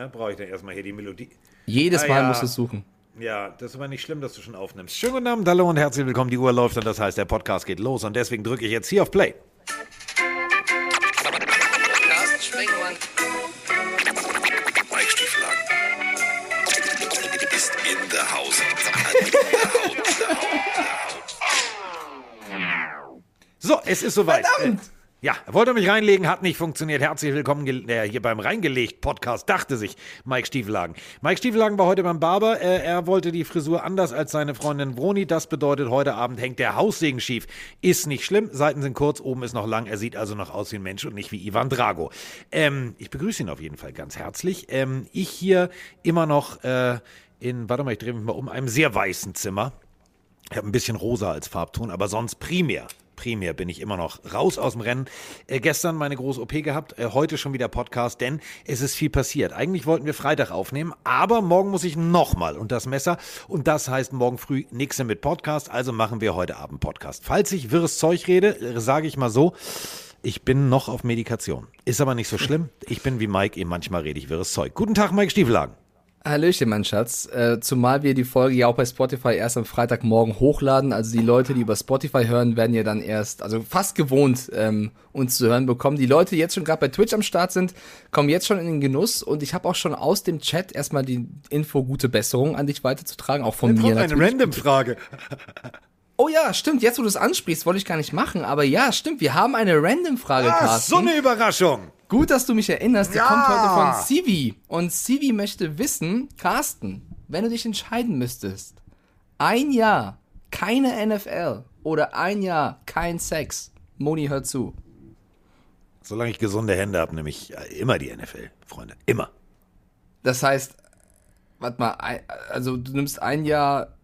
ne? Brauche ich dann erstmal hier die Melodie. Jedes Ah, Mal ja. musst du es suchen. Ja, das ist aber nicht schlimm, dass du schon aufnimmst. Schönen guten Abend, hallo und herzlich willkommen. Die Uhr läuft und das heißt, der Podcast geht los und deswegen drücke ich jetzt hier auf Play. Carsten ist in der. So, es ist soweit. Verdammt! Ja, wollte mich reinlegen, hat nicht funktioniert. Herzlich willkommen äh, hier beim Reingelegt Podcast, dachte sich Mike Stiefelhagen. Mike Stiefelhagen war heute beim Barber. Äh, er wollte die Frisur anders als seine Freundin Vroni. Das bedeutet, heute Abend hängt der Haussegen schief. Ist nicht schlimm. Seiten sind kurz, oben ist noch lang. Er sieht also noch aus wie ein Mensch und nicht wie Ivan Drago. Ähm, ich begrüße ihn auf jeden Fall ganz herzlich. Ähm, ich hier immer noch äh, in, warte mal, ich drehe mich mal um, einem sehr weißen Zimmer. Ich habe ein bisschen rosa als Farbton, aber sonst primär. Primär bin ich immer noch raus aus dem Rennen. Äh, gestern meine große OP gehabt, äh, heute schon wieder Podcast, denn es ist viel passiert. Eigentlich wollten wir Freitag aufnehmen, aber morgen muss ich nochmal unter das Messer und das heißt morgen früh nichts mit Podcast, also machen wir heute Abend Podcast. Falls ich wirres Zeug rede, äh, sage ich mal so, ich bin noch auf Medikation. Ist aber nicht so schlimm. Ich bin wie Mike, eben manchmal rede ich wirres Zeug. Guten Tag, Mike Stiefelhagen. Hallöchen, mein Schatz. Äh, zumal wir die Folge ja auch bei Spotify erst am Freitagmorgen hochladen. Also die Leute, die über Spotify hören, werden ja dann erst, also fast gewohnt, ähm, uns zu hören bekommen. Die Leute, die jetzt schon gerade bei Twitch am Start sind, kommen jetzt schon in den Genuss. Und ich habe auch schon aus dem Chat erstmal die Info gute Besserung an dich weiterzutragen, auch von mir natürlich. Random-Frage. Oh ja, stimmt. Jetzt, wo du es ansprichst, wollte ich gar nicht machen. Aber ja, stimmt. Wir haben eine Random-Frage, Ah, Carsten. so eine Überraschung. Gut, dass du mich erinnerst. Die Ja. kommt heute von Sivi. Und Sivi möchte wissen, Carsten, wenn du dich entscheiden müsstest, ein Jahr keine NFL oder ein Jahr kein Sex. Moni, hör zu. Solange ich gesunde Hände habe, nehme ich äh, immer die NFL, Freunde. Immer. Das heißt, warte mal, also du nimmst ein Jahr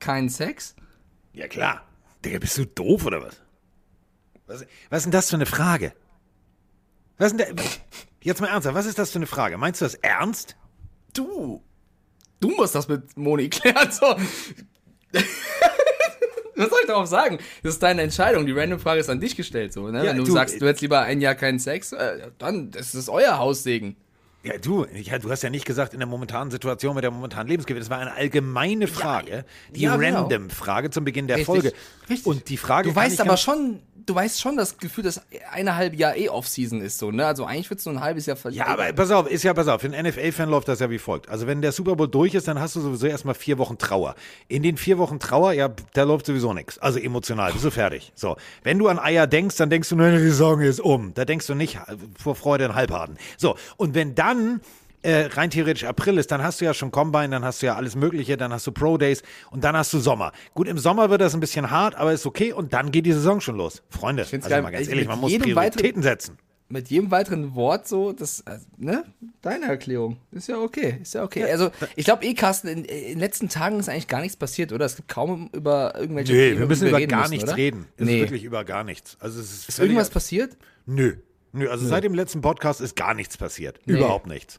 keinen Sex? Ja, klar. Digga, bist du doof oder was? Was, was ist denn das für eine Frage? Was ist denn der, jetzt mal ernsthaft, was ist das für eine Frage? Meinst du das ernst? Du. Du musst das mit Moni klären. So. Was soll ich darauf sagen? Das ist deine Entscheidung. Die Random-Frage ist an dich gestellt. So, ne? Ja, Wenn du, du, sagst, du hättest lieber ein Jahr keinen Sex, äh, dann das ist euer Haussegen. Ja, du, ja, du hast ja nicht gesagt in der momentanen Situation mit der momentanen Lebensgewicht. Das war eine allgemeine Frage. die ja, genau. Random-Frage zum Beginn der Richtig, Folge. richtig. Und die Frage Du weißt aber schon, du weißt schon das Gefühl, dass eine halbe Jahr eh Off-Season ist. So, ne? Also eigentlich wird es nur ein halbes Jahr verlieren. Ja, aber pass auf, ist ja, pass auf, für einen NFL-Fan läuft das ja wie folgt. Also wenn der Super Bowl durch ist, dann hast du sowieso erstmal vier Wochen Trauer. In den vier Wochen Trauer, ja, da läuft sowieso nichts. Also emotional, bist du fertig. So, wenn du an Eier denkst, dann denkst du, nein, die Saison ist um. Da denkst du nicht äh, vor Freude an Halbharten. So, und wenn dann äh, rein theoretisch April ist, dann hast du ja schon Combine, dann hast du ja alles Mögliche, dann hast du Pro Days und dann hast du Sommer. Gut, im Sommer wird das ein bisschen hart, aber ist okay und dann geht die Saison schon los. Freunde, find's also geil. mal ganz Ich- ehrlich, mit man muss jedem Prioritäten weiteren- setzen. Mit jedem weiteren Wort so, das, äh, ne? Deine Erklärung. Ist ja okay. Ist ja okay. Also, ich glaube eh, Carsten, in, in den letzten Tagen ist eigentlich gar nichts passiert, oder? Es gibt kaum über irgendwelche Nee, Themen, wir müssen über reden gar müssen, nichts oder? reden. Es Nee. ist wirklich über gar nichts. Also es ist, Ist irgendwas passiert? Nö. Nö, also seit dem letzten Podcast ist gar nichts passiert. Überhaupt nichts.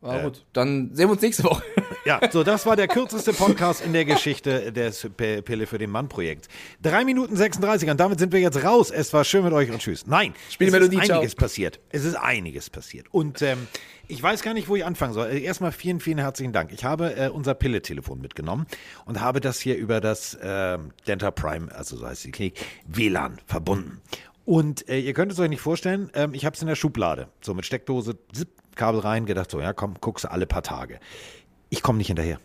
Ah, gut. Dann sehen wir uns nächste Woche. Ja, so, das war der kürzeste Podcast in der Geschichte des Pille für den Mann-Projekts. Drei Minuten 36 und damit sind wir jetzt raus. Es war schön mit euch und tschüss. Nein, Spiel es Melodie, ist ciao. einiges passiert. Es ist einiges passiert. Und ähm, ich weiß gar nicht, wo ich anfangen soll. Äh, Erstmal vielen, vielen herzlichen Dank. Ich habe äh, unser Pille-Telefon mitgenommen und habe das hier über das ähm, Denta Prime, also so heißt die Klinik, WLAN verbunden. Und äh, ihr könnt es euch nicht vorstellen, ähm, ich habe es in der Schublade. So mit Steckdose, zip, Kabel rein, gedacht so, ja komm, guckst du alle paar Tage. Ich komme nicht hinterher.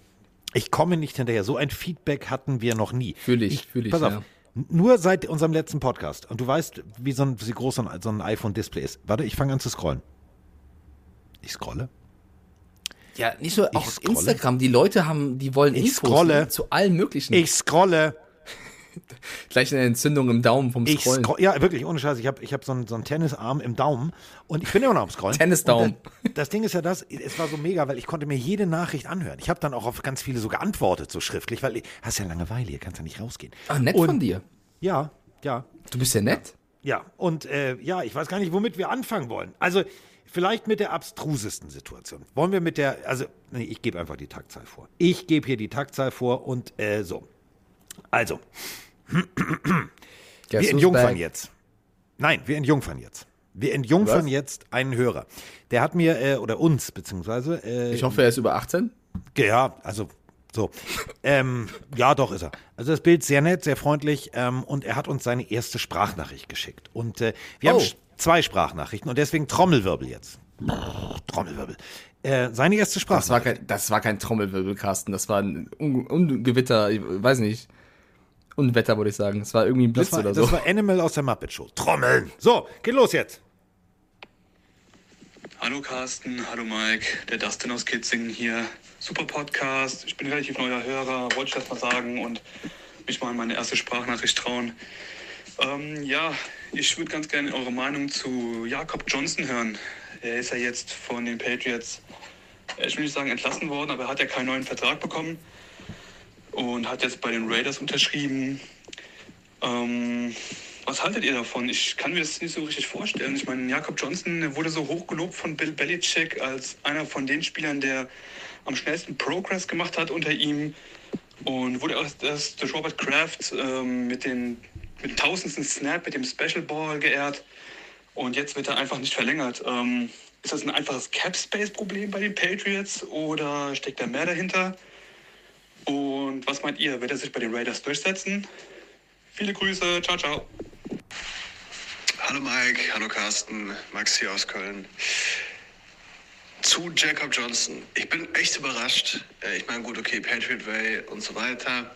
Ich komme nicht hinterher. So ein Feedback hatten wir noch nie. Fühl ich, fühl ich, Pass auf. ja. Nur seit unserem letzten Podcast. Und du weißt, wie, so ein, wie groß so ein, so ein iPhone-Display ist. Warte, ich fange an zu scrollen. Ich scrolle. Ja, nicht nur auf scrolle. Instagram. Die Leute haben, die wollen Ich Infos scrolle. ne, zu allen möglichen. Ich scrolle. Gleich eine Entzündung im Daumen vom Scrollen. scroll, ja, wirklich, ohne Scheiß. Ich habe ich hab so, einen, so einen Tennisarm im Daumen und ich bin immer noch am Scrollen. Tennisdaumen. Das, das Ding ist ja das, es war so mega, weil ich konnte mir jede Nachricht anhören. Ich habe dann auch auf ganz viele so geantwortet, so schriftlich, weil ich, hast ja Langeweile, hier kannst ja nicht rausgehen. Ach, nett und, von dir. Ja, ja. Du bist ja nett. Ja, und äh, ja, ich weiß gar nicht, womit wir anfangen wollen. Also, vielleicht mit der abstrusesten Situation. Wollen wir mit der, also, nee, ich gebe einfach die Taktzahl vor. Ich gebe hier die Taktzahl vor und äh, so. Also, wir entjungfern jetzt. Nein, wir entjungfern jetzt. Wir entjungfern Was? jetzt einen Hörer. Der hat mir, äh, oder uns, beziehungsweise, äh, Ich hoffe, er ist über 18. ja, also so. ähm, ja, doch ist er. Also das Bild sehr nett, sehr freundlich ähm, und er hat uns seine erste Sprachnachricht geschickt. Und äh, wir Oh. haben zwei Sprachnachrichten und deswegen Trommelwirbel jetzt. Trommelwirbel. Äh, seine erste Das war Sprachnachricht. kein, das war kein Trommelwirbel, Carsten. Das war ein Un Ungewitter, ich weiß nicht. Unwetter, würde ich sagen. Es war irgendwie ein Blitz Das war, oder das so. war Animal aus der Muppet Show. Trommeln. So, geht los jetzt. Hallo Carsten, hallo Mike, der Dustin aus Kitzingen hier. Super Podcast, ich bin relativ neuer Hörer, wollte ich das mal sagen und mich mal in meine erste Sprachnachricht trauen. Ähm, ja, ich würde ganz gerne eure Meinung zu Jakob Johnson hören. Er ist ja jetzt von den Patriots, äh, ich will nicht sagen entlassen worden, aber er hat ja keinen neuen Vertrag bekommen und hat jetzt bei den Raiders unterschrieben. Ähm, was haltet ihr davon? Ich kann mir das nicht so richtig vorstellen. Ich meine, Jakob Johnson wurde so hochgelobt von Bill Belichick als einer von den Spielern, der am schnellsten Progress gemacht hat unter ihm und wurde auch das durch Robert Kraft ähm, mit, den, mit dem tausendsten Snap, mit dem Special Ball geehrt und jetzt wird er einfach nicht verlängert. Ähm, ist das ein einfaches Cap-Space-Problem bei den Patriots oder steckt da mehr dahinter? Und was meint ihr? Wird er sich bei den Raiders durchsetzen? Viele Grüße, ciao, ciao. Hallo Mike, hallo Carsten, Max hier aus Köln. Zu Jacob Johnson. Ich bin echt überrascht. Äh, Ich meine, gut, okay, Patriot Way und so weiter.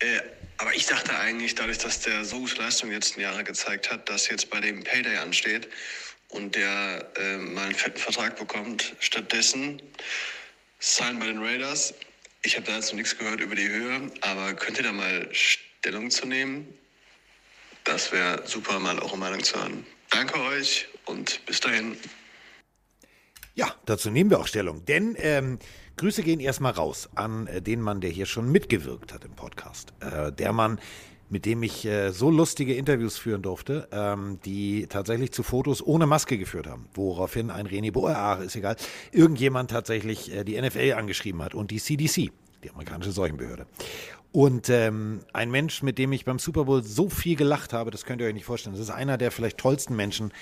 Äh, Aber ich dachte eigentlich, dadurch, dass der so gute Leistung die letzten Jahre gezeigt hat, dass jetzt bei dem Payday ansteht und der äh, mal einen fetten Vertrag bekommt, stattdessen Sign bei den Raiders. Ich habe da jetzt noch nichts gehört über die Höhe, aber könnt ihr da mal Stellung zu nehmen? Das wäre super, mal eure Meinung zu hören. Danke euch und bis dahin. Ja, dazu nehmen wir auch Stellung. Denn ähm, Grüße gehen erstmal raus an äh, den Mann, der hier schon mitgewirkt hat im Podcast. Äh, der Mann, mit dem ich äh, so lustige Interviews führen durfte, ähm, die tatsächlich zu Fotos ohne Maske geführt haben. Woraufhin ein René Boer, ah, ist egal, irgendjemand tatsächlich äh, die NFL angeschrieben hat und die CDC, die amerikanische Seuchenbehörde. Und ähm, ein Mensch, mit dem ich beim Super Bowl so viel gelacht habe, das könnt ihr euch nicht vorstellen. Das ist einer der vielleicht tollsten Menschen,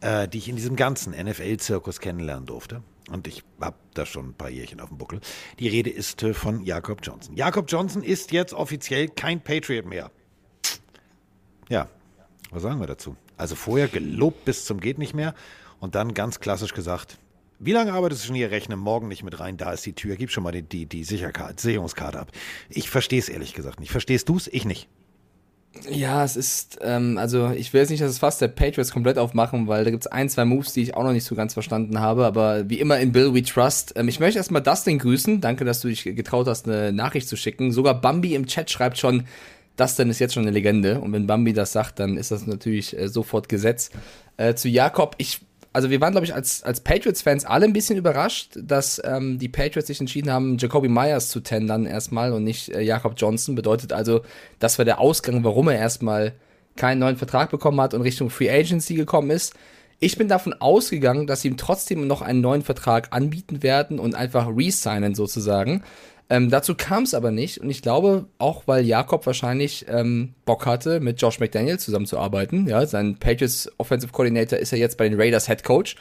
äh, die ich in diesem ganzen NFL-Zirkus kennenlernen durfte. Und ich habe da schon ein paar Jährchen auf dem Buckel. Die Rede ist äh, von Jakob Johnson. Jakob Johnson ist jetzt offiziell kein Patriot mehr. Ja, was sagen wir dazu? Also vorher gelobt bis zum geht nicht mehr und dann ganz klassisch gesagt, wie lange arbeitest du schon hier? Rechne morgen nicht mit rein, da ist die Tür, gib schon mal die, die, die Sicherkarte, Sicherungskarte ab. Ich verstehe es ehrlich gesagt nicht. Verstehst du es? Ich nicht. Ja, es ist, ähm, also ich will jetzt nicht das Fass der Patriots komplett aufmachen, weil da gibt's ein, zwei Moves, die ich auch noch nicht so ganz verstanden habe, aber wie immer in Bill We Trust. Ähm, ich möchte erstmal Dustin grüßen. Danke, dass du dich getraut hast, eine Nachricht zu schicken. Sogar Bambi im Chat schreibt schon, Dustin ist jetzt schon eine Legende. Und wenn Bambi das sagt, dann ist das natürlich äh, sofort Gesetz. Äh, zu Jakob, ich also wir waren, glaube ich, als, als Patriots-Fans alle ein bisschen überrascht, dass ähm, die Patriots sich entschieden haben, Jacoby Myers zu tendern erstmal und nicht äh, Jakob Johnson. Bedeutet also, das war der Ausgang, warum er erstmal keinen neuen Vertrag bekommen hat und Richtung Free Agency gekommen ist. Ich bin davon ausgegangen, dass sie ihm trotzdem noch einen neuen Vertrag anbieten werden und einfach resignen sozusagen. Ähm, dazu kam es aber nicht und ich glaube auch, weil Jakob wahrscheinlich ähm, Bock hatte, mit Josh McDaniel zusammenzuarbeiten. Ja, sein Patriots Offensive Coordinator ist ja jetzt bei den Raiders Head Coach.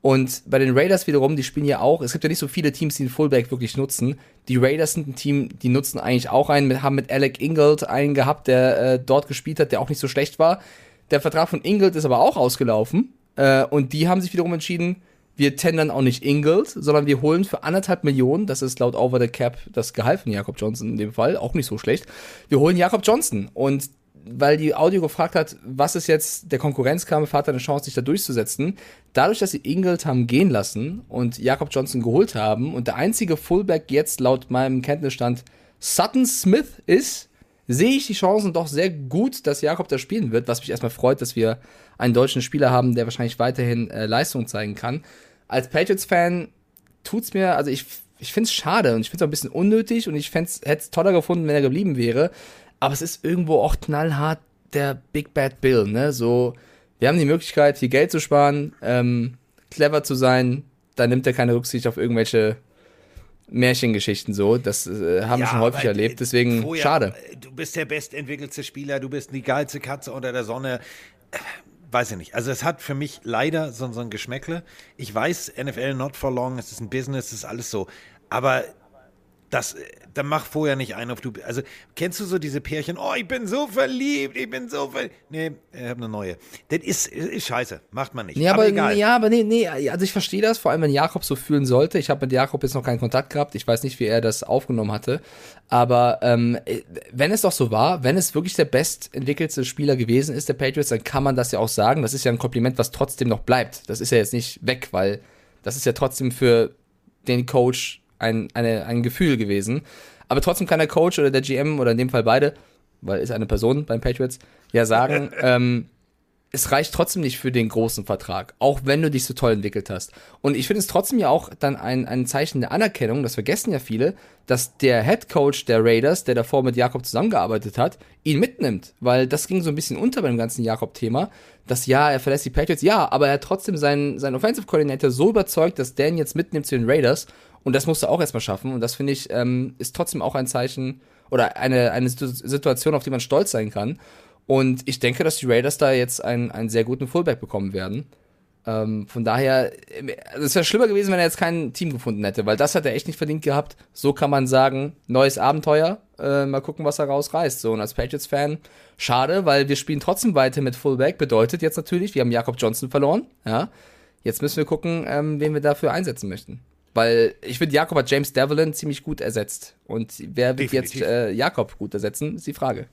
Und bei den Raiders wiederum, die spielen ja auch, es gibt ja nicht so viele Teams, die den Fullback wirklich nutzen. Die Raiders sind ein Team, die nutzen eigentlich auch einen, haben mit Alec Ingold einen gehabt, der äh, dort gespielt hat, der auch nicht so schlecht war. Der Vertrag von Ingold ist aber auch ausgelaufen. Äh, und die haben sich wiederum entschieden, wir tendern auch nicht Ingold, sondern wir holen für anderthalb Millionen, das ist laut Over the Cap das Gehalt von Jakob Johnson in dem Fall, auch nicht so schlecht. Wir holen Jakob Johnson und weil die Audio gefragt hat, was ist jetzt der Konkurrenzkampf, hat er eine Chance, sich da durchzusetzen. Dadurch, dass sie Ingold haben gehen lassen und Jakob Johnson geholt haben und der einzige Fullback jetzt laut meinem Kenntnisstand Sutton Smith ist, sehe ich die Chancen doch sehr gut, dass Jakob da spielen wird, was mich erstmal freut, dass wir einen deutschen Spieler haben, der wahrscheinlich weiterhin äh, Leistung zeigen kann. Als Patriots-Fan tut's mir, also ich, ich finde es schade und ich finde es auch ein bisschen unnötig und ich hätte es toller gefunden, wenn er geblieben wäre. Aber es ist irgendwo auch knallhart der Big Bad Bill, ne? So, wir haben die Möglichkeit, viel Geld zu sparen, ähm, clever zu sein, da nimmt er keine Rücksicht auf irgendwelche Märchengeschichten so. Das äh, haben wir schon häufig erlebt, äh, deswegen vorher, schade. äh, Du bist der bestentwickelste Spieler, du bist die geilste Katze unter der Sonne. Weiß ich nicht. Also es hat für mich leider so, so ein Geschmäckle. Ich weiß, NFL not for long, es ist ein Business, es ist alles so. Aber das, dann mach vorher nicht einen auf du. Also, kennst du so diese Pärchen? Oh, ich bin so verliebt, ich bin so verliebt. Nee, ich habe eine neue. Das ist, ist scheiße, macht man nicht. Nee, aber, aber egal. Ja, aber nee, nee, also ich verstehe das, vor allem wenn Jakob so fühlen sollte. Ich habe mit Jakob jetzt noch keinen Kontakt gehabt. Ich weiß nicht, wie er das aufgenommen hatte. Aber ähm, wenn es doch so war, wenn es wirklich der bestentwickelte Spieler gewesen ist, der Patriots, dann kann man das ja auch sagen. Das ist ja ein Kompliment, was trotzdem noch bleibt. Das ist ja jetzt nicht weg, weil das ist ja trotzdem für den Coach ein, eine, ein Gefühl gewesen. Aber trotzdem kann der Coach oder der GM oder in dem Fall beide, weil ist eine Person beim Patriots, ja sagen, ähm, es reicht trotzdem nicht für den großen Vertrag, auch wenn du dich so toll entwickelt hast. Und ich finde es trotzdem ja auch dann ein, ein Zeichen der Anerkennung, das vergessen ja viele, dass der Head Coach der Raiders, der davor mit Jakob zusammengearbeitet hat, ihn mitnimmt. Weil das ging so ein bisschen unter beim ganzen Jakob-Thema, dass ja, er verlässt die Patriots, ja, aber er hat trotzdem seinen, seinen Offensive Coordinator so überzeugt, dass Dan jetzt mitnimmt zu den Raiders. Und das musst du auch erstmal schaffen. Und das finde ich, ähm, ist trotzdem auch ein Zeichen oder eine, eine Situation, auf die man stolz sein kann. Und ich denke, dass die Raiders da jetzt einen, einen sehr guten Fullback bekommen werden. Ähm, von daher, also es wäre schlimmer gewesen, wenn er jetzt kein Team gefunden hätte, weil das hat er echt nicht verdient gehabt. So kann man sagen, neues Abenteuer, äh, mal gucken, was er rausreißt. So, und als Patriots-Fan, schade, weil wir spielen trotzdem weiter mit Fullback. Bedeutet jetzt natürlich, wir haben Jakob Johnson verloren, ja. Jetzt müssen wir gucken, ähm, wen wir dafür einsetzen möchten. Weil ich finde, Jakob hat James Devlin ziemlich gut ersetzt. Und wer wird Definitiv. jetzt äh, Jakob gut ersetzen, ist die Frage.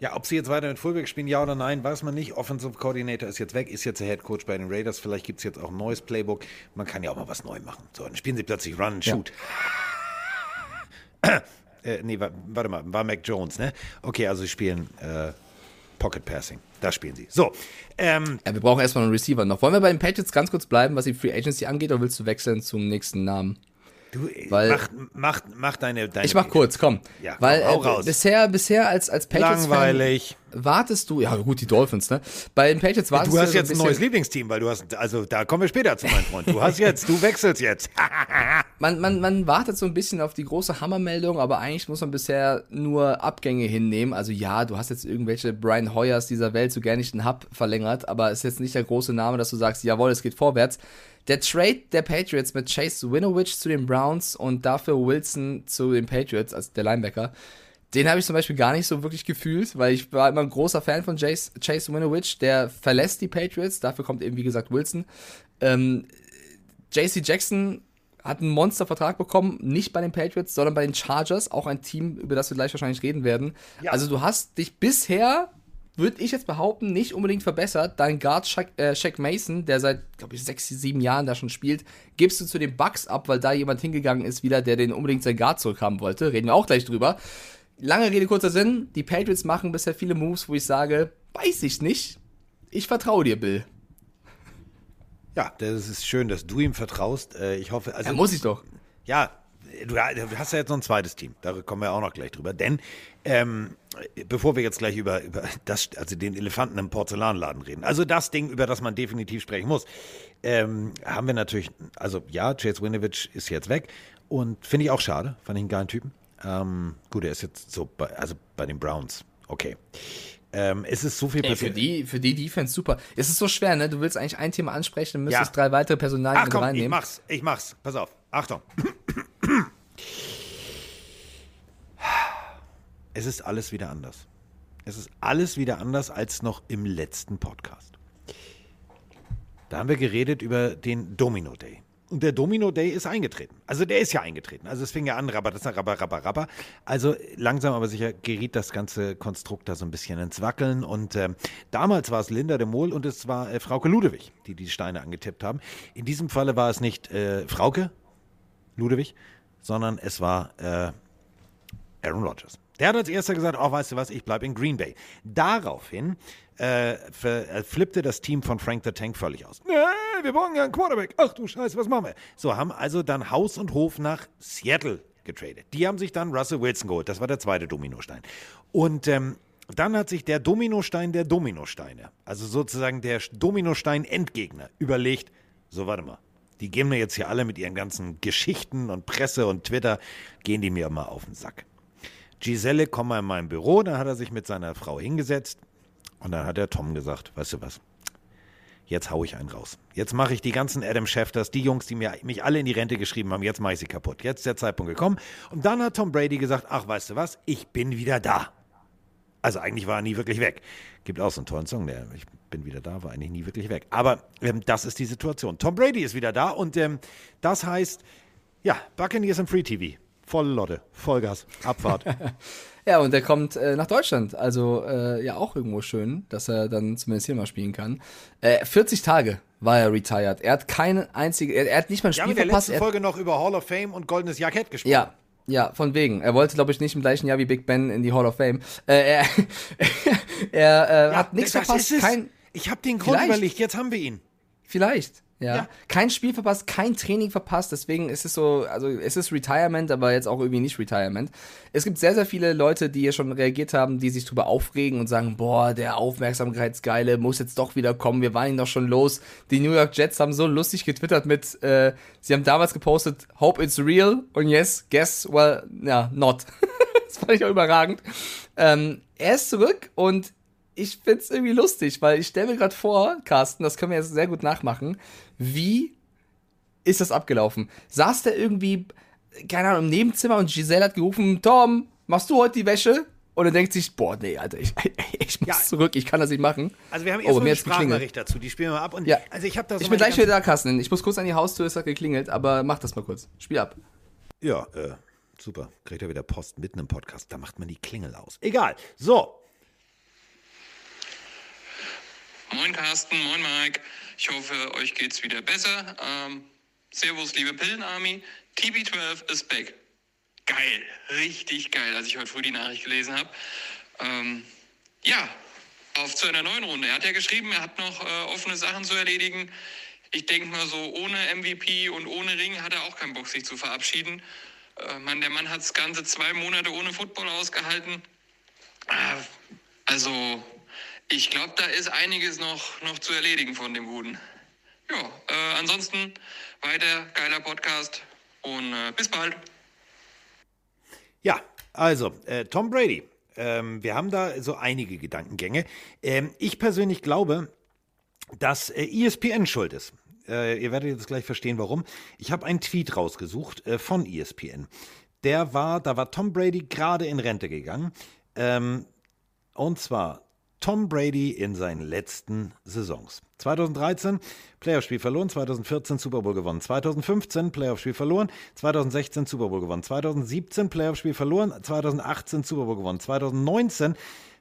Ja, ob sie jetzt weiter mit Fullback spielen, ja oder nein, weiß man nicht. Offensive Coordinator ist jetzt weg, ist jetzt der Head Coach bei den Raiders. Vielleicht gibt es jetzt auch ein neues Playbook. Man kann ja auch mal was neu machen. So, dann spielen sie plötzlich Run and Shoot. Ja. äh, nee, warte mal, war Mac Jones, ne? Okay, also sie spielen äh, Pocket Passing. Da spielen sie. So. Ähm, ja, wir brauchen erstmal einen Receiver noch. Wollen wir bei den Patriots ganz kurz bleiben, was die Free Agency angeht, oder willst du wechseln zum nächsten Namen? Du, äh, Weil, mach, mach, mach deine, deine. Ich mach kurz, komm. Ja, Weil äh, bisher, bisher als, als Patriots. Langweilig wartest du, ja gut, die Dolphins, ne? Bei den Patriots wartest du. Du hast jetzt ein, neues Lieblingsteam, weil du hast, also da kommen wir später zu, mein Freund. Du hast jetzt, du wechselst jetzt. man, man, man wartet so ein bisschen auf die große Hammermeldung, aber eigentlich muss man bisher nur Abgänge hinnehmen. Also ja, du hast jetzt irgendwelche Brian Hoyers dieser Welt so gerne nicht einen Hub verlängert, aber ist jetzt nicht der große Name, dass du sagst, jawohl, es geht vorwärts. Der Trade der Patriots mit Chase Winovich zu den Browns und dafür Wilson zu den Patriots, also der Linebacker, den habe ich zum Beispiel gar nicht so wirklich gefühlt, weil ich war immer ein großer Fan von Chase, Chase Winovich. Der verlässt die Patriots, dafür kommt eben, wie gesagt, Wilson. Ähm, JC Jackson hat einen Monstervertrag bekommen, nicht bei den Patriots, sondern bei den Chargers, auch ein Team, über das wir gleich wahrscheinlich reden werden. Ja. Also du hast dich bisher, würde ich jetzt behaupten, nicht unbedingt verbessert. Dein Guard Shaq, äh, Shaq Mason, der seit, glaube ich, sechs, sieben Jahren da schon spielt, gibst du zu den Bucks ab, weil da jemand hingegangen ist wieder, der den unbedingt sein Guard zurückhaben wollte. Reden wir auch gleich drüber lange Rede, kurzer Sinn. Die Patriots machen bisher viele Moves, wo ich sage, weiß ich nicht. Ich vertraue dir, Bill. Ja, das ist schön, dass du ihm vertraust. Äh, ich hoffe, also. Ja, muss ich doch. Ja, du hast ja jetzt noch ein zweites Team. Da kommen wir auch noch gleich drüber. Denn ähm, bevor wir jetzt gleich über, über das, also den Elefanten im Porzellanladen reden, also das Ding, über das man definitiv sprechen muss, ähm, haben wir natürlich, also ja, Chase Winovich ist jetzt weg und finde ich auch schade, fand ich einen geilen Typen. Ähm, gut, er ist jetzt so bei, also bei den Browns. Okay. Ähm, es ist so viel Ey, für die Für die Defense super. Es ist so schwer, ne? Du willst eigentlich ein Thema ansprechen, müsstest ja. drei weitere Personalien Ach, komm, reinnehmen. Ich mach's, ich mach's. Pass auf. Achtung. Es ist alles wieder anders. Es ist alles wieder anders als noch im letzten Podcast. Da haben wir geredet über den Domino Day. Und der Domino Day ist eingetreten. Also der ist ja eingetreten. Also es fing ja an, rabba, rabba, rabba, rabba. Also langsam aber sicher geriet das ganze Konstrukt da so ein bisschen ins Wackeln. Und äh, damals war es Linda de Mol und es war äh, Frauke Ludewig, die die Steine angetippt haben. In diesem Falle war es nicht äh, Frauke Ludewig, sondern es war äh, Aaron Rodgers. Der hat als erster gesagt, oh, weißt du was, ich bleibe in Green Bay. Daraufhin äh, äh, flippte das Team von Frank the Tank völlig aus. Nee, wir brauchen ja einen Quarterback. Ach du Scheiße, was machen wir? So, haben also dann Haus und Hof nach Seattle getradet. Die haben sich dann Russell Wilson geholt. Das war der zweite Dominostein. Und ähm, dann hat sich der Dominostein der Dominosteine, also sozusagen der Dominostein-Endgegner, überlegt, so warte mal, die gehen mir jetzt hier alle mit ihren ganzen Geschichten und Presse und Twitter, gehen die mir mal auf den Sack. Giselle, komm mal in mein Büro. Dann hat er sich mit seiner Frau hingesetzt. Und dann hat der Tom gesagt, weißt du was, jetzt hau ich einen raus. Jetzt mache ich die ganzen Adam Schefters, die Jungs, die mir, mich alle in die Rente geschrieben haben, jetzt mache ich sie kaputt. Jetzt ist der Zeitpunkt gekommen. Und dann hat Tom Brady gesagt, ach, weißt du was, ich bin wieder da. Also eigentlich war er nie wirklich weg. Gibt auch so einen tollen Song, der Ich bin wieder da, war eigentlich nie wirklich weg. Aber ähm, das ist die Situation. Tom Brady ist wieder da und ähm, das heißt, ja, Buccaneers im Free TV. Volle Lotte, Vollgas, Abfahrt. Ja, und er kommt äh, nach Deutschland. Also äh, ja auch irgendwo schön, dass er dann zumindest hier mal spielen kann. Äh, 40 Tage war er retired. Er hat keine einzige, er, er hat nicht mal ein Wir Spiel haben in der verpasst. letzten Er, Folge noch über Hall of Fame und goldenes Jackett gesprochen. ja, ja, von wegen. Er wollte, glaube ich, nicht im gleichen Jahr wie Big Ben in die Hall of Fame. Äh, er er äh, Ja, hat nichts verpasst. Kein, ich habe den Grund Vielleicht. überlegt, jetzt haben wir ihn. Vielleicht. Ja. Ja. Kein Spiel verpasst, kein Training verpasst, deswegen ist es so, also es ist Retirement, aber jetzt auch irgendwie nicht Retirement. Es gibt sehr, sehr viele Leute, die hier schon reagiert haben, die sich drüber aufregen und sagen, boah, der Aufmerksamkeitsgeile muss jetzt doch wieder kommen, wir waren ihn doch schon los. Die New York Jets haben so lustig getwittert mit, äh, sie haben damals gepostet, hope it's real und yes, guess, well, ja, not. das fand ich auch überragend. Ähm, er ist zurück und ich find's irgendwie lustig, weil ich stelle mir gerade vor, Carsten, das können wir jetzt sehr gut nachmachen, wie ist das abgelaufen? Saß der irgendwie, keine Ahnung, im Nebenzimmer und Giselle hat gerufen, Tom, machst du heute die Wäsche? Und er denkt sich, boah, nee, Alter, ich, ich muss Ja. zurück, ich kann das nicht machen. Also wir haben Oh, erst mal mir eine. Sprachnachricht dazu, die spielen wir ab. Und Ja. also ich da so Ich bin gleich wieder da, Carsten. Ich muss kurz an die Haustür, es hat geklingelt, aber mach das mal kurz. Spiel ab. Ja, äh, super. Kriegt er wieder Post mitten im Podcast. Da macht man die Klingel aus. Egal. So. Moin Carsten, moin Mike. Ich hoffe, euch geht's wieder besser. Ähm, servus, liebe Pillenarmy. TB12 ist back. Geil, richtig geil, als ich heute früh die Nachricht gelesen habe. Ähm, ja, auf zu einer neuen Runde. Er hat ja geschrieben, er hat noch äh, offene Sachen zu erledigen. Ich denke mal so, ohne MVP und ohne Ring hat er auch keinen Bock, sich zu verabschieden. Äh, Mann, der Mann hat das ganze zwei Monate ohne Football ausgehalten. Ah, Also, ich glaube, da ist einiges noch, noch zu erledigen von dem Guten. Ja, äh, ansonsten weiter geiler Podcast und äh, bis bald. Ja, also, äh, Tom Brady. Ähm, wir haben da so einige Gedankengänge. Ähm, ich persönlich glaube, dass äh, ESPN schuld ist. Äh, ihr werdet jetzt gleich verstehen, warum. Ich habe einen Tweet rausgesucht äh, von ESPN. Der war, da war Tom Brady gerade in Rente gegangen. Ähm, und zwar Tom Brady in seinen letzten Saisons. 2013 Playoff-Spiel verloren, 2014 Super Bowl gewonnen, 2015 Playoff-Spiel verloren, 2016 Super Bowl gewonnen, 2017 Playoff-Spiel verloren, 2018 Super Bowl gewonnen, 2019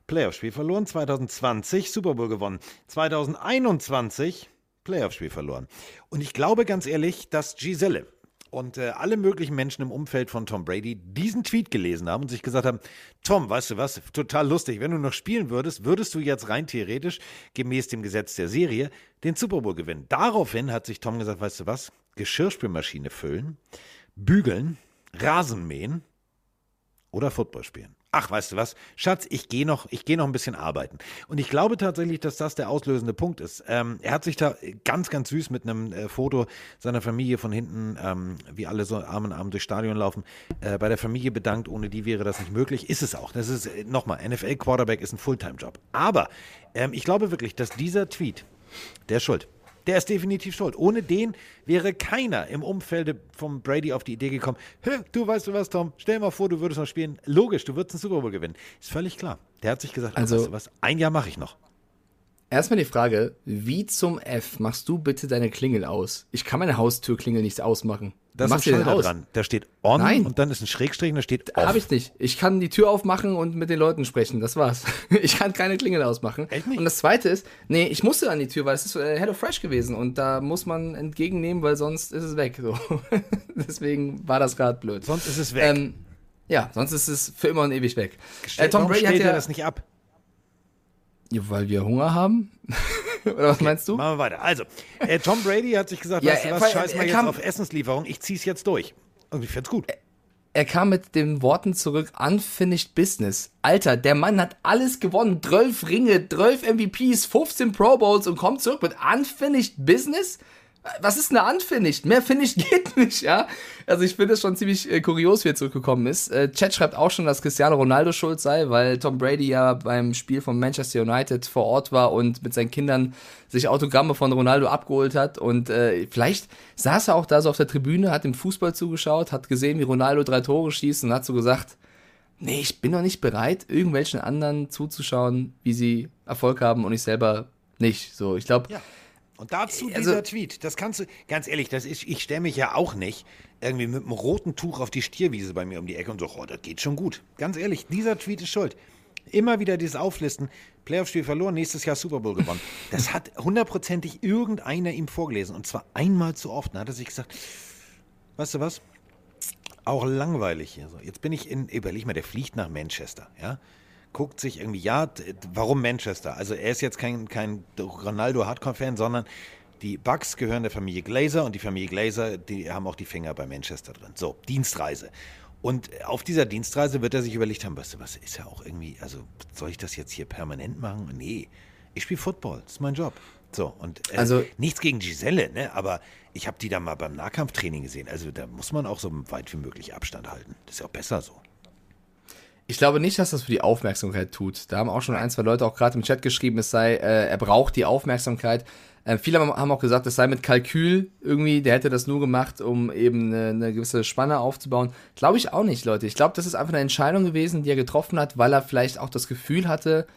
Playoff-Spiel verloren, 2020 Super Bowl gewonnen, 2021 Playoff-Spiel verloren. Und ich glaube ganz ehrlich, dass Giselle und äh, alle möglichen Menschen im Umfeld von Tom Brady diesen Tweet gelesen haben und sich gesagt haben, Tom, weißt du was, total lustig, wenn du noch spielen würdest, würdest du jetzt rein theoretisch, gemäß dem Gesetz der Serie, den Super Bowl gewinnen. Daraufhin hat sich Tom gesagt, weißt du was, Geschirrspülmaschine füllen, bügeln, Rasen mähen oder Football spielen. Ach, weißt du was, Schatz, ich gehe noch, ich gehe noch ein bisschen arbeiten. Und ich glaube tatsächlich, dass das der auslösende Punkt ist. Ähm, er hat sich da ganz, ganz süß mit einem äh, Foto seiner Familie von hinten, ähm, wie alle so Arm in Arm durchs Stadion laufen, äh, bei der Familie bedankt. Ohne die wäre das nicht möglich. Ist es auch. Das ist äh, nochmal, NFL Quarterback ist ein Fulltime-Job. Aber ähm, ich glaube wirklich, dass dieser Tweet, der ist schuld. Der ist definitiv schuld. Ohne den wäre keiner im Umfeld vom Brady auf die Idee gekommen, "Hä, du weißt du was, Tom, stell mal vor, du würdest noch spielen. Logisch, du würdest einen Super Bowl gewinnen. Ist völlig klar. Der hat sich gesagt, Also- also, weißt du was, ein Jahr mache ich noch. Erstmal die Frage, wie zum F machst du bitte deine Klingel aus? Ich kann meine Haustürklingel nicht ausmachen. Da ist Mach ein sie denn Schalter dran. Da steht on Nein. und dann ist ein Schrägstrich und da steht off. Habe ich nicht. Ich kann die Tür aufmachen und mit den Leuten sprechen. Das war's. Ich kann keine Klingel ausmachen. Echt nicht? Und das zweite ist, nee, ich musste an die Tür, weil es ist äh, Hello Fresh gewesen und da muss man entgegennehmen, weil sonst ist es weg. So. Deswegen war das gerade blöd. Sonst ist es weg. Ähm, ja, sonst ist es für immer und ewig weg. Äh, Tom warum Brady hat ja, das nicht ab? Weil wir Hunger haben. Oder was meinst du? Machen wir weiter. Also, äh, Tom Brady hat sich gesagt, Ja, weißt du was, scheiß mal jetzt auf Essenslieferung, ich zieh's jetzt durch. Und ich find's gut. Er kam mit den Worten zurück, unfinished business. Alter, der Mann hat alles gewonnen. 12 Ringe, 12 MVPs, 15 Pro Bowls und kommt zurück mit unfinished business? Was ist eine Unfinished? Mehr Finish geht nicht, ja. Also ich finde es schon ziemlich äh, kurios, wie er zurückgekommen ist. Äh, Chat schreibt auch schon, dass Cristiano Ronaldo schuld sei, weil Tom Brady ja beim Spiel von Manchester United vor Ort war und mit seinen Kindern sich Autogramme von Ronaldo abgeholt hat. Und äh, vielleicht saß er auch da so auf der Tribüne, hat dem Fußball zugeschaut, hat gesehen, wie Ronaldo drei Tore schießt und hat so gesagt, nee, ich bin noch nicht bereit, irgendwelchen anderen zuzuschauen, wie sie Erfolg haben und ich selber nicht. So, ich glaube. Ja. Und dazu Also- dieser Tweet, das kannst du, ganz ehrlich, das ist, ich stelle mich ja auch nicht irgendwie mit einem roten Tuch auf die Stierwiese bei mir um die Ecke und so, oh, das geht schon gut. Ganz ehrlich, dieser Tweet ist schuld. Immer wieder dieses Auflisten, Playoff-Spiel verloren, nächstes Jahr Super Bowl gewonnen. Das hat hundertprozentig irgendeiner ihm vorgelesen und zwar einmal zu oft. Dann hat er sich gesagt, weißt du was? Auch langweilig hier. So, jetzt bin ich in, überleg mal, der fliegt nach Manchester, ja? Guckt sich irgendwie, ja, warum Manchester? Also er ist jetzt kein, kein Ronaldo-Hardcore-Fan, sondern die Bucks gehören der Familie Glazer und die Familie Glazer, die haben auch die Finger bei Manchester drin. So, Dienstreise. Und auf dieser Dienstreise wird er sich überlegt haben, weißt du, was ist ja auch irgendwie, also soll ich das jetzt hier permanent machen? Nee, ich spiele Football, das ist mein Job. So, und äh, Also- nichts gegen Giselle, ne? aber ich habe die da mal beim Nahkampftraining gesehen. Also da muss man auch so weit wie möglich Abstand halten. Das ist ja auch besser so. Ich glaube nicht, dass das für die Aufmerksamkeit tut. Da haben auch schon ein, zwei Leute auch gerade im Chat geschrieben, es sei, äh, er braucht die Aufmerksamkeit. Äh, viele haben haben auch gesagt, es sei mit Kalkül irgendwie, der hätte das nur gemacht, um eben eine, eine gewisse Spanne aufzubauen. Glaube ich auch nicht, Leute. Ich glaube, das ist einfach eine Entscheidung gewesen, die er getroffen hat, weil er vielleicht auch das Gefühl hatte,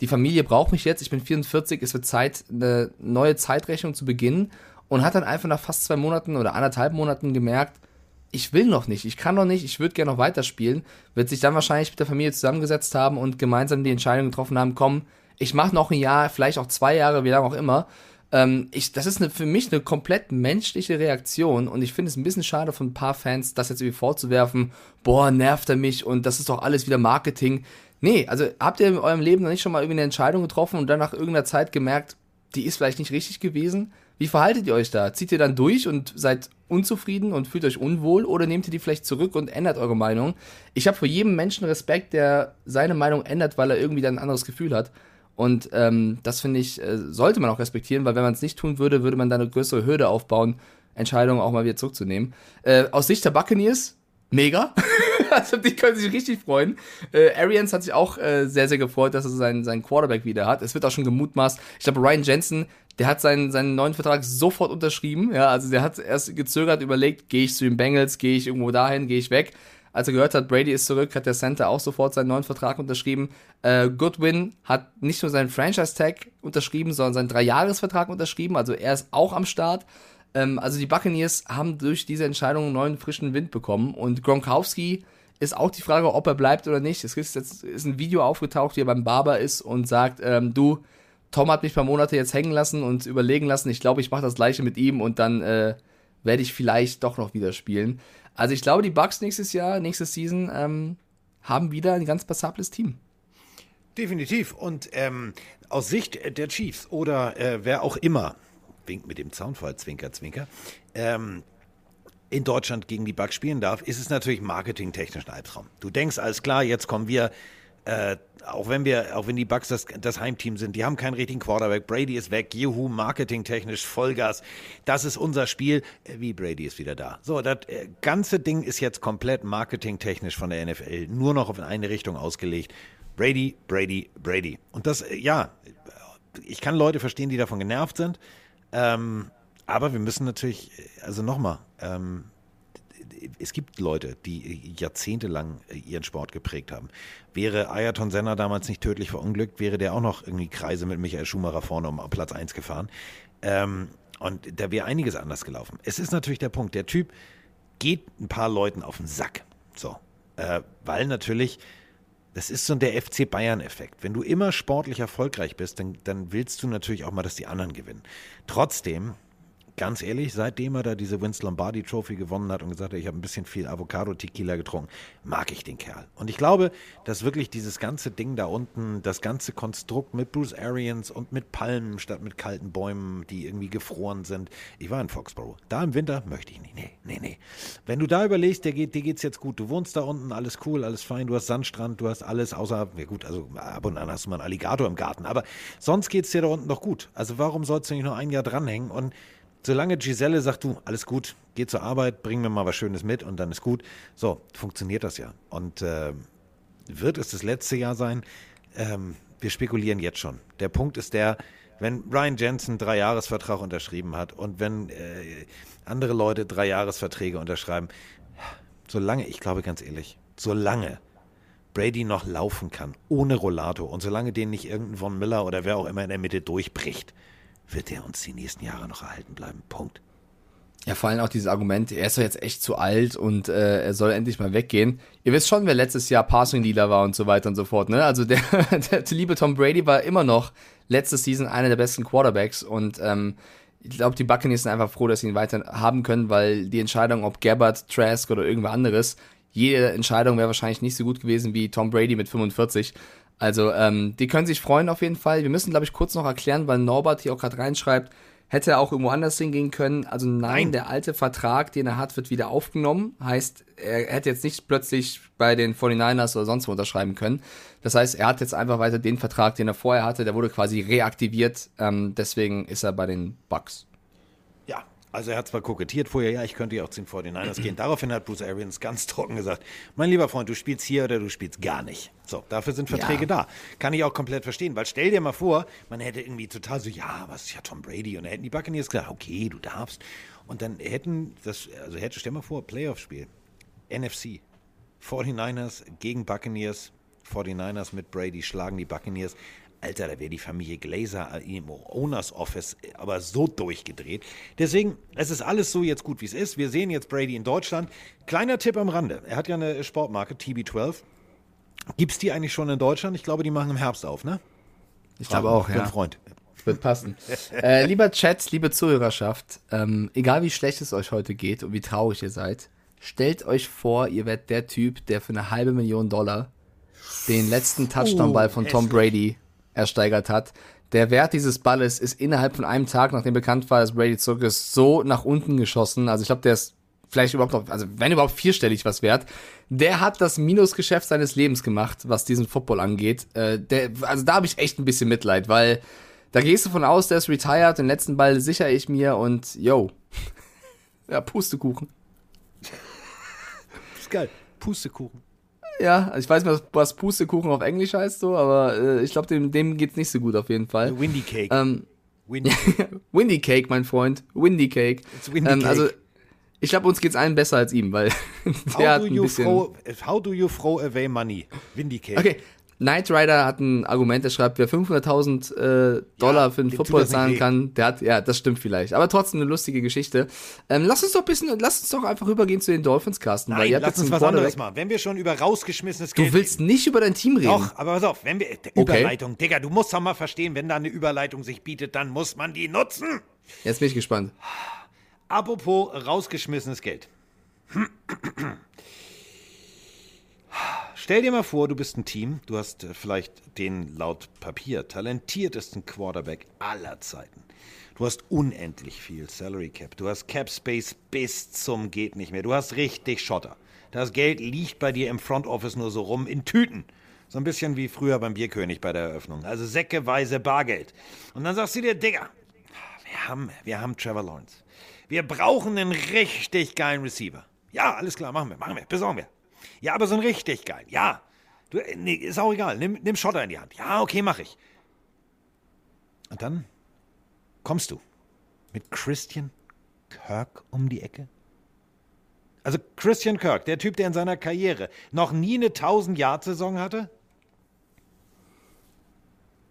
die Familie braucht mich jetzt, ich bin 44, es wird Zeit, eine neue Zeitrechnung zu beginnen und hat dann einfach nach fast zwei Monaten oder anderthalb Monaten gemerkt, ich will noch nicht, ich kann noch nicht, ich würde gerne noch weiterspielen, wird sich dann wahrscheinlich mit der Familie zusammengesetzt haben und gemeinsam die Entscheidung getroffen haben, komm, ich mache noch ein Jahr, vielleicht auch zwei Jahre, wie lange auch immer. Ähm, ich, das ist eine, für mich eine komplett menschliche Reaktion und ich finde es ein bisschen schade von ein paar Fans, das jetzt irgendwie vorzuwerfen, boah, nervt er mich und das ist doch alles wieder Marketing. Nee, also habt ihr in eurem Leben noch nicht schon mal irgendwie eine Entscheidung getroffen und dann nach irgendeiner Zeit gemerkt, die ist vielleicht nicht richtig gewesen? Wie verhaltet ihr euch da? Zieht ihr dann durch und seid unzufrieden und fühlt euch unwohl oder nehmt ihr die vielleicht zurück und ändert eure Meinung? Ich habe vor jedem Menschen Respekt, der seine Meinung ändert, weil er irgendwie dann ein anderes Gefühl hat. Und ähm, das finde ich, äh, sollte man auch respektieren, weil wenn man es nicht tun würde, würde man da eine größere Hürde aufbauen, Entscheidungen auch mal wieder zurückzunehmen. Äh, aus Sicht der Buccaneers, mega. also die können sich richtig freuen. Äh, Arians hat sich auch äh, sehr, sehr gefreut, dass er seinen, seinen Quarterback wieder hat. Es wird auch schon gemutmaßt. Ich glaube, Ryan Jensen, der hat seinen, seinen neuen Vertrag sofort unterschrieben. Ja, also der hat erst gezögert, überlegt, gehe ich zu den Bengals, gehe ich irgendwo dahin, gehe ich weg. Als er gehört hat, Brady ist zurück, hat der Center auch sofort seinen neuen Vertrag unterschrieben. Äh, Goodwin hat nicht nur seinen Franchise-Tag unterschrieben, sondern seinen Dreijahresvertrag unterschrieben. Also er ist auch am Start. Ähm, also die Buccaneers haben durch diese Entscheidung einen neuen frischen Wind bekommen. Und Gronkowski ist auch die Frage, ob er bleibt oder nicht. Es ist jetzt ist ein Video aufgetaucht, wie er beim Barber ist und sagt, ähm, du, Tom hat mich paar Monate jetzt hängen lassen und überlegen lassen. Ich glaube, ich mache das gleiche mit ihm und dann äh, werde ich vielleicht doch noch wieder spielen. Also ich glaube, die Bucks nächstes Jahr, nächste Season, ähm, haben wieder ein ganz passables Team. Definitiv. Und ähm, aus Sicht der Chiefs oder äh, wer auch immer, winkt mit dem Zaunfall, Zwinker, Zwinker, ähm, in Deutschland gegen die Bucks spielen darf, ist es natürlich marketingtechnisch ein Albtraum. Du denkst, alles klar, jetzt kommen wir, äh, auch wenn wir, auch wenn die Bucks das, das Heimteam sind, die haben keinen richtigen Quarterback, Brady ist weg, juhu, marketingtechnisch Vollgas, das ist unser Spiel, äh, wie Brady ist wieder da. So, das äh, ganze Ding ist jetzt komplett marketingtechnisch von der NFL nur noch auf eine Richtung ausgelegt. Brady, Brady, Brady. Und das, ja, ich kann Leute verstehen, die davon genervt sind. Ähm, aber wir müssen natürlich, also nochmal, ähm, es gibt Leute, die jahrzehntelang ihren Sport geprägt haben. Wäre Ayrton Senna damals nicht tödlich verunglückt, wäre der auch noch irgendwie Kreise mit Michael Schumacher vorne um Platz 1 gefahren. Ähm, und da wäre einiges anders gelaufen. Es ist natürlich der Punkt, der Typ geht ein paar Leuten auf den Sack. So. Äh, weil natürlich, das ist so der FC Bayern-Effekt. Wenn du immer sportlich erfolgreich bist, dann, dann willst du natürlich auch mal, dass die anderen gewinnen. Trotzdem, ganz ehrlich, seitdem er da diese Vince Lombardi Trophy gewonnen hat und gesagt hat, ich habe ein bisschen viel Avocado Tequila getrunken, mag ich den Kerl. Und ich glaube, dass wirklich dieses ganze Ding da unten, das ganze Konstrukt mit Bruce Arians und mit Palmen statt mit kalten Bäumen, die irgendwie gefroren sind. Ich war in Foxborough. Da im Winter möchte ich nicht. Nee, nee, nee. Wenn du da überlegst, dir, geht, dir geht's jetzt gut. Du wohnst da unten, alles cool, alles fein. Du hast Sandstrand, du hast alles, außer, ja gut, also ab und an hast du mal einen Alligator im Garten. Aber sonst geht's dir da unten doch gut. Also warum sollst du nicht nur ein Jahr dranhängen und Solange Giselle sagt, du, alles gut, geh zur Arbeit, bring mir mal was Schönes mit und dann ist gut. So, funktioniert das ja. Und äh, wird es das letzte Jahr sein? Ähm, wir spekulieren jetzt schon. Der Punkt ist der, wenn Ryan Jensen drei Jahresvertrag unterschrieben hat und wenn äh, andere Leute drei Jahresverträge unterschreiben, solange, ich glaube ganz ehrlich, solange Brady noch laufen kann, ohne Rollator und solange den nicht irgendein Von Miller oder wer auch immer in der Mitte durchbricht, wird er uns die nächsten Jahre noch erhalten bleiben. Punkt. Ja, vor allem auch dieses Argument, er ist doch jetzt echt zu alt und äh, er soll endlich mal weggehen. Ihr wisst schon, wer letztes Jahr Passing Leader war und so weiter und so fort, ne? Also der, der liebe Tom Brady war immer noch letzte Season einer der besten Quarterbacks und ähm, ich glaube, die Buccaneers sind einfach froh, dass sie ihn weiter haben können, weil die Entscheidung, ob Gabbard, Trask oder irgendwer anderes, jede Entscheidung wäre wahrscheinlich nicht so gut gewesen wie Tom Brady mit 45. Also, ähm, die können sich freuen auf jeden Fall. Wir müssen, glaube ich, kurz noch erklären, weil Norbert hier auch gerade reinschreibt, hätte er auch irgendwo anders hingehen können. Also nein, nein, der alte Vertrag, den er hat, wird wieder aufgenommen. Heißt, er hätte jetzt nicht plötzlich bei den 49ers oder sonst wo unterschreiben können. Das heißt, er hat jetzt einfach weiter den Vertrag, den er vorher hatte, der wurde quasi reaktiviert. Ähm, deswegen ist er bei den Bucks. Also er hat zwar kokettiert vorher, ja, ich könnte ja auch zu den 49ers gehen. Daraufhin hat Bruce Arians ganz trocken gesagt, mein lieber Freund, du spielst hier oder du spielst gar nicht. So, dafür sind Verträge ja. da. Kann ich auch komplett verstehen, weil stell dir mal vor, man hätte irgendwie total so, ja, was ist ja Tom Brady? Und dann hätten die Buccaneers gesagt, okay, du darfst. Und dann hätten das, also hätte, stell mal vor, Playoff-Spiel, NFC, 49ers gegen Buccaneers, 49ers mit Brady schlagen die Buccaneers. Alter, da wäre die Familie Glazer im Owners Office aber so durchgedreht. Deswegen, es ist alles so jetzt gut, wie es ist. Wir sehen jetzt Brady in Deutschland. Kleiner Tipp am Rande. Er hat ja eine Sportmarke, TB12. Gibt es die eigentlich schon in Deutschland? Ich glaube, die machen im Herbst auf, ne? Ich glaube auch, ja. Freund. Wird passen. äh, lieber Chat, liebe Zuhörerschaft, ähm, egal wie schlecht es euch heute geht und wie traurig ihr seid, stellt euch vor, ihr werdet der Typ, der für eine halbe Million Dollar den letzten Touchdown-Ball von Tom Brady ersteigert hat. Der Wert dieses Balles ist innerhalb von einem Tag, nachdem bekannt war, dass Brady zurück ist, so nach unten geschossen. Also ich glaube, der ist vielleicht überhaupt noch, also wenn überhaupt vierstellig was wert. Der hat das Minusgeschäft seines Lebens gemacht, was diesen Football angeht. Äh, der, also da habe ich echt ein bisschen Mitleid, weil da gehst du von aus, der ist retired, den letzten Ball sichere ich mir und yo. ja, Pustekuchen. Ist geil. Pustekuchen. Ja, also ich weiß nicht, was Pustekuchen auf Englisch heißt so, aber äh, ich glaube, dem, dem geht's nicht so gut auf jeden Fall. Windy Cake. Ähm, Windy Cake. Windy Cake, mein Freund. Windy Cake. It's Windy ähm, Cake. Also, ich glaube, uns geht's allen besser als ihm, weil der hat ein bisschen... Throw, how do you throw away money? Windy Cake. Okay, Knight Rider hat ein Argument, der schreibt, wer 500.000 äh, Dollar ja, für einen Football zahlen kann, der hat, ja, das stimmt vielleicht. Aber trotzdem eine lustige Geschichte. Ähm, lass uns doch ein bisschen, lass uns doch einfach rübergehen zu den Dolphins, Carsten. Nein, weil lass uns was anderes machen. Wenn wir schon über rausgeschmissenes Geld Du willst reden. nicht über dein Team reden. Doch, aber pass auf, wenn wir, okay. Überleitung, Digga, du musst doch mal verstehen, wenn da eine Überleitung sich bietet, dann muss man die nutzen. Jetzt bin ich gespannt. Apropos rausgeschmissenes Geld. Stell dir mal vor, du bist ein Team, du hast äh, vielleicht den laut Papier talentiertesten Quarterback aller Zeiten. Du hast unendlich viel Salary Cap. Du hast Cap Space bis zum geht nicht mehr. Du hast richtig Schotter. Das Geld liegt bei dir im Front Office nur so rum in Tüten. So ein bisschen wie früher beim Bierkönig bei der Eröffnung. Also säckeweise Bargeld. Und dann sagst du dir, Digga, wir haben, wir haben Trevor Lawrence. Wir brauchen einen richtig geilen Receiver. Ja, alles klar, machen wir, machen wir, besorgen wir. Ja, aber so ein richtig geil. Ja. Du, nee, ist auch egal. Nimm, nimm Schotter in die Hand. Ja, okay, mach ich. Und dann kommst du mit Christian Kirk um die Ecke. Also Christian Kirk, der Typ, der in seiner Karriere noch nie eine 1000-Yard-Saison hatte.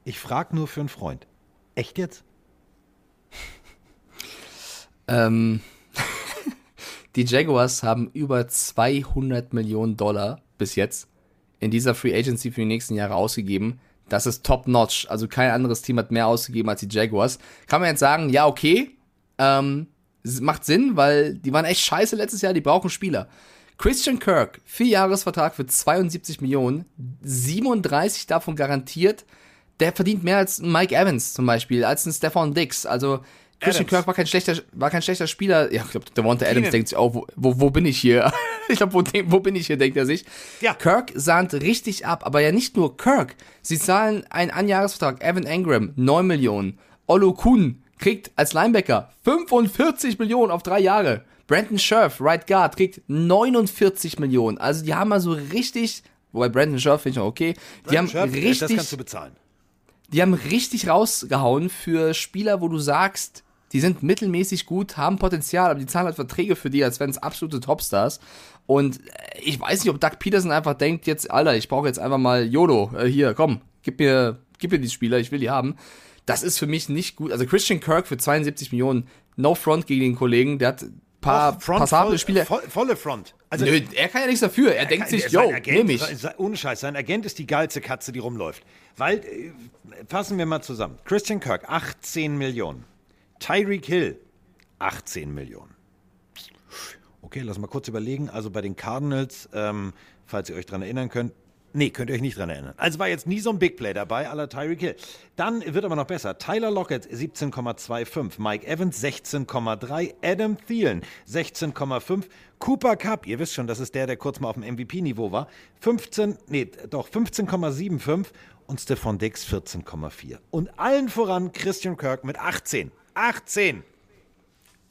Ich frag nur für einen Freund. Echt jetzt? Ähm, die Jaguars haben über 200 Millionen Dollar bis jetzt in dieser Free Agency für die nächsten Jahre ausgegeben. Das ist top notch. Also kein anderes Team hat mehr ausgegeben als die Jaguars. Kann man jetzt sagen, ja, okay, ähm, macht Sinn, weil die waren echt scheiße letztes Jahr, die brauchen Spieler. Christian Kirk, vier Jahresvertrag für 72 Millionen, 37 davon garantiert. Der verdient mehr als Mike Evans zum Beispiel, als ein Stefan Dix. Also Christian Kirk war kein schlechter, war kein schlechter Spieler. Ja, ich glaube, Devonta Adams denkt sich auch, wo, wo, wo bin ich hier? ich glaube, wo, wo bin ich hier, denkt er sich. Ja. Kirk sahnt richtig ab, aber ja nicht nur Kirk. Sie zahlen einen Anjahresvertrag. Evan Engram, 9 Millionen. Olo Kuhn, kriegt als Linebacker 45 Millionen auf drei Jahre. Brandon Scherf, Right Guard, kriegt 49 Millionen. Also die haben mal so richtig, wobei Brandon Scherf finde ich noch okay, die Brandon haben Scherf, äh, richtig, Das kannst du bezahlen. die haben richtig rausgehauen für Spieler, wo du sagst, die sind mittelmäßig gut, haben Potenzial, aber die zahlen halt Verträge für die, als wären es absolute Topstars. Und äh, ich weiß nicht, ob Doug Peterson einfach denkt, jetzt, Alter, ich brauche jetzt einfach mal YOLO, äh, hier, komm, gib mir, gib mir die Spieler, ich will die haben. Das ist für mich nicht gut. Also Christian Kirk für 72 Millionen, no front gegen den Kollegen, der hat ein paar Front, passable voll, Spiele. voll, volle Front. Also, Nö, er kann ja nichts dafür. Er denkt sich, yo, sein Agent, nehm ich. Ohne Scheiß, sein Agent ist die geilste Katze, die rumläuft. Weil, äh, fassen wir mal zusammen. Christian Kirk, 18 Millionen. Tyreek Hill, 18 Millionen. Okay, lass mal kurz überlegen. Also bei den Cardinals, ähm, falls ihr euch dran erinnern könnt, Nee, könnt ihr euch nicht dran erinnern. Also war jetzt nie so ein Big Play dabei, aller Tyreek Hill. Dann wird aber noch besser. Tyler Lockett 17,25, Mike Evans 16,3, Adam Thielen 16,5, Cooper Cup, ihr wisst schon, das ist der, der kurz mal auf dem MVP-Niveau war, 15, nee, doch 15,75 und Stephon Dix 14,4. Und allen voran Christian Kirk mit 18. 18!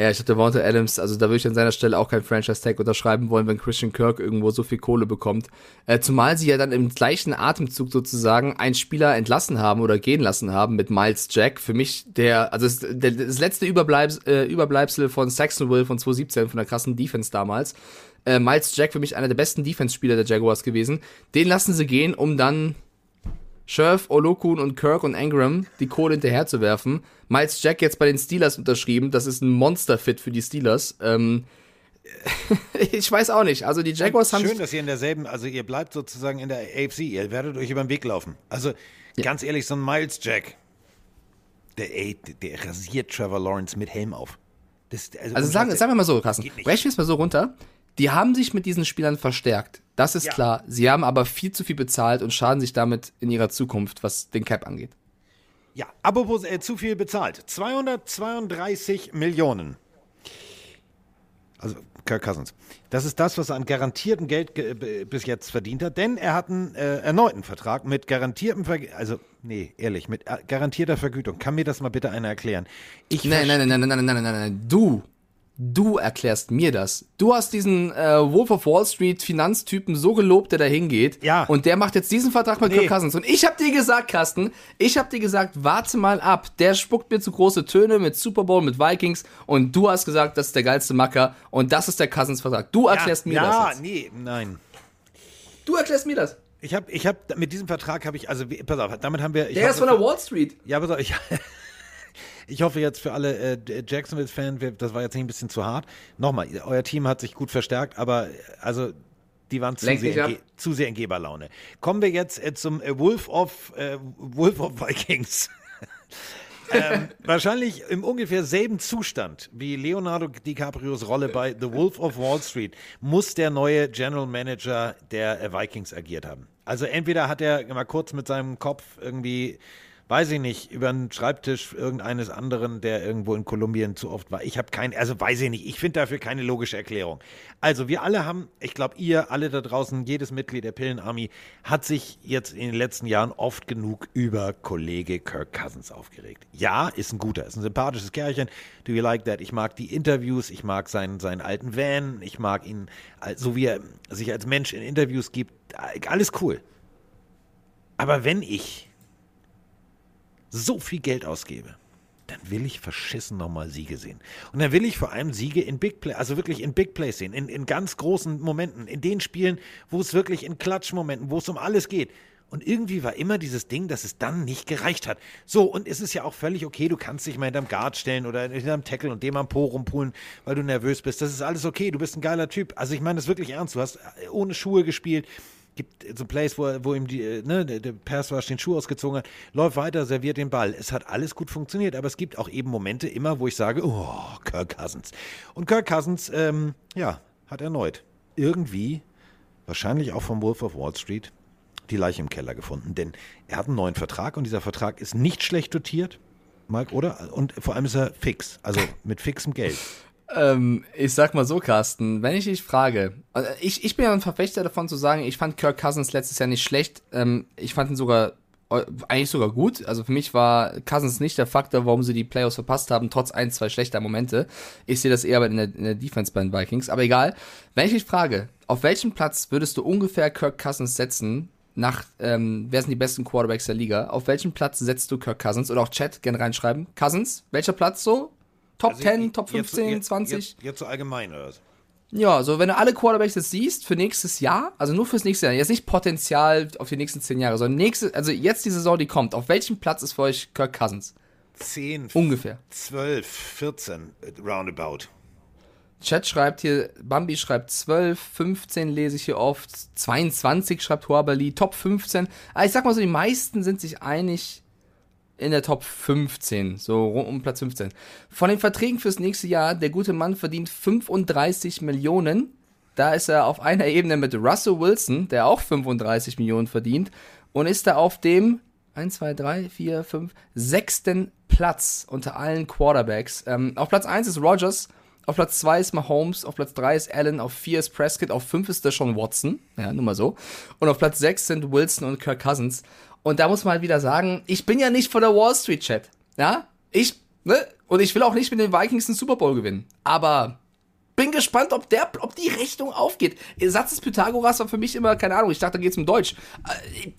Ja, ich hatte Devonta Adams, also da würde ich an seiner Stelle auch kein Franchise-Tag unterschreiben wollen, wenn Christian Kirk irgendwo so viel Kohle bekommt. Äh, zumal sie ja dann im gleichen Atemzug sozusagen einen Spieler entlassen haben oder gehen lassen haben mit Miles Jack. Für mich der, also das, der, das letzte Überbleibs, äh, Überbleibsel von Saxonville von 2017, von der krassen Defense damals. Äh, Miles Jack für mich einer der besten Defense-Spieler der Jaguars gewesen. Den lassen sie gehen, um dann Scherf, Olokun und Kirk und Ingram die Kohle hinterher zu werfen. Miles Jack jetzt bei den Steelers unterschrieben. Das ist ein Monster-Fit für die Steelers. Ähm, ich weiß auch nicht. Also die Jaguars haben Schön, dass ihr in derselben, also ihr bleibt sozusagen in der AFC, ihr werdet euch über den Weg laufen. Also ganz ehrlich, so ein Miles Jack, der, ey, der rasiert Trevor Lawrence mit Helm auf. Das, Also sagen, sagen wir mal so, Carsten, brechen wir es mal so runter. Die haben sich mit diesen Spielern verstärkt. Das ist Ja. klar. Sie haben aber viel zu viel bezahlt und schaden sich damit in ihrer Zukunft, was den Cap angeht. Ja, apropos äh, zu viel bezahlt. 232 Millionen. Also Kirk Cousins. Das ist das, was er an garantiertem Geld ge b- bis jetzt verdient hat, denn er hat einen äh, erneuten Vertrag mit garantiertem Ver also nee, ehrlich, mit äh, garantierter Vergütung. Kann mir das mal bitte einer erklären? Ich Nein, nein, nein, nein, nein, nein, nein, nein, nein. Du, du erklärst mir das. Du hast diesen äh, Wolf of Wall Street Finanztypen so gelobt, der da hingeht. Ja. Und der macht jetzt diesen Vertrag mit Nee. Kirk Cousins. Und ich hab dir gesagt, Carsten, ich hab dir gesagt, warte mal ab. Der spuckt mir zu große Töne mit Super Bowl, mit Vikings. Und du hast gesagt, das ist der geilste Macker. Und das ist der Cousins Vertrag. Du erklärst mir ja, das jetzt. nee, nein. Du erklärst mir das. Ich habe, ich habe mit diesem Vertrag habe ich, also pass auf, damit haben wir. Der ist hoffe, von der Wall Street. Ja, pass auf, ich, ich hoffe jetzt für alle äh, Jacksonville-Fans, das war jetzt nicht ein bisschen zu hart. Nochmal, euer Team hat sich gut verstärkt, aber äh, also die waren zu Lenk sehr, in zu sehr in Geberlaune. Kommen wir jetzt äh, zum äh, Wolf of äh, Wolf of Vikings. ähm, wahrscheinlich im ungefähr selben Zustand wie Leonardo DiCaprios Rolle bei The Wolf of Wall Street muss der neue General Manager der äh, Vikings agiert haben. Also entweder hat er mal kurz mit seinem Kopf irgendwie, weiß ich nicht, über den Schreibtisch irgendeines anderen, der irgendwo in Kolumbien zu oft war. Ich habe kein, also weiß ich nicht, ich finde dafür keine logische Erklärung. Also wir alle haben, ich glaube ihr alle da draußen, jedes Mitglied der Pillenarmy hat sich jetzt in den letzten Jahren oft genug über Kollege Kirk Cousins aufgeregt. Ja, ist ein guter, ist ein sympathisches Kerlchen. Do you like that? Ich mag die Interviews, ich mag seinen, seinen alten Van, ich mag ihn, so wie er sich als Mensch in Interviews gibt, alles cool. Aber wenn ich so viel Geld ausgebe, dann will ich verschissen nochmal Siege sehen. Und dann will ich vor allem Siege in Big Play, also wirklich in Big Plays sehen, in, in ganz großen Momenten, in den Spielen, wo es wirklich in Klatschmomenten, wo es um alles geht. Und irgendwie war immer dieses Ding, dass es dann nicht gereicht hat. So, und es ist ja auch völlig okay, du kannst dich mal hinterm Guard stellen oder hinterm Tackle und dem am Po rumpulen, weil du nervös bist. Das ist alles okay, du bist ein geiler Typ. Also ich meine das wirklich ernst. Du hast ohne Schuhe gespielt, gibt so Plays, wo, wo ihm die, äh, ne, der, der Rush den Schuh ausgezogen hat, läuft weiter, serviert den Ball. Es hat alles gut funktioniert, aber es gibt auch eben Momente immer, wo ich sage, oh, Kirk Cousins. Und Kirk Cousins, ähm, ja, hat erneut irgendwie, wahrscheinlich auch vom Wolf of Wall Street, die Leiche im Keller gefunden. Denn er hat einen neuen Vertrag und dieser Vertrag ist nicht schlecht dotiert, Mike, oder? Und vor allem ist er fix, also mit fixem Geld. Ähm, ich sag mal so, Carsten, wenn ich dich frage, also ich, ich bin ja ein Verfechter davon zu sagen, ich fand Kirk Cousins letztes Jahr nicht schlecht. Ähm, ich fand ihn sogar äh, eigentlich sogar gut. Also für mich war Cousins nicht der Faktor, warum sie die Playoffs verpasst haben, trotz ein, zwei schlechter Momente. Ich sehe das eher in der, in der Defense bei den Vikings. Aber egal. Wenn ich dich frage, auf welchen Platz würdest du ungefähr Kirk Cousins setzen, nach, ähm, wer sind die besten Quarterbacks der Liga? Auf welchen Platz setzt du Kirk Cousins? Oder auch Chat gerne reinschreiben. Cousins, welcher Platz so? Top also 10, Top 15, jetzt, 20? Jetzt, jetzt so allgemein oder was? Ja, so wenn du alle Quarterbacks jetzt siehst für nächstes Jahr, also nur fürs nächste Jahr, jetzt nicht Potenzial auf die nächsten zehn Jahre, sondern nächste, also jetzt die Saison, die kommt, auf welchem Platz ist für euch Kirk Cousins? 10, ungefähr. 12, 14, roundabout. Chat schreibt hier, Bambi schreibt 12, 15 lese ich hier oft, 22 schreibt Huabali, Top 15. Aber ah, ich sag mal so, die meisten sind sich einig, in der Top 15, so um Platz 15. Von den Verträgen fürs nächste Jahr, der gute Mann verdient 35 Millionen. Da ist er auf einer Ebene mit Russell Wilson, der auch 35 Millionen verdient, und ist da auf dem 1, 2, 3, 4, 5, sechsten Platz unter allen Quarterbacks. Ähm, auf Platz 1 ist Rogers, auf Platz 2 ist Mahomes, auf Platz 3 ist Allen, auf 4 ist Prescott, auf 5 ist der schon Watson, ja, nur mal so. Und auf Platz 6 sind Wilson und Kirk Cousins. Und da muss man halt wieder sagen, ich bin ja nicht von der Wall Street Chat. Ja? Ich, ne? Und ich will auch nicht mit den Vikings den Super Bowl gewinnen. Aber bin gespannt, ob der, ob die Rechnung aufgeht. Satz des Pythagoras war für mich immer, keine Ahnung, ich dachte, da geht's um Deutsch. Äh,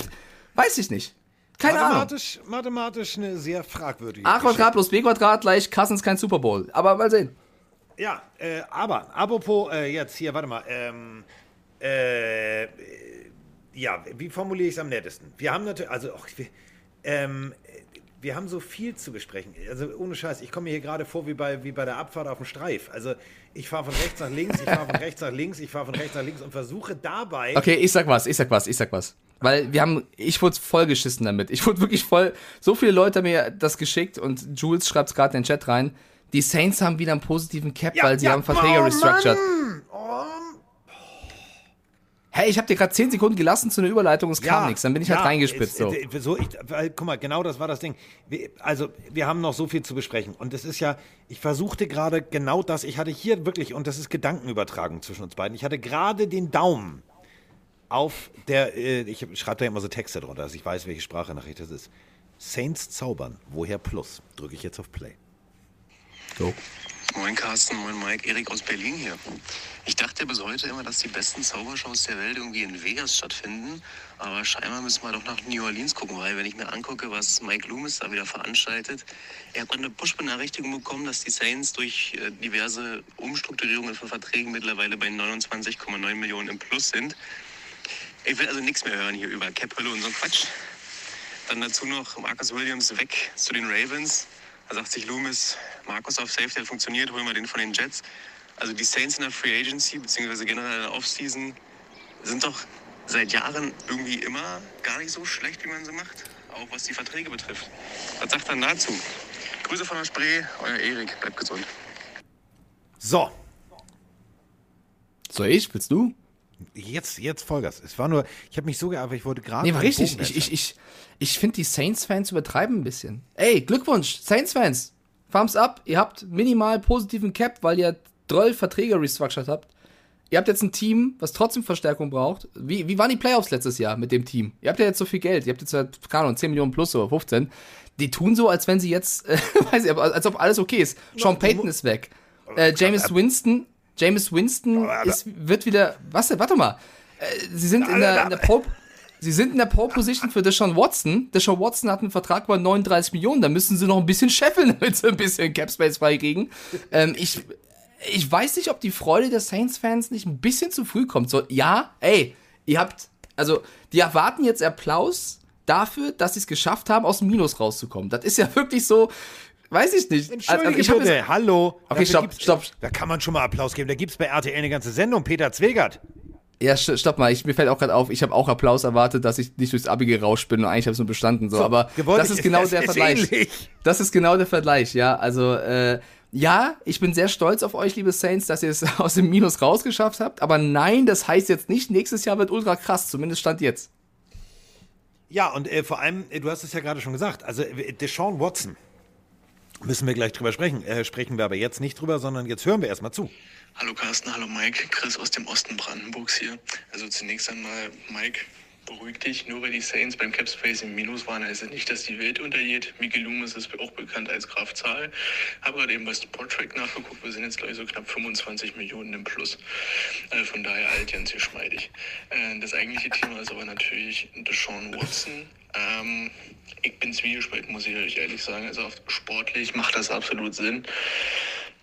weiß ich nicht. Keine mathematisch, Ahnung. Mathematisch eine sehr fragwürdige. A Quadrat plus B Quadrat gleich Cousins kein Super Bowl. Aber mal sehen. Ja, äh, aber, apropos, äh, jetzt hier, warte mal, ähm, äh, ja, wie formuliere ich es am nettesten? Wir haben natürlich, also, ach, wir, ähm, wir haben so viel zu besprechen. Also ohne Scheiß, ich komme mir hier gerade vor wie bei, wie bei der Abfahrt auf dem Streif. Also ich fahre von rechts nach links, ich fahre von rechts nach links, ich fahre von rechts nach links und versuche dabei. Okay, ich sag was, ich sag was, ich sag was. Weil wir haben, ich wurde vollgeschissen damit. Ich wurde wirklich voll, so viele Leute haben mir das geschickt und Jules schreibt es gerade in den Chat rein. Die Saints haben wieder einen positiven Cap, ja, weil sie ja, haben Verträge oh, restructured. Mann. Hey, ich habe dir gerade 10 Sekunden gelassen zu einer Überleitung, es kam ja, nichts, dann bin ich halt ja, halt reingespitzt. So. Äh, so ich, weil, guck mal, genau das war das Ding. Wir, also, wir haben noch so viel zu besprechen. Und es ist ja, ich versuchte gerade genau das, ich hatte hier wirklich, und das ist Gedankenübertragung zwischen uns beiden, ich hatte gerade den Daumen auf der, äh, ich schreibe da immer so Texte drunter, dass ich weiß, welche Sprachnachricht das ist. Saints zaubern, woher plus? Drücke ich jetzt auf Play. Go. Moin Carsten, moin Mike, Erik aus Berlin hier. Ich dachte bis heute immer, dass die besten Zaubershows der Welt irgendwie in Vegas stattfinden. Aber scheinbar müssen wir doch nach New Orleans gucken, weil wenn ich mir angucke, was Mike Loomis da wieder veranstaltet, er hat eine Push-Benachrichtigung bekommen, dass die Saints durch äh, diverse Umstrukturierungen von Verträgen mittlerweile bei 29,9 Millionen im Plus sind. Ich will also nichts mehr hören hier über Cap-Hülle und so Quatsch. Dann dazu noch Marcus Williams weg zu den Ravens. Da sagt sich Loomis, Markus auf Safety hat funktioniert, holen wir den von den Jets. Also die Saints in der Free Agency, beziehungsweise generell in der Offseason, sind doch seit Jahren irgendwie immer gar nicht so schlecht, wie man sie macht. Auch was die Verträge betrifft. Was sagt dann dazu? Grüße von der Spree, euer Erik, bleibt gesund. So. Soll ich? Willst du? Jetzt, jetzt Vollgas. Es war nur, ich habe mich so geärgert, ich wollte gerade. Nee, war richtig. Ich, ich, ich, ich finde, die Saints-Fans übertreiben ein bisschen. Ey, Glückwunsch, Saints-Fans. Thumbs up. Ihr habt minimal positiven Cap, weil ihr 12 Verträge restructured habt. Ihr habt jetzt ein Team, was trotzdem Verstärkung braucht. Wie, wie waren die Playoffs letztes Jahr mit dem Team? Ihr habt ja jetzt so viel Geld. Ihr habt jetzt, keine Ahnung, 10 Millionen plus oder 15. Die tun so, als wenn sie jetzt, äh, weiß ich, als ob alles okay ist. Sean Payton ist weg. Äh, James Winston, James Winston ist, wird wieder, was, warte mal. Äh, sie sind in der, in der Pole, Sie sind in der Pole Position für Deshaun Watson. Deshaun Watson hat einen Vertrag über 39 Millionen. Da müssen sie noch ein bisschen scheffeln, damit sie ein bisschen Cap Space freikriegen. Ähm, ich, ich weiß nicht, ob die Freude der Saints-Fans nicht ein bisschen zu früh kommt. So, ja, ey, ihr habt, also, die erwarten jetzt Applaus dafür, dass sie es geschafft haben, aus dem Minus rauszukommen. Das ist ja wirklich so, weiß ich nicht. Entschuldige also, ich bitte, jetzt, hallo. Okay, stopp, stopp. Da kann man schon mal Applaus geben. Da gibt es bei RTL eine ganze Sendung, Peter Zwegert. Ja, stopp mal, ich, mir fällt auch gerade auf, ich habe auch Applaus erwartet, dass ich nicht durchs Abi gerauscht bin und eigentlich habe ich es nur bestanden. So, so aber das ist genau der Vergleich. Ähnlich. Das ist genau der Vergleich, ja. Also, äh, ja, ich bin sehr stolz auf euch, liebe Saints, dass ihr es aus dem Minus rausgeschafft habt. Aber nein, das heißt jetzt nicht, nächstes Jahr wird ultra krass, zumindest stand jetzt. Ja, und äh, vor allem, äh, du hast es ja gerade schon gesagt, also äh, Deshaun Watson, müssen wir gleich drüber sprechen. Äh, sprechen wir aber jetzt nicht drüber, sondern jetzt hören wir erstmal zu. Hallo Carsten, hallo Mike, Chris aus dem Osten Brandenburgs hier. Also zunächst einmal, Mike, beruhig dich, nur weil die Saints beim Capspace im Minus waren, heißt es nicht, dass die Welt untergeht. Mickey Loomis ist auch bekannt als Graf Zahl. Habe gerade eben bei Sporttrack nachgeguckt, wir sind jetzt glaube ich so knapp 25 Millionen im Plus. Also von daher alt ganz geschmeidig. Äh, das eigentliche Thema ist aber natürlich Deshaun Watson. Ähm, ich bin zwiegespalten, muss ich euch ehrlich sagen. Also sportlich macht das absolut Sinn.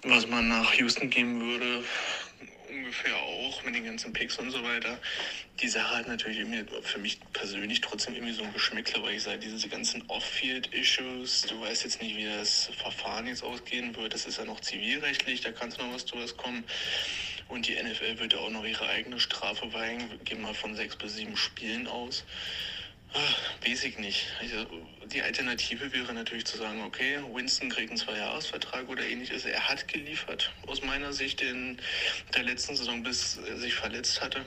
Was man nach Houston geben würde, ungefähr auch mit den ganzen Picks und so weiter. Die Sache hat natürlich für mich persönlich trotzdem irgendwie so ein Geschmäckler, weil ich sage, diese ganzen Off-Field-Issues, du weißt jetzt nicht, wie das Verfahren jetzt ausgehen wird. Das ist ja noch zivilrechtlich, da kann es noch was zu was kommen. Und die NFL wird ja auch noch ihre eigene Strafe. Wir gehen mal von sechs bis sieben Spielen aus. Ach, weiß ich nicht. Also, die Alternative wäre natürlich zu sagen, okay, Winston kriegt einen Zweijahresvertrag oder ähnliches. Er hat geliefert, aus meiner Sicht in der letzten Saison, bis er sich verletzt hatte.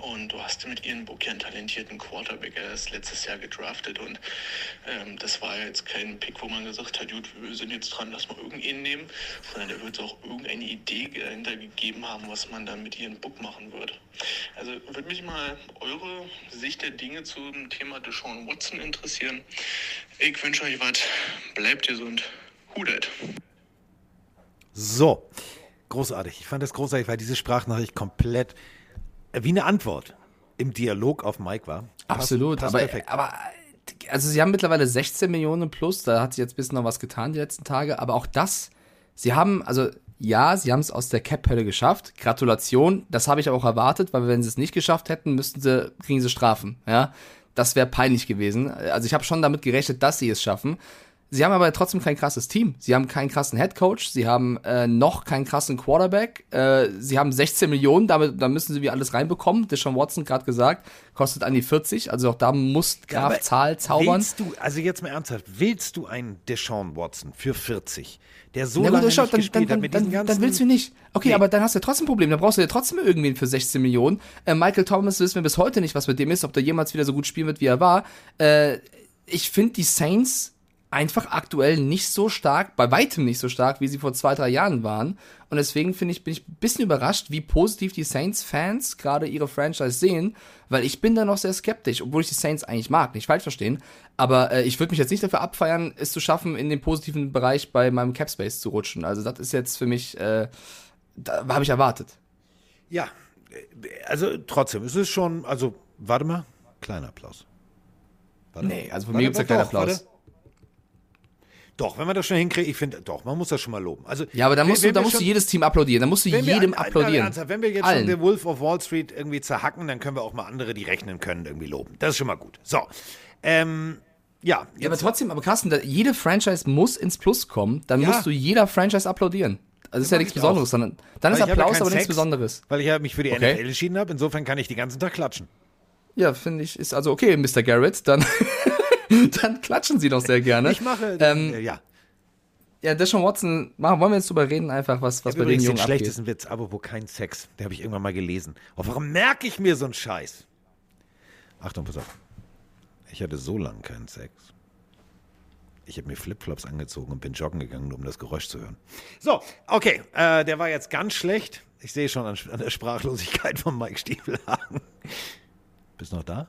Und du hast mit Ian Book ja einen talentierten Quarterback. Er ist letztes Jahr gedraftet und ähm, das war jetzt kein Pick, wo man gesagt hat, gut, wir sind jetzt dran, lass mal irgendeinen nehmen, sondern da wird es auch irgendeine Idee dahinter gegeben haben, was man dann mit Ian Book machen würde. Also würde mich mal eure Sicht der Dinge zum Thema Deshaun Watson interessieren. Ich wünsche euch was. Bleibt gesund. Hudet. So, großartig. Ich fand das großartig, weil diese Sprachnachricht komplett wie eine Antwort im Dialog auf Mike war. Absolut, passt, passt aber, aber also sie haben mittlerweile 16 Millionen plus, da hat sich jetzt ein bisschen noch was getan die letzten Tage, aber auch das, sie haben, also ja, sie haben es aus der Cap-Hölle geschafft. Gratulation, das habe ich auch erwartet, weil wenn sie es nicht geschafft hätten, müssten sie, kriegen sie Strafen, ja. Das wäre peinlich gewesen. Also ich habe schon damit gerechnet, dass sie es schaffen. Sie haben aber trotzdem kein krasses Team. Sie haben keinen krassen Headcoach. Sie haben äh, noch keinen krassen Quarterback. Äh, sie haben 16 Millionen. Damit, da müssen sie wie alles reinbekommen. Deshaun Watson gerade gesagt, kostet an die 40. Also auch da muss Graf ja, Zahl zaubern. Willst du, also jetzt mal ernsthaft, willst du einen Deshaun Watson für 40? Der so Na, lange nicht dann, gespielt dann, hat mit dann, diesen ganzen... Dann willst du nicht. Okay, nee. aber dann hast du ja trotzdem ein Problem. Dann brauchst du ja trotzdem irgendwen für 16 Millionen. Äh, Michael Thomas wissen wir bis heute nicht, was mit dem ist, ob der jemals wieder so gut spielen wird, wie er war. Äh, ich finde, die Saints einfach aktuell nicht so stark, bei weitem nicht so stark, wie sie vor zwei, drei Jahren waren. Und deswegen finde ich, bin ich ein bisschen überrascht, wie positiv die Saints-Fans gerade ihre Franchise sehen, weil ich bin da noch sehr skeptisch, obwohl ich die Saints eigentlich mag, nicht falsch verstehen. Aber äh, ich würde mich jetzt nicht dafür abfeiern, es zu schaffen, in den positiven Bereich bei meinem Capspace zu rutschen. Also das ist jetzt für mich, äh, da habe ich erwartet. Ja, also trotzdem, es ist schon, also warte mal, kleiner Applaus. Warte. Nee, also von mir gibt es ja keinen Applaus. Warte. Doch, wenn man das schon hinkriegt, ich finde, doch, man muss das schon mal loben. Also, ja, aber da musst, du, da musst schon, du jedes Team applaudieren. Da musst du jedem wir, applaudieren. Ernsthaft, wenn wir jetzt Allen. schon The Wolf of Wall Street irgendwie zerhacken, dann können wir auch mal andere, die rechnen können, irgendwie loben. Das ist schon mal gut. So. Ähm, ja. Ja, aber trotzdem, aber Carsten, da, jede Franchise muss ins Plus kommen. Dann ja. musst du jeder Franchise applaudieren. Also ist ja nichts Besonderes, auch. sondern dann weil ist Applaus, aber Sex, nichts Besonderes. Weil ich ja mich für die okay. NFL entschieden habe. Insofern kann ich die ganzen Tag klatschen. Ja, finde ich, ist also okay, Mr. Garrett, dann, dann klatschen Sie doch sehr gerne. Ich mache, ähm, ja. Ja, Deshaun Watson, machen, wollen wir jetzt drüber reden, einfach, was, was bei den Jungen den schlechtesten Witz, aber wo kein Sex. Der habe ich irgendwann mal gelesen. Oh, warum merke ich mir so einen Scheiß? Achtung, pass auf. Ich hatte so lange keinen Sex. Ich habe mir Flipflops angezogen und bin joggen gegangen, um das Geräusch zu hören. So, okay, äh, der war jetzt ganz schlecht. Ich sehe schon an, an der Sprachlosigkeit von Mike Stiefelhagen. Bist du noch da?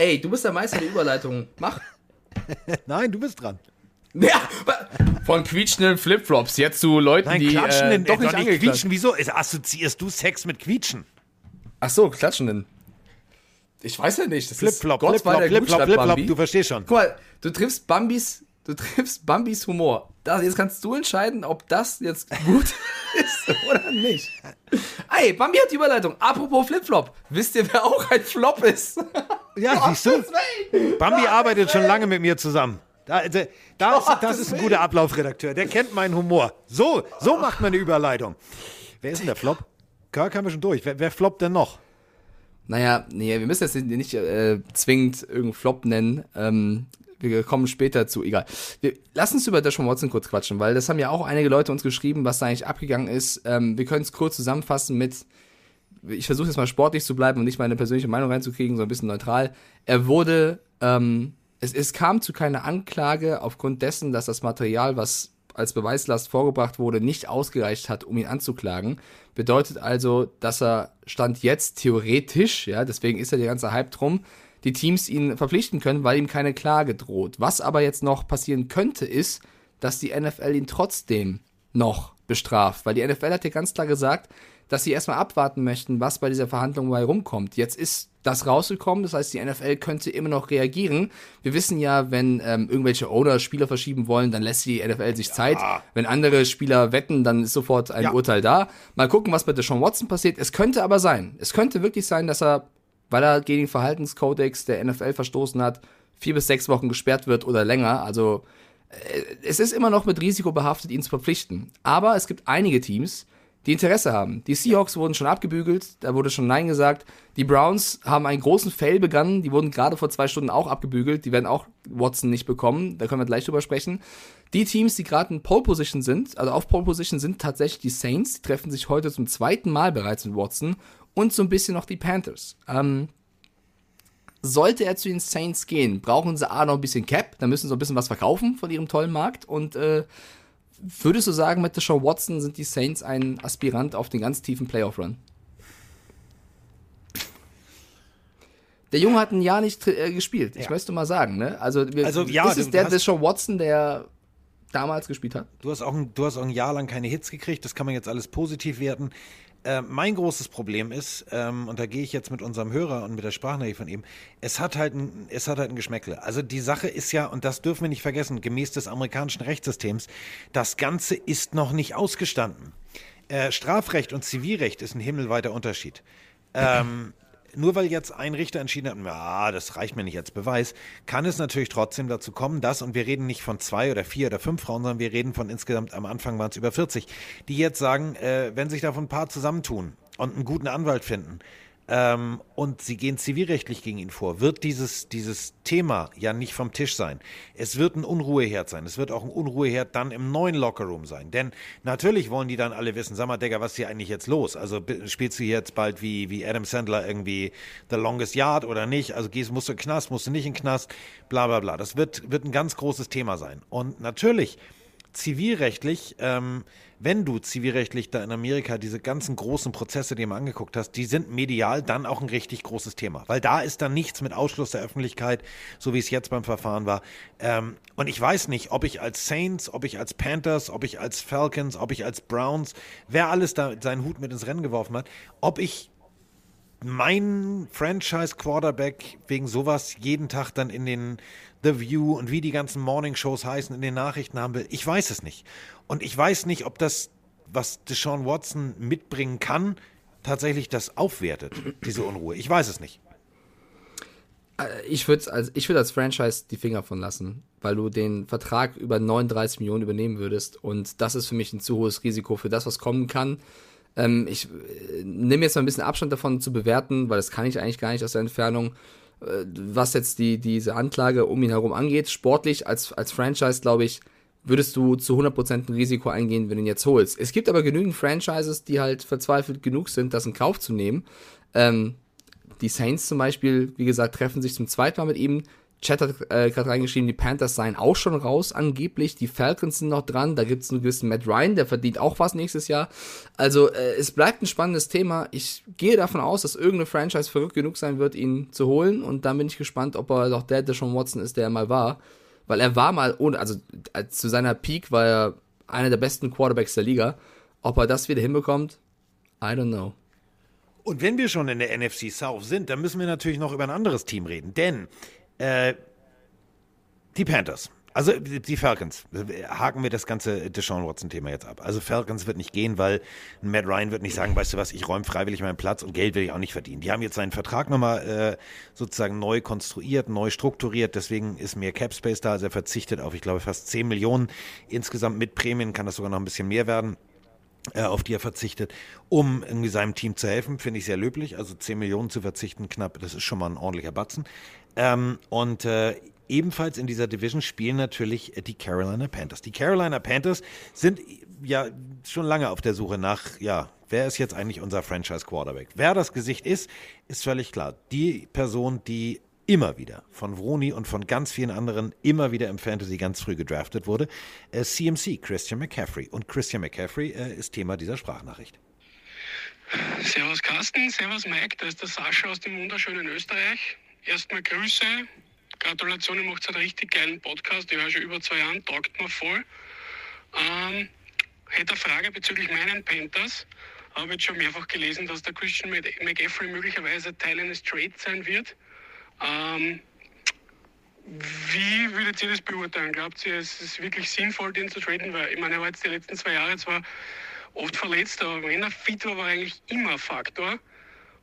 Ey, du bist der Meister der Überleitung. Mach. Nein, du bist dran. Ja, von quietschenden Flipflops jetzt zu Leuten, Nein, die klatschenden, äh, doch nicht, doch nicht quietschen. Wieso assoziierst du Sex mit quietschen? Ach so, klatschenden. Ich weiß ja nicht. Flipflop, Flipflop, Flipflop, Flipflop, du verstehst schon. Guck mal, du triffst Bambis, du triffst Bambis Humor. Das, jetzt kannst du entscheiden, ob das jetzt gut ist oder nicht. Ey, Bambi hat die Überleitung. Apropos Flipflop. Wisst ihr, wer auch ein Flop ist? Ja, siehst du? Bambi arbeitet schon lange mit mir zusammen. Da, da, da ist, das ist ein guter Ablaufredakteur. Der kennt meinen Humor. So, so macht man eine Überleitung. Wer ist denn der Flop? Kirk haben wir schon durch. Wer, wer floppt denn noch? Naja, nee, wir müssen jetzt nicht äh, zwingend irgendeinen Flop nennen. Ähm, wir kommen später zu, egal. Wir, lass uns über Deshaun Watson kurz quatschen, weil das haben ja auch einige Leute uns geschrieben, was da eigentlich abgegangen ist. Ähm, wir können es kurz zusammenfassen mit, ich versuche jetzt mal sportlich zu bleiben und nicht meine persönliche Meinung reinzukriegen, so ein bisschen neutral. Er wurde, ähm, es, es kam zu keiner Anklage aufgrund dessen, dass das Material, was als Beweislast vorgebracht wurde, nicht ausgereicht hat, um ihn anzuklagen. Bedeutet also, dass er Stand jetzt theoretisch, ja, deswegen ist ja der ganze Hype drum, die Teams ihn verpflichten können, weil ihm keine Klage droht. Was aber jetzt noch passieren könnte, ist, dass die NFL ihn trotzdem noch bestraft, weil die NFL hat ja ganz klar gesagt, dass sie erstmal abwarten möchten, was bei dieser Verhandlung bei rumkommt. Jetzt ist das rausgekommen, das heißt, die NFL könnte immer noch reagieren. Wir wissen ja, wenn ähm, irgendwelche Owner Spieler verschieben wollen, dann lässt die NFL sich Zeit. Wenn andere Spieler wetten, dann ist sofort ein ja. Urteil da. Mal gucken, was bei Deshaun Watson passiert. Es könnte aber sein, es könnte wirklich sein, dass er, weil er gegen den Verhaltenskodex der NFL verstoßen hat, vier bis sechs Wochen gesperrt wird oder länger. Also äh, es ist immer noch mit Risiko behaftet, ihn zu verpflichten. Aber es gibt einige Teams, die Interesse haben. Die Seahawks wurden schon abgebügelt, da wurde schon Nein gesagt. Die Browns haben einen großen Fail begangen, die wurden gerade vor zwei Stunden auch abgebügelt, die werden auch Watson nicht bekommen, da können wir gleich drüber sprechen. Die Teams, die gerade in Pole Position sind, also auf Pole Position sind tatsächlich die Saints, die treffen sich heute zum zweiten Mal bereits mit Watson und so ein bisschen noch die Panthers. Ähm, sollte er zu den Saints gehen, brauchen sie A noch ein bisschen Cap, da müssen sie ein bisschen was verkaufen von ihrem tollen Markt und äh, Würdest du sagen, mit Deshaun Watson sind die Saints ein Aspirant auf den ganz tiefen Playoff-Run? Der Junge hat ein Jahr nicht äh, gespielt. Ich ja. möchte mal sagen, ne? Also, wir, also ja, ist es der Deshaun Watson, der damals gespielt hat? Du hast, auch ein, du hast auch ein Jahr lang keine Hits gekriegt. Das kann man jetzt alles positiv werten. Äh, mein großes Problem ist, ähm, und da gehe ich jetzt mit unserem Hörer und mit der Sprachnachricht von ihm, es hat halt ein, es hat halt ein Geschmäckle. Also die Sache ist ja, und das dürfen wir nicht vergessen, gemäß des amerikanischen Rechtssystems, das Ganze ist noch nicht ausgestanden. Äh, Strafrecht und Zivilrecht ist ein himmelweiter Unterschied. Ähm, nur weil jetzt ein Richter entschieden hat, ja, das reicht mir nicht als Beweis, kann es natürlich trotzdem dazu kommen, dass, und wir reden nicht von zwei oder vier oder fünf Frauen, sondern wir reden von insgesamt, am Anfang waren es über 40, die jetzt sagen, äh, wenn sich davon ein paar zusammentun und einen guten Anwalt finden, ähm, und sie gehen zivilrechtlich gegen ihn vor, wird dieses, dieses Thema ja nicht vom Tisch sein. Es wird ein Unruheherd sein. Es wird auch ein Unruheherd dann im neuen Lockerroom sein. Denn natürlich wollen die dann alle wissen, sag mal, Digga, was ist hier eigentlich jetzt los? Also spielst du jetzt bald wie, wie Adam Sandler irgendwie The Longest Yard oder nicht? Also gehst, musst du in den Knast, musst du nicht in den Knast, bla bla bla. Das wird, wird ein ganz großes Thema sein. Und natürlich, zivilrechtlich, ähm, wenn du zivilrechtlich da in Amerika diese ganzen großen Prozesse dir mal angeguckt hast, die sind medial dann auch ein richtig großes Thema. Weil da ist dann nichts mit Ausschluss der Öffentlichkeit, so wie es jetzt beim Verfahren war. Ähm, und ich weiß nicht, ob ich als Saints, ob ich als Panthers, ob ich als Falcons, ob ich als Browns, wer alles da seinen Hut mit ins Rennen geworfen hat, ob ich meinen Franchise-Quarterback wegen sowas jeden Tag dann in den The View und wie die ganzen Morning-Shows heißen, in den Nachrichten haben will. Ich weiß es nicht. Und ich weiß nicht, ob das, was Deshaun Watson mitbringen kann, tatsächlich das aufwertet, diese Unruhe. Ich weiß es nicht. Äh, ich würde als, würd als Franchise die Finger von lassen, weil du den Vertrag über 39 Millionen übernehmen würdest. Und das ist für mich ein zu hohes Risiko für das, was kommen kann. Ähm, ich äh, nehme jetzt mal ein bisschen Abstand davon zu bewerten, weil das kann ich eigentlich gar nicht aus der Entfernung. Äh, was jetzt die, diese Anklage um ihn herum angeht. Sportlich als, als Franchise, glaube ich, würdest du zu 100% ein Risiko eingehen, wenn du ihn jetzt holst. Es gibt aber genügend Franchises, die halt verzweifelt genug sind, das in Kauf zu nehmen. Ähm, die Saints zum Beispiel, wie gesagt, treffen sich zum zweiten Mal mit ihm. Chat hat äh, gerade reingeschrieben, die Panthers seien auch schon raus, angeblich. Die Falcons sind noch dran. Da gibt es einen gewissen Matt Ryan, der verdient auch was nächstes Jahr. Also, äh, es bleibt ein spannendes Thema. Ich gehe davon aus, dass irgendeine Franchise verrückt genug sein wird, ihn zu holen. Und dann bin ich gespannt, ob er doch der, der schon Watson ist, der er mal war. Weil er war mal, ohne, also äh, zu seiner Peak war er einer der besten Quarterbacks der Liga. Ob er das wieder hinbekommt, I don't know. Und wenn wir schon in der NFC South sind, dann müssen wir natürlich noch über ein anderes Team reden. Denn äh, die Panthers. Also die Falcons, haken wir das ganze Deshaun Watson-Thema jetzt ab. Also Falcons wird nicht gehen, weil Matt Ryan wird nicht sagen, weißt du was, ich räume freiwillig meinen Platz und Geld will ich auch nicht verdienen. Die haben jetzt seinen Vertrag nochmal äh, sozusagen neu konstruiert, neu strukturiert, deswegen ist mehr Cap Space da. Also er verzichtet auf, ich glaube, fast 10 Millionen. Insgesamt mit Prämien kann das sogar noch ein bisschen mehr werden auf die er verzichtet, um irgendwie seinem Team zu helfen, finde ich sehr löblich. Also 10 Millionen zu verzichten, knapp, das ist schon mal ein ordentlicher Batzen. Ähm, und äh, ebenfalls in dieser Division spielen natürlich die Carolina Panthers. Die Carolina Panthers sind ja schon lange auf der Suche nach, ja, wer ist jetzt eigentlich unser Franchise Quarterback? Wer das Gesicht ist, ist völlig klar. Die Person, die immer wieder von Vroni und von ganz vielen anderen immer wieder im Fantasy ganz früh gedraftet wurde. Äh, CMC, Christian McCaffrey. Und Christian McCaffrey äh, ist Thema dieser Sprachnachricht. Servus Carsten, Servus Mike, da ist der Sascha aus dem wunderschönen Österreich. Erstmal Grüße, Gratulationen, macht einen richtig geilen Podcast. Ich höre schon über zwei Jahren, taugt mir voll. Ähm, hätte eine Frage bezüglich meinen Panthers. Habe jetzt schon mehrfach gelesen, dass der Christian McCaffrey möglicherweise Teil eines Trades sein wird. Ähm, wie würdet ihr das beurteilen? Glaubt ihr, es ist wirklich sinnvoll, den zu traden? Weil ich meine, er war jetzt die letzten zwei Jahre zwar oft verletzt, aber wenn er fit war, war eigentlich immer Faktor.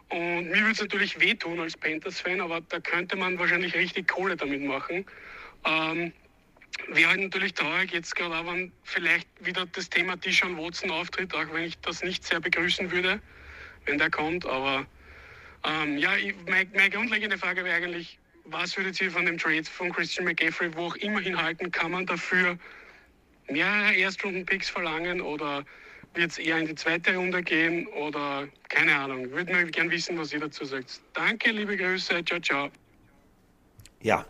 Und mir würde es natürlich wehtun als Panthers-Fan, aber da könnte man wahrscheinlich richtig Kohle damit machen. Ähm, Wäre halt natürlich traurig, jetzt gerade auch, wenn vielleicht wieder das Thema Dishon Watson auftritt, auch wenn ich das nicht sehr begrüßen würde, wenn der kommt. Aber ähm, ja, meine, meine grundlegende Frage wäre eigentlich, was würdet ihr von dem Trade von Christian McCaffrey, wo auch immer hinhalten, kann man dafür mehrere Erstrunden-Picks verlangen oder wird es eher in die zweite Runde gehen oder keine Ahnung. Würde mir gern wissen, was ihr dazu sagt. Danke, liebe Grüße, ciao, ciao. Ja,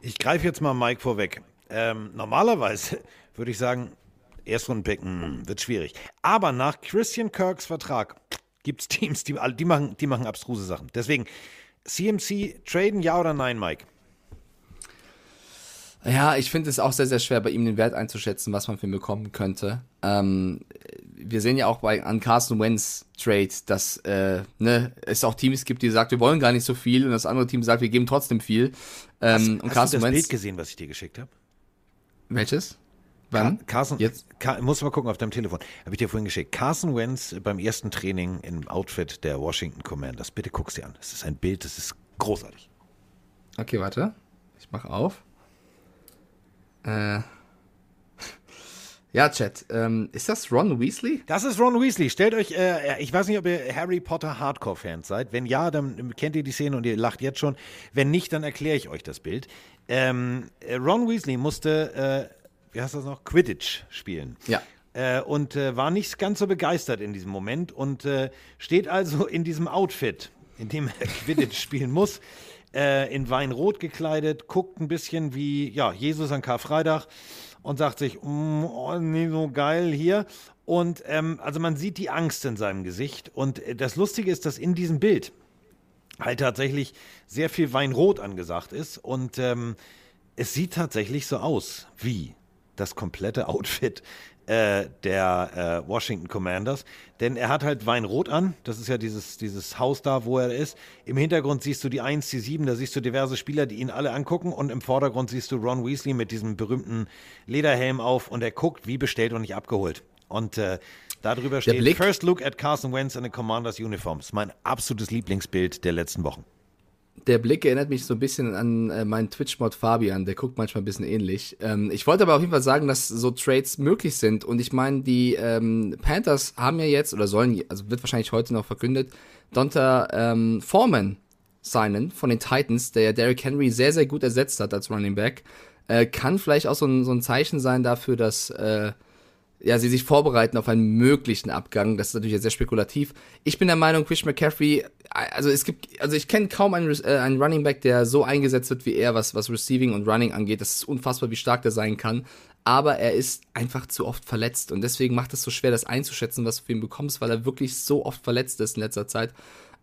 ich greife jetzt mal Mike vorweg. Ähm, normalerweise würde ich sagen, Erstrundenpick hm, wird schwierig. Aber nach Christian Kirks Vertrag gibt es Teams, die, die, machen, die machen abstruse Sachen. Deswegen, CMC traden, ja oder nein, Mike? Ja, ich finde es auch sehr, sehr schwer, bei ihm den Wert einzuschätzen, was man für ihn bekommen könnte. Ähm, wir sehen ja auch bei an Carson Wentz Trade, dass äh, ne, es auch Teams gibt, die sagen, wir wollen gar nicht so viel und das andere Team sagt, wir geben trotzdem viel. Ähm, hast, und hast Carson du das Wentz, Bild gesehen, was ich dir geschickt habe? Welches? Wann? Carson, Jetzt? Car muss mal gucken auf deinem Telefon. Habe ich dir vorhin geschickt. Carson Wentz beim ersten Training im Outfit der Washington Commanders. Bitte guck's dir an. Das ist ein Bild, das ist großartig. Okay, warte. Ich mache auf. Äh. Ja, Chat. Ähm, ist das Ron Weasley? Das ist Ron Weasley. Stellt euch, äh, ich weiß nicht, ob ihr Harry Potter Hardcore-Fans seid. Wenn ja, dann kennt ihr die Szene und ihr lacht jetzt schon. Wenn nicht, dann erkläre ich euch das Bild. Ähm, äh, Ron Weasley musste, äh, wie heißt das noch, Quidditch spielen. Ja. Äh, und äh, war nicht ganz so begeistert in diesem Moment und äh, steht also in diesem Outfit, in dem er Quidditch spielen muss äh, in Weinrot gekleidet, guckt ein bisschen wie ja, Jesus an Karfreitag und sagt sich, mm, oh, nee, so geil hier. Und ähm, also man sieht die Angst in seinem Gesicht. Und äh, das Lustige ist, dass in diesem Bild halt tatsächlich sehr viel Weinrot angesagt ist. Und ähm, es sieht tatsächlich so aus wie das komplette Outfit äh, der äh, Washington Commanders. Denn er hat halt Weinrot an. Das ist ja dieses, dieses Haus da, wo er ist. Im Hintergrund siehst du die 1, die 7, da siehst du diverse Spieler, die ihn alle angucken. Und im Vordergrund siehst du Ron Weasley mit diesem berühmten Lederhelm auf und er guckt, wie bestellt und nicht abgeholt. Und äh, darüber steht Blick. First Look at Carson Wentz in the Commanders Uniform. Das ist mein absolutes Lieblingsbild der letzten Wochen der Blick erinnert mich so ein bisschen an äh, meinen Twitch-Mod Fabian, der guckt manchmal ein bisschen ähnlich. Ähm, ich wollte aber auf jeden Fall sagen, dass so Trades möglich sind. Und ich meine, die ähm, Panthers haben ja jetzt, oder sollen, also wird wahrscheinlich heute noch verkündet, Donta ähm, Foreman signen von den Titans, der ja Derrick Henry sehr, sehr gut ersetzt hat als Running Back. Äh, kann vielleicht auch so ein, so ein Zeichen sein dafür, dass äh, ja, sie sich vorbereiten auf einen möglichen Abgang. Das ist natürlich sehr spekulativ. Ich bin der Meinung, Chris McCaffrey, also es gibt, also ich kenne kaum einen, äh, einen Running Back, der so eingesetzt wird wie er, was, was Receiving und Running angeht. Das ist unfassbar, wie stark der sein kann. Aber er ist einfach zu oft verletzt und deswegen macht es so schwer, das einzuschätzen, was du für ihn bekommst, weil er wirklich so oft verletzt ist in letzter Zeit.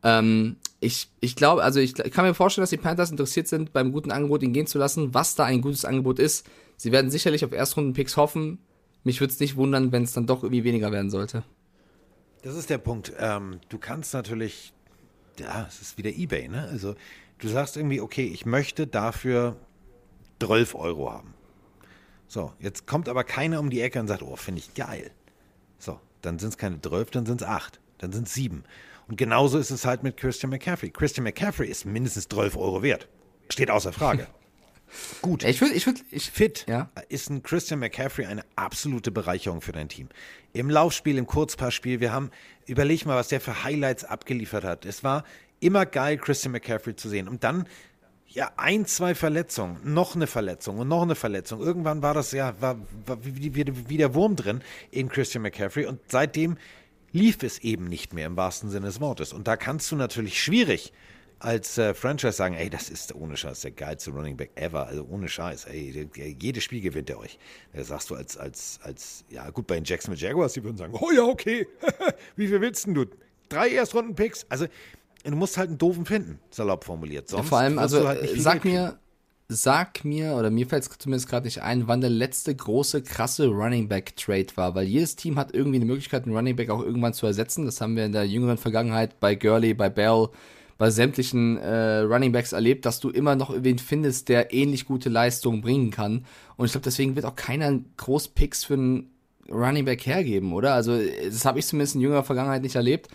Ähm, ich, ich glaube, also ich, ich kann mir vorstellen, dass die Panthers interessiert sind, beim guten Angebot ihn gehen zu lassen, was da ein gutes Angebot ist. Sie werden sicherlich auf Erstrunden-Picks hoffen mich würde es nicht wundern, wenn es dann doch irgendwie weniger werden sollte. Das ist der Punkt. Ähm, du kannst natürlich, ja, es ist wieder Ebay, ne? Also du sagst irgendwie, okay, ich möchte dafür 12 Euro haben. So, jetzt kommt aber keiner um die Ecke und sagt, oh, finde ich geil. So, dann sind es keine 12, dann sind es 8, dann sind es 7. Und genauso ist es halt mit Christian McCaffrey. Christian McCaffrey ist mindestens 12 Euro wert. Steht außer Frage. Gut. Ich würde, ich würde, ich fit. Ja. Ist ein Christian McCaffrey eine absolute Bereicherung für dein Team. Im Laufspiel, im Kurzpassspiel, wir haben, überleg mal, was der für Highlights abgeliefert hat. Es war immer geil, Christian McCaffrey zu sehen. Und dann, ja, ein, zwei Verletzungen, noch eine Verletzung und noch eine Verletzung. Irgendwann war das ja, war, war wie, wie, wie der Wurm drin in Christian McCaffrey. Und seitdem lief es eben nicht mehr im wahrsten Sinne des Wortes. Und da kannst du natürlich schwierig als äh, Franchise sagen, ey, das ist ohne Scheiß der geilste Running Back ever, also ohne Scheiß, ey, jedes Spiel gewinnt er euch. Da sagst du als, als, als, ja gut, bei den Jacksonville Jaguars, die würden sagen, oh ja, okay, wie viel willst denn du? Drei Erstrunden-Picks? Also, du musst halt einen doofen finden, salopp formuliert. Sonst Ja, vor allem, also halt viel sag mir, sag mir, oder mir fällt es zumindest gerade nicht ein, wann der letzte große, krasse Running Back Trade war, weil jedes Team hat irgendwie eine Möglichkeit, einen Running Back auch irgendwann zu ersetzen. Das haben wir in der jüngeren Vergangenheit bei Gurley, bei Bell, bei sämtlichen äh, Running Backs erlebt, dass du immer noch wen findest, der ähnlich gute Leistungen bringen kann. Und ich glaube, deswegen wird auch keiner groß Picks für einen Running Back hergeben, oder? Also, das habe ich zumindest in jüngerer Vergangenheit nicht erlebt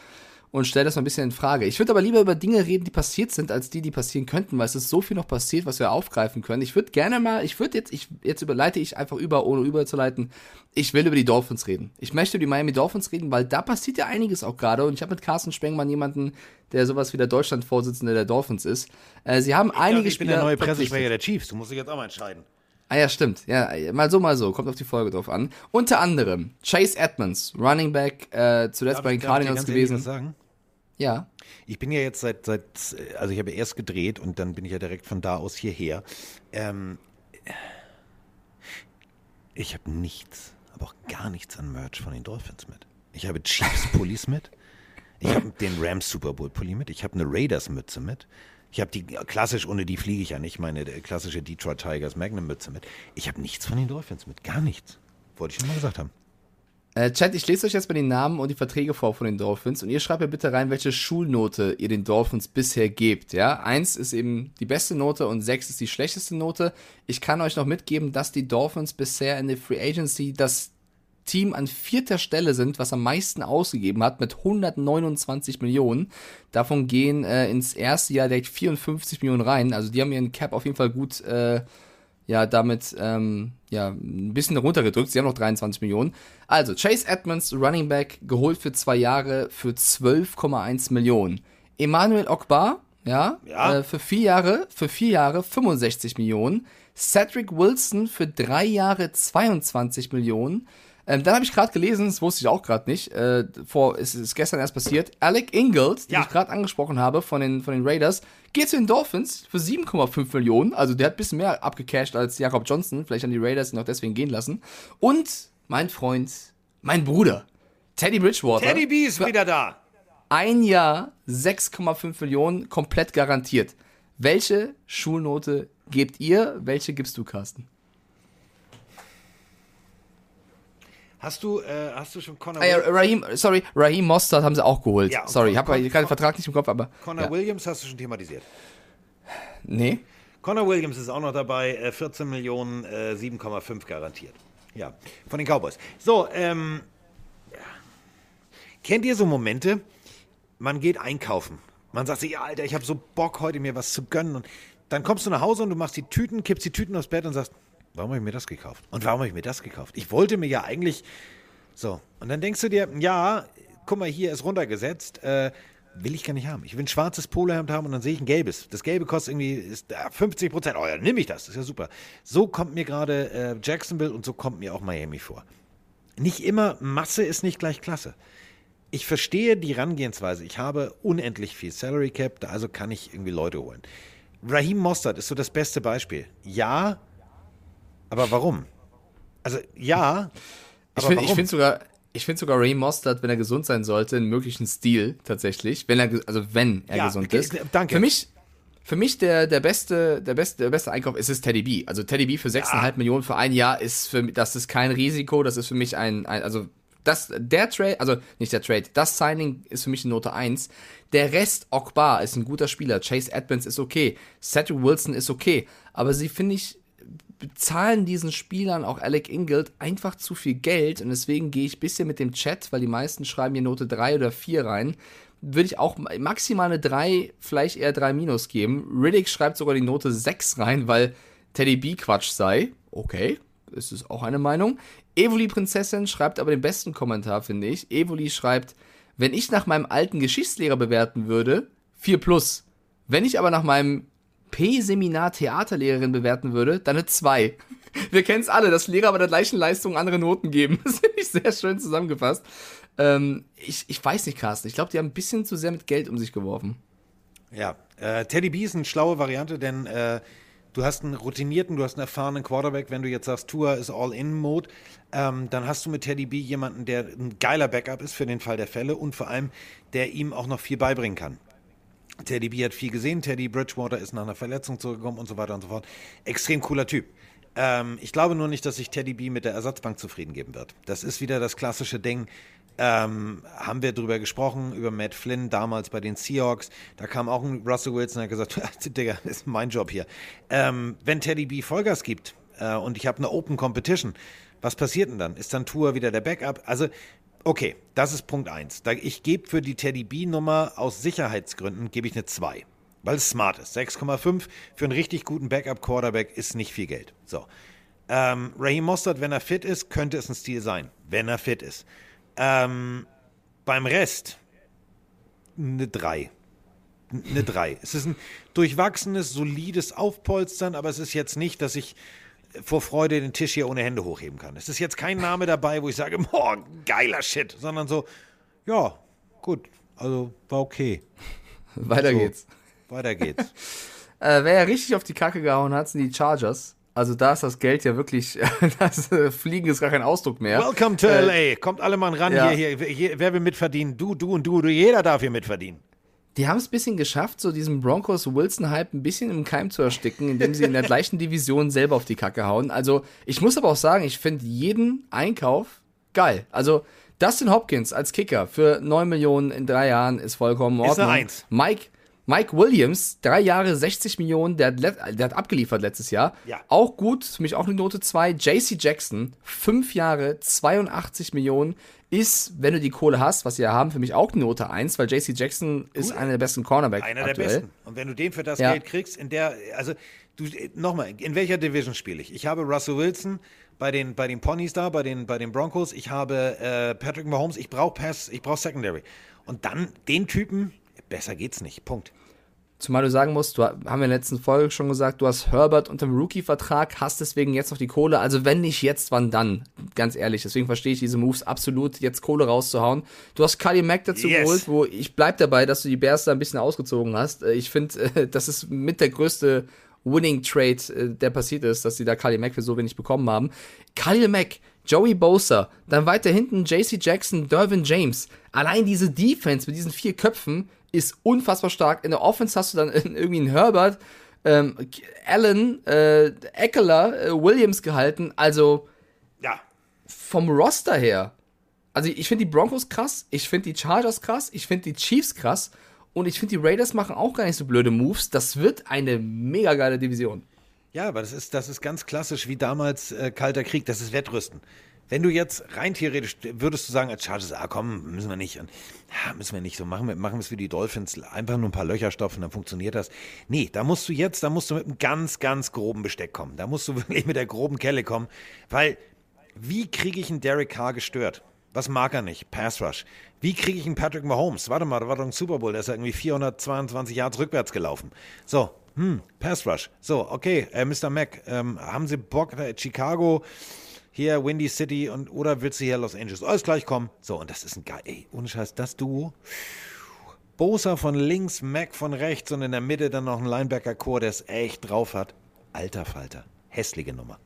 und stelle das mal ein bisschen in Frage. Ich würde aber lieber über Dinge reden, die passiert sind, als die, die passieren könnten, weil es ist so viel noch passiert, was wir aufgreifen können. Ich würde gerne mal, ich würde jetzt, ich, jetzt überleite ich einfach über, ohne überzuleiten. Ich will über die Dolphins reden. Ich möchte über die Miami Dolphins reden, weil da passiert ja einiges auch gerade. Und ich habe mit Carsten Spengmann jemanden, der sowas wie der Deutschlandvorsitzende der Dolphins ist. Äh, sie haben einige ich bin Spieler der neue. Pressesprecher der Chiefs, du musst dich jetzt auch mal entscheiden. Ah ja, stimmt. Ja, mal so, mal so. Kommt auf die Folge drauf an. Unter anderem Chase Edmonds, Running Back, äh, zuletzt bei den Darf ich dir Cardinals gewesen. Ja. Ich bin ja jetzt seit, seit, also ich habe erst gedreht und dann bin ich ja direkt von da aus hierher. Ähm, ich habe nichts, aber auch gar nichts an Merch von den Dolphins mit. Ich habe Chiefs Pullis mit. Ich habe den Rams Super Bowl Pulli mit. Ich habe eine Raiders Mütze mit. Ich habe die klassisch, ohne die fliege ich ja nicht, meine äh, klassische Detroit Tigers Magnum Mütze mit. Ich habe nichts von den Dolphins mit, gar nichts. Wollte ich schon mal gesagt haben. Äh, Chat, ich lese euch jetzt mal die Namen und die Verträge vor von den Dolphins und ihr schreibt mir bitte rein, welche Schulnote ihr den Dolphins bisher gebt. Ja, eins ist eben die beste Note und sechs ist die schlechteste Note. Ich kann euch noch mitgeben, dass die Dolphins bisher in der Free Agency das Team an vierter Stelle sind, was am meisten ausgegeben hat, mit 129 Millionen. Davon gehen äh, ins erste Jahr direkt 54 Millionen rein. Also die haben ihren Cap auf jeden Fall gut äh, ja, damit ähm, ja, ein bisschen runtergedrückt. Sie haben noch 23 Millionen. Also, Chase Edmonds, Running Back, geholt für zwei Jahre für 12,1 Millionen. Emmanuel Ogbar, ja, Ja. Äh, für vier Jahre, für vier Jahre 65 Millionen. Cedric Wilson für drei Jahre 22 Millionen. Ähm, dann habe ich gerade gelesen, das wusste ich auch gerade nicht, äh, vor, es ist gestern erst passiert, Alec Ingold, den Ja. ich gerade angesprochen habe von den, von den Raiders, geht zu den Dolphins für 7,5 Millionen. Also der hat ein bisschen mehr abgecasht als Jakob Johnson. Vielleicht haben die Raiders ihn auch deswegen gehen lassen. Und mein Freund, mein Bruder, Teddy Bridgewater. Teddy B ist wieder da. ein Jahr 6,5 Millionen komplett garantiert. Welche Schulnote gebt ihr? Welche gibst du, Carsten? Hast du, äh, hast du schon Connor, Ah, ja, Raheem, sorry, Raheem Mostert haben sie auch geholt. Ja, sorry, ich habe gerade den Vertrag nicht im Kopf, aber. Connor ja. Williams hast du schon thematisiert? Nee. Connor Williams ist auch noch dabei, äh, 14 Millionen, äh, 7,5 garantiert. Ja, von den Cowboys. So, ähm, kennt ihr so Momente, man geht einkaufen. Man sagt sich, ja, Alter, ich habe so Bock, heute mir was zu gönnen. Und dann kommst du nach Hause und du machst die Tüten, kippst die Tüten aufs Bett und sagst, warum habe ich mir das gekauft? Und warum habe ich mir das gekauft? Ich wollte mir ja eigentlich so. Und dann denkst du dir, ja, guck mal, hier ist runtergesetzt. Äh, will ich gar nicht haben. Ich will ein schwarzes Polohemd haben und dann sehe ich ein gelbes. Das gelbe kostet irgendwie ist, äh, 50 Prozent. Oh ja, nimm ich das. Ist ja super. So kommt mir gerade äh, Jacksonville und so kommt mir auch Miami vor. Nicht immer, Masse ist nicht gleich Klasse. Ich verstehe die Herangehensweise. Ich habe unendlich viel Salary Cap, da also kann ich irgendwie Leute holen. Raheem Mostert ist so das beste Beispiel. Ja, aber warum? Also ja, Ich aber finde find sogar, ich finde sogar Raheem Mostert, wenn er gesund sein sollte, einen möglichen Stil tatsächlich. Wenn er, also wenn er Ja, gesund okay, ist. danke. Für mich, für mich der, der beste, der beste, der beste Einkauf ist es Teddy B. Also Teddy B für 6,5 Millionen für ein Jahr ist für mich, das ist kein Risiko, das ist für mich ein, ein also das, der Trade, also nicht der Trade, das Signing ist für mich eine Note 1. Der Rest, Okbar ist ein guter Spieler, Chase Edmonds ist okay, Cedric Wilson ist okay, aber sie, finde ich, bezahlen diesen Spielern, auch Alec Ingold, einfach zu viel Geld und deswegen gehe ich ein bisschen mit dem Chat, weil die meisten schreiben hier Note 3 oder 4 rein, würde ich auch maximal eine 3, vielleicht eher 3 minus geben. Riddick schreibt sogar die Note 6 rein, weil Teddy B Quatsch sei. Okay, ist auch eine Meinung. Evoli Prinzessin schreibt aber den besten Kommentar, finde ich. Evoli schreibt, wenn ich nach meinem alten Geschichtslehrer bewerten würde, 4 plus. Wenn ich aber nach meinem P-Seminar Theaterlehrerin bewerten würde, dann eine 2. Wir kennen es alle, dass Lehrer bei der gleichen Leistung andere Noten geben. Das finde ich sehr schön zusammengefasst. Ähm, ich, ich weiß nicht, Carsten. Ich glaube, die haben ein bisschen zu sehr mit Geld um sich geworfen. Ja, äh, Teddy B ist eine schlaue Variante, denn äh, du hast einen routinierten, du hast einen erfahrenen Quarterback. Wenn du jetzt sagst, Tour ist All-In-Mode, ähm, dann hast du mit Teddy B jemanden, der ein geiler Backup ist für den Fall der Fälle und vor allem, der ihm auch noch viel beibringen kann. Teddy B hat viel gesehen, Teddy Bridgewater ist nach einer Verletzung zurückgekommen und so weiter und so fort. Extrem cooler Typ. Ähm, ich glaube nur nicht, dass sich Teddy B mit der Ersatzbank zufrieden geben wird. Das ist wieder das klassische Ding. Ähm, haben wir drüber gesprochen, über Matt Flynn damals bei den Seahawks. Da kam auch ein Russell Wilson und hat gesagt, Digga, das ist mein Job hier. Ähm, wenn Teddy B Vollgas gibt äh, und ich habe eine Open Competition, was passiert denn dann? Ist dann Tour wieder der Backup? Also, okay, das ist Punkt 1. Ich gebe für die Teddy B-Nummer aus Sicherheitsgründen, gebe ich eine 2. Weil es smart ist. 6,5 für einen richtig guten Backup-Quarterback ist nicht viel Geld. So. Ähm, Raheem Mostert, wenn er fit ist, könnte es ein Stil sein. Wenn er fit ist. Ähm, beim Rest eine 3. Eine 3. Es ist ein durchwachsenes, solides Aufpolstern, aber es ist jetzt nicht, dass ich vor Freude den Tisch hier ohne Hände hochheben kann. Es ist jetzt kein Name dabei, wo ich sage, boah, geiler Shit, sondern so, ja, gut, also war okay. Weiter so, geht's. Weiter geht's. äh, wer ja richtig auf die Kacke gehauen hat, sind die Chargers. Also da ist das Geld ja wirklich, das äh, Fliegen ist gar kein Ausdruck mehr. Welcome to äh, LA. Kommt alle mal ran ja. hier, hier. Wer will mitverdienen? Du, du und du, du. Jeder darf hier mitverdienen. Die haben es ein bisschen geschafft, so diesen Broncos-Wilson-Hype ein bisschen im Keim zu ersticken, indem sie in der gleichen Division selber auf die Kacke hauen. Also ich muss aber auch sagen, ich finde jeden Einkauf geil. Also Dustin Hopkins als Kicker für 9 Millionen in drei Jahren ist vollkommen in Ordnung. Ist eine Eins. Mike, Mike Williams, drei Jahre 60 Millionen, der hat, der hat abgeliefert letztes Jahr. Ja. Auch gut, für mich auch eine Note 2. JC Jackson, fünf Jahre, 82 Millionen, ist, wenn du die Kohle hast, was sie ja haben, für mich auch eine Note 1, weil JC Jackson ist einer der besten Cornerbacks. Einer aktuell. der besten. Und wenn du den für das ja. Geld kriegst, in der, also, du, nochmal, in welcher Division spiele ich? Ich habe Russell Wilson bei den, bei den Ponys da, bei den, bei den Broncos. Ich habe äh, Patrick Mahomes. Ich brauche Pass, ich brauche Secondary. Und dann den Typen, Besser geht's nicht. Punkt. Zumal du sagen musst, du, haben wir in der letzten Folge schon gesagt, du hast Herbert unter dem Rookie-Vertrag, hast deswegen jetzt noch die Kohle. Also wenn nicht jetzt, wann dann? Ganz ehrlich. Deswegen verstehe ich diese Moves absolut, jetzt Kohle rauszuhauen. Du hast Kali Mack dazu yes. geholt, wo ich bleib dabei, dass du die Bears da ein bisschen ausgezogen hast. Äh, ich finde, äh, das ist mit der größte Winning Trade, äh, der passiert ist, dass sie da Kali Mack für so wenig bekommen haben. Khalil Mack, Joey Bosa, dann weiter hinten JC Jackson, Dervin James. Allein diese Defense mit diesen vier Köpfen ist unfassbar stark. In der Offense hast du dann irgendwie einen Herbert, ähm, Allen, äh, Eckler, äh, Williams gehalten. Also, ja. Vom Roster her. Also, ich finde die Broncos krass, ich finde die Chargers krass, ich finde die Chiefs krass und ich finde die Raiders machen auch gar nicht so blöde Moves. Das wird eine mega geile Division. Ja, aber das ist, das ist ganz klassisch wie damals äh, Kalter Krieg, das ist Wettrüsten. Wenn du jetzt rein theoretisch würdest du sagen als Chargers, ah komm, müssen wir nicht, ja, müssen wir nicht so machen, wir es wie die Dolphins, einfach nur ein paar Löcher stopfen, dann funktioniert das. Nee, da musst du jetzt, da musst du mit einem ganz, ganz groben Besteck kommen. Da musst du wirklich mit der groben Kelle kommen, weil wie kriege ich einen Derek Carr gestört? Was mag er nicht? Pass Rush. Wie kriege ich einen Patrick Mahomes? Warte mal, da war doch ein Super Bowl, der ist ja irgendwie 422 Yards rückwärts gelaufen. So, hm, Pass Rush. So, okay, äh, Mr. Mac, ähm, haben Sie Bock, äh, Chicago, hier Windy City und oder willst du hier Los Angeles? Alles gleich kommen. So, und das ist ein geil, ey, ohne Scheiß, das Duo. Bosa von links, Mac von rechts und in der Mitte dann noch ein Linebacker-Chor, der es echt drauf hat. Alter Falter. Hässliche Nummer.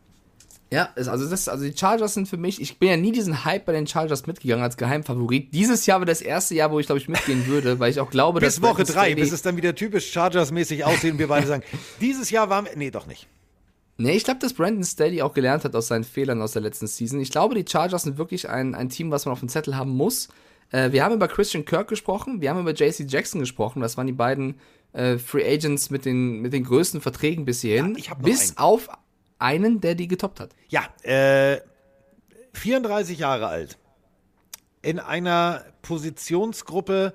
Ja, also, das, also die Chargers sind für mich, ich bin ja nie diesen Hype bei den Chargers mitgegangen als Geheimfavorit. Dieses Jahr war das erste Jahr, wo ich glaube ich mitgehen würde, weil ich auch glaube, bis dass. Bis Woche drei, bis es dann wieder typisch Chargers-mäßig aussieht und wir beide sagen, dieses Jahr waren wir. Nee, doch nicht. Nee, ich glaube, dass Brandon Staley auch gelernt hat aus seinen Fehlern aus der letzten Season. Ich glaube, die Chargers sind wirklich ein, ein Team, was man auf dem Zettel haben muss. Äh, wir haben über Christian Kirk gesprochen, wir haben über JC Jackson gesprochen. Das waren die beiden äh, Free Agents mit den, mit den größten Verträgen bis hierhin. Ja, bis einen. auf einen, der die getoppt hat. Ja, äh, 34 Jahre alt. In einer Positionsgruppe,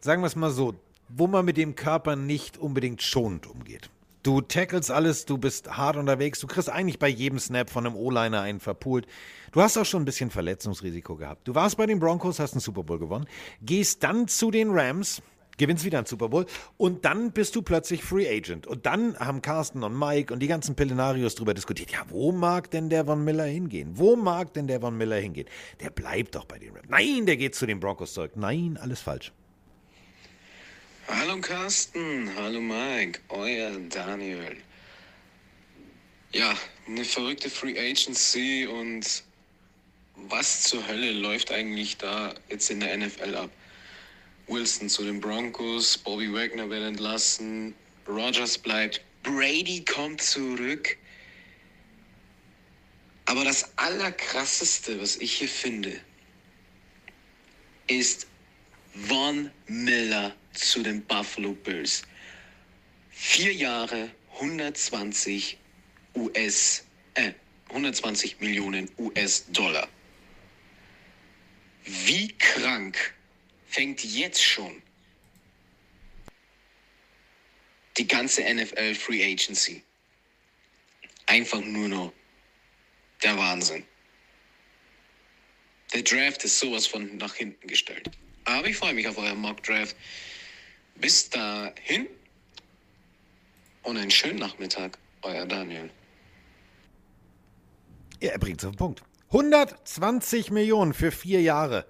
sagen wir es mal so, wo man mit dem Körper nicht unbedingt schonend umgeht. Du tackles alles, du bist hart unterwegs, du kriegst eigentlich bei jedem Snap von einem O-Liner einen verpult. Du hast auch schon ein bisschen Verletzungsrisiko gehabt. Du warst bei den Broncos, hast einen Super Bowl gewonnen, gehst dann zu den Rams, gewinnst wieder einen Super Bowl und dann bist du plötzlich Free Agent. Und dann haben Carsten und Mike und die ganzen Pillenarios darüber diskutiert, ja, wo mag denn der Von Miller hingehen? Wo mag denn der Von Miller hingehen? Der bleibt doch bei den Rams. Nein, der geht zu den Broncos zurück. Nein, alles falsch. Hallo Carsten, hallo Mike, euer Daniel. Ja, eine verrückte Free Agency und was zur Hölle läuft eigentlich da jetzt in der NFL ab? Wilson zu den Broncos, Bobby Wagner wird entlassen, Rogers bleibt, Brady kommt zurück. Aber das Allerkrasseste, was ich hier finde, ist Von Miller zu den Buffalo Bills. Vier Jahre, 120 US, äh, 120 Millionen US-Dollar. Wie krank fängt jetzt schon die ganze NFL Free Agency? Einfach nur noch der Wahnsinn. Der Draft ist sowas von nach hinten gestellt. Aber ich freue mich auf euren Mock Draft. Bis dahin und einen schönen Nachmittag, euer Daniel. Ja, er bringt es auf den Punkt. 120 Millionen für vier Jahre.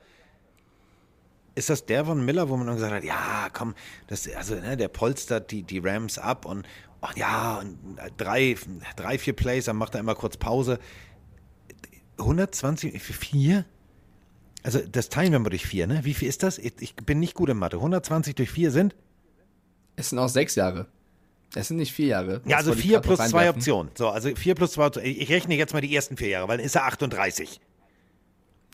Ist das der von Miller, wo man dann gesagt hat, ja, komm, das, also, ne, der polstert die, die Rams ab und, oh, ja, und drei, drei, vier Plays, dann macht er immer kurz Pause. 120 für vier? Also, das teilen wir mal durch vier, ne? Wie viel ist das? Ich, bin nicht gut in Mathe. 120 durch vier sind? Es sind auch sechs Jahre. Es sind nicht vier Jahre. Ja, also vier plus zwei. Optionen. So, also vier plus zwei Optionen. Ich rechne jetzt mal die ersten vier Jahre, weil dann ist er 38.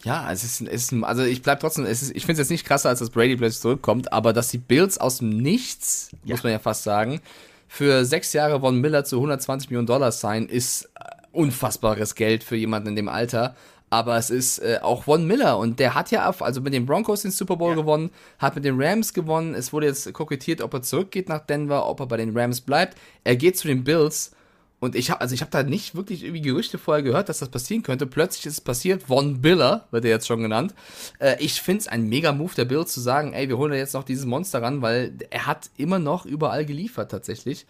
Ja, es ist, es ist also ich bleib trotzdem, ist, ich finde es jetzt nicht krasser, als dass Brady plötzlich zurückkommt, aber dass die Bills aus dem Nichts, muss man ja fast sagen, für sechs Jahre Von Miller zu 120 Millionen Dollar sein, ist äh, unfassbares Geld für jemanden in dem Alter. Aber es ist äh, auch Von Miller und der hat ja, also mit den Broncos den Super Bowl gewonnen, hat mit den Rams gewonnen. Es wurde jetzt kokettiert, ob er zurückgeht nach Denver, ob er bei den Rams bleibt. Er geht zu den Bills und ich habe also ich habe da nicht wirklich irgendwie Gerüchte vorher gehört, dass das passieren könnte. Plötzlich ist es passiert. Von Biller wird er jetzt schon genannt. Äh, ich finde es ein mega Move der Bills zu sagen, ey, wir holen da jetzt noch dieses Monster ran, weil er hat immer noch überall geliefert tatsächlich.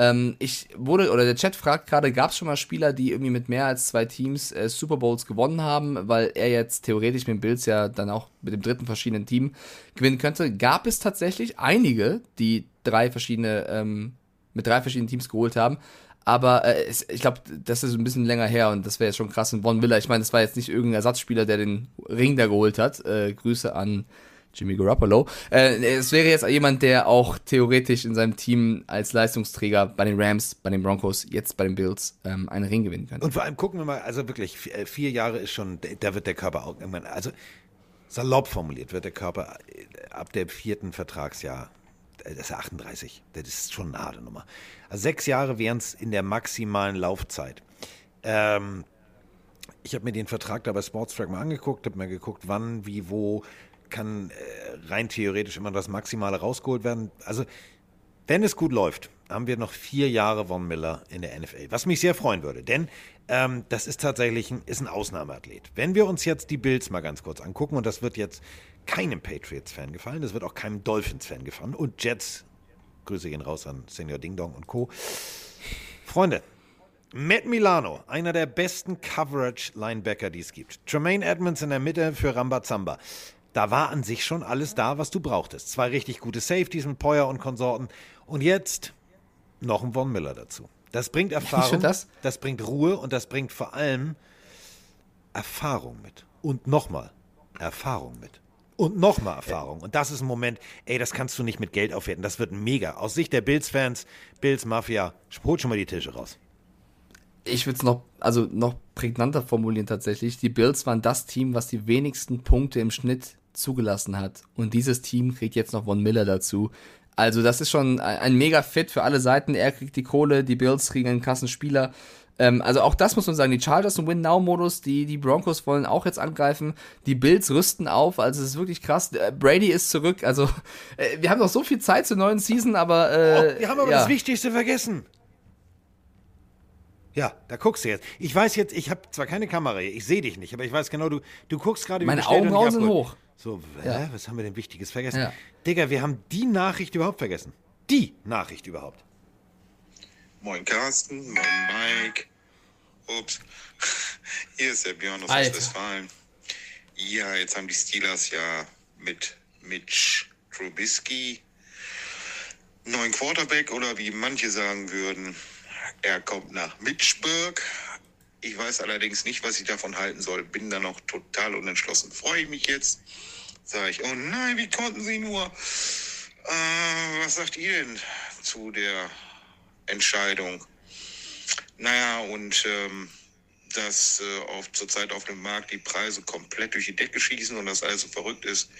Ähm, ich wurde, oder der Chat fragt gerade, gab es schon mal Spieler, die irgendwie mit mehr als zwei Teams äh, Super Bowls gewonnen haben, weil er jetzt theoretisch mit den Bills ja dann auch mit dem dritten verschiedenen Team gewinnen könnte. Gab es tatsächlich einige, die drei verschiedene, ähm, mit drei verschiedenen Teams geholt haben. Aber äh, es, ich glaube, das ist ein bisschen länger her und das wäre jetzt schon krass. Und Von Miller, ich meine, das war jetzt nicht irgendein Ersatzspieler, der den Ring da geholt hat. Äh, Grüße an Jimmy Garoppolo. Äh, es wäre jetzt jemand, der auch theoretisch in seinem Team als Leistungsträger bei den Rams, bei den Broncos, jetzt bei den Bills ähm, einen Ring gewinnen könnte. Und vor allem gucken wir mal, also wirklich, vier, äh, vier Jahre ist schon, da wird der Körper auch irgendwann, also salopp formuliert wird der Körper äh, ab dem vierten Vertragsjahr, äh, das ist 38, das ist schon eine harte Nummer. Also sechs Jahre wären es in der maximalen Laufzeit. Ähm, ich habe mir den Vertrag da bei Sportstrack mal angeguckt, habe mir geguckt, wann, wie, wo kann äh, rein theoretisch immer das Maximale rausgeholt werden. Also wenn es gut läuft, haben wir noch vier Jahre Von Miller in der NFL, was mich sehr freuen würde, denn ähm, das ist tatsächlich ein, ist ein Ausnahmeathlet. Wenn wir uns jetzt die Bills mal ganz kurz angucken, und das wird jetzt keinem Patriots-Fan gefallen, das wird auch keinem Dolphins-Fan gefallen und Jets, Grüße gehen raus an Senior Ding Dong und Co. Freunde, Matt Milano, einer der besten Coverage-Linebacker, die es gibt. Tremaine Edmonds in der Mitte für Rambazamba. Da war an sich schon alles da, was du brauchtest. Zwei richtig gute Safeties mit Poyer und Konsorten. Und jetzt noch ein Von Miller dazu. Das bringt Erfahrung, das- das bringt Ruhe und das bringt vor allem Erfahrung mit. Und nochmal Erfahrung mit. Und nochmal Erfahrung. Und das ist ein Moment, ey, das kannst du nicht mit Geld aufwerten. Das wird mega. Aus Sicht der Bills-Fans, Bills Mafia, holt schon mal die Tische raus. Ich würde es noch, also noch prägnanter formulieren tatsächlich. Die Bills waren das Team, was die wenigsten Punkte im Schnitt zugelassen hat. Und dieses Team kriegt jetzt noch Von Miller dazu. Also das ist schon ein, mega Fit für alle Seiten. Er kriegt die Kohle, die Bills kriegen einen krassen Spieler. Ähm, also auch das muss man sagen. Die Chargers im Win-Now-Modus, die, die Broncos wollen auch jetzt angreifen. Die Bills rüsten auf. Also es ist wirklich krass. Äh, Brady ist zurück. Also äh, wir haben noch so viel Zeit zur neuen Season, aber äh, Oh, wir haben aber ja. das Wichtigste vergessen. Ja, da guckst du jetzt. Ich weiß jetzt, ich habe zwar keine Kamera hier, ich sehe dich nicht, aber ich weiß genau, du, du guckst gerade wie Meine Augenbrauen sind hoch. So, Ja. hä, was haben wir denn Wichtiges vergessen? Ja. Digga, wir haben die Nachricht überhaupt vergessen. Die Nachricht überhaupt. Moin Carsten, moin Mike. Ups. Hier ist der Björn aus Alter. Westfalen. Ja, jetzt haben die Steelers ja mit Mitch Trubisky neuen Quarterback oder wie manche sagen würden, er kommt nach Mitchburg. Ich weiß allerdings nicht, was ich davon halten soll. Bin da noch total unentschlossen. Freue ich mich jetzt? Sage ich, oh nein, wie konnten Sie nur? Äh, was sagt ihr denn zu der Entscheidung? Naja, und ähm, dass äh, auf, zurzeit auf dem Markt die Preise komplett durch die Decke schießen und das alles so verrückt ist.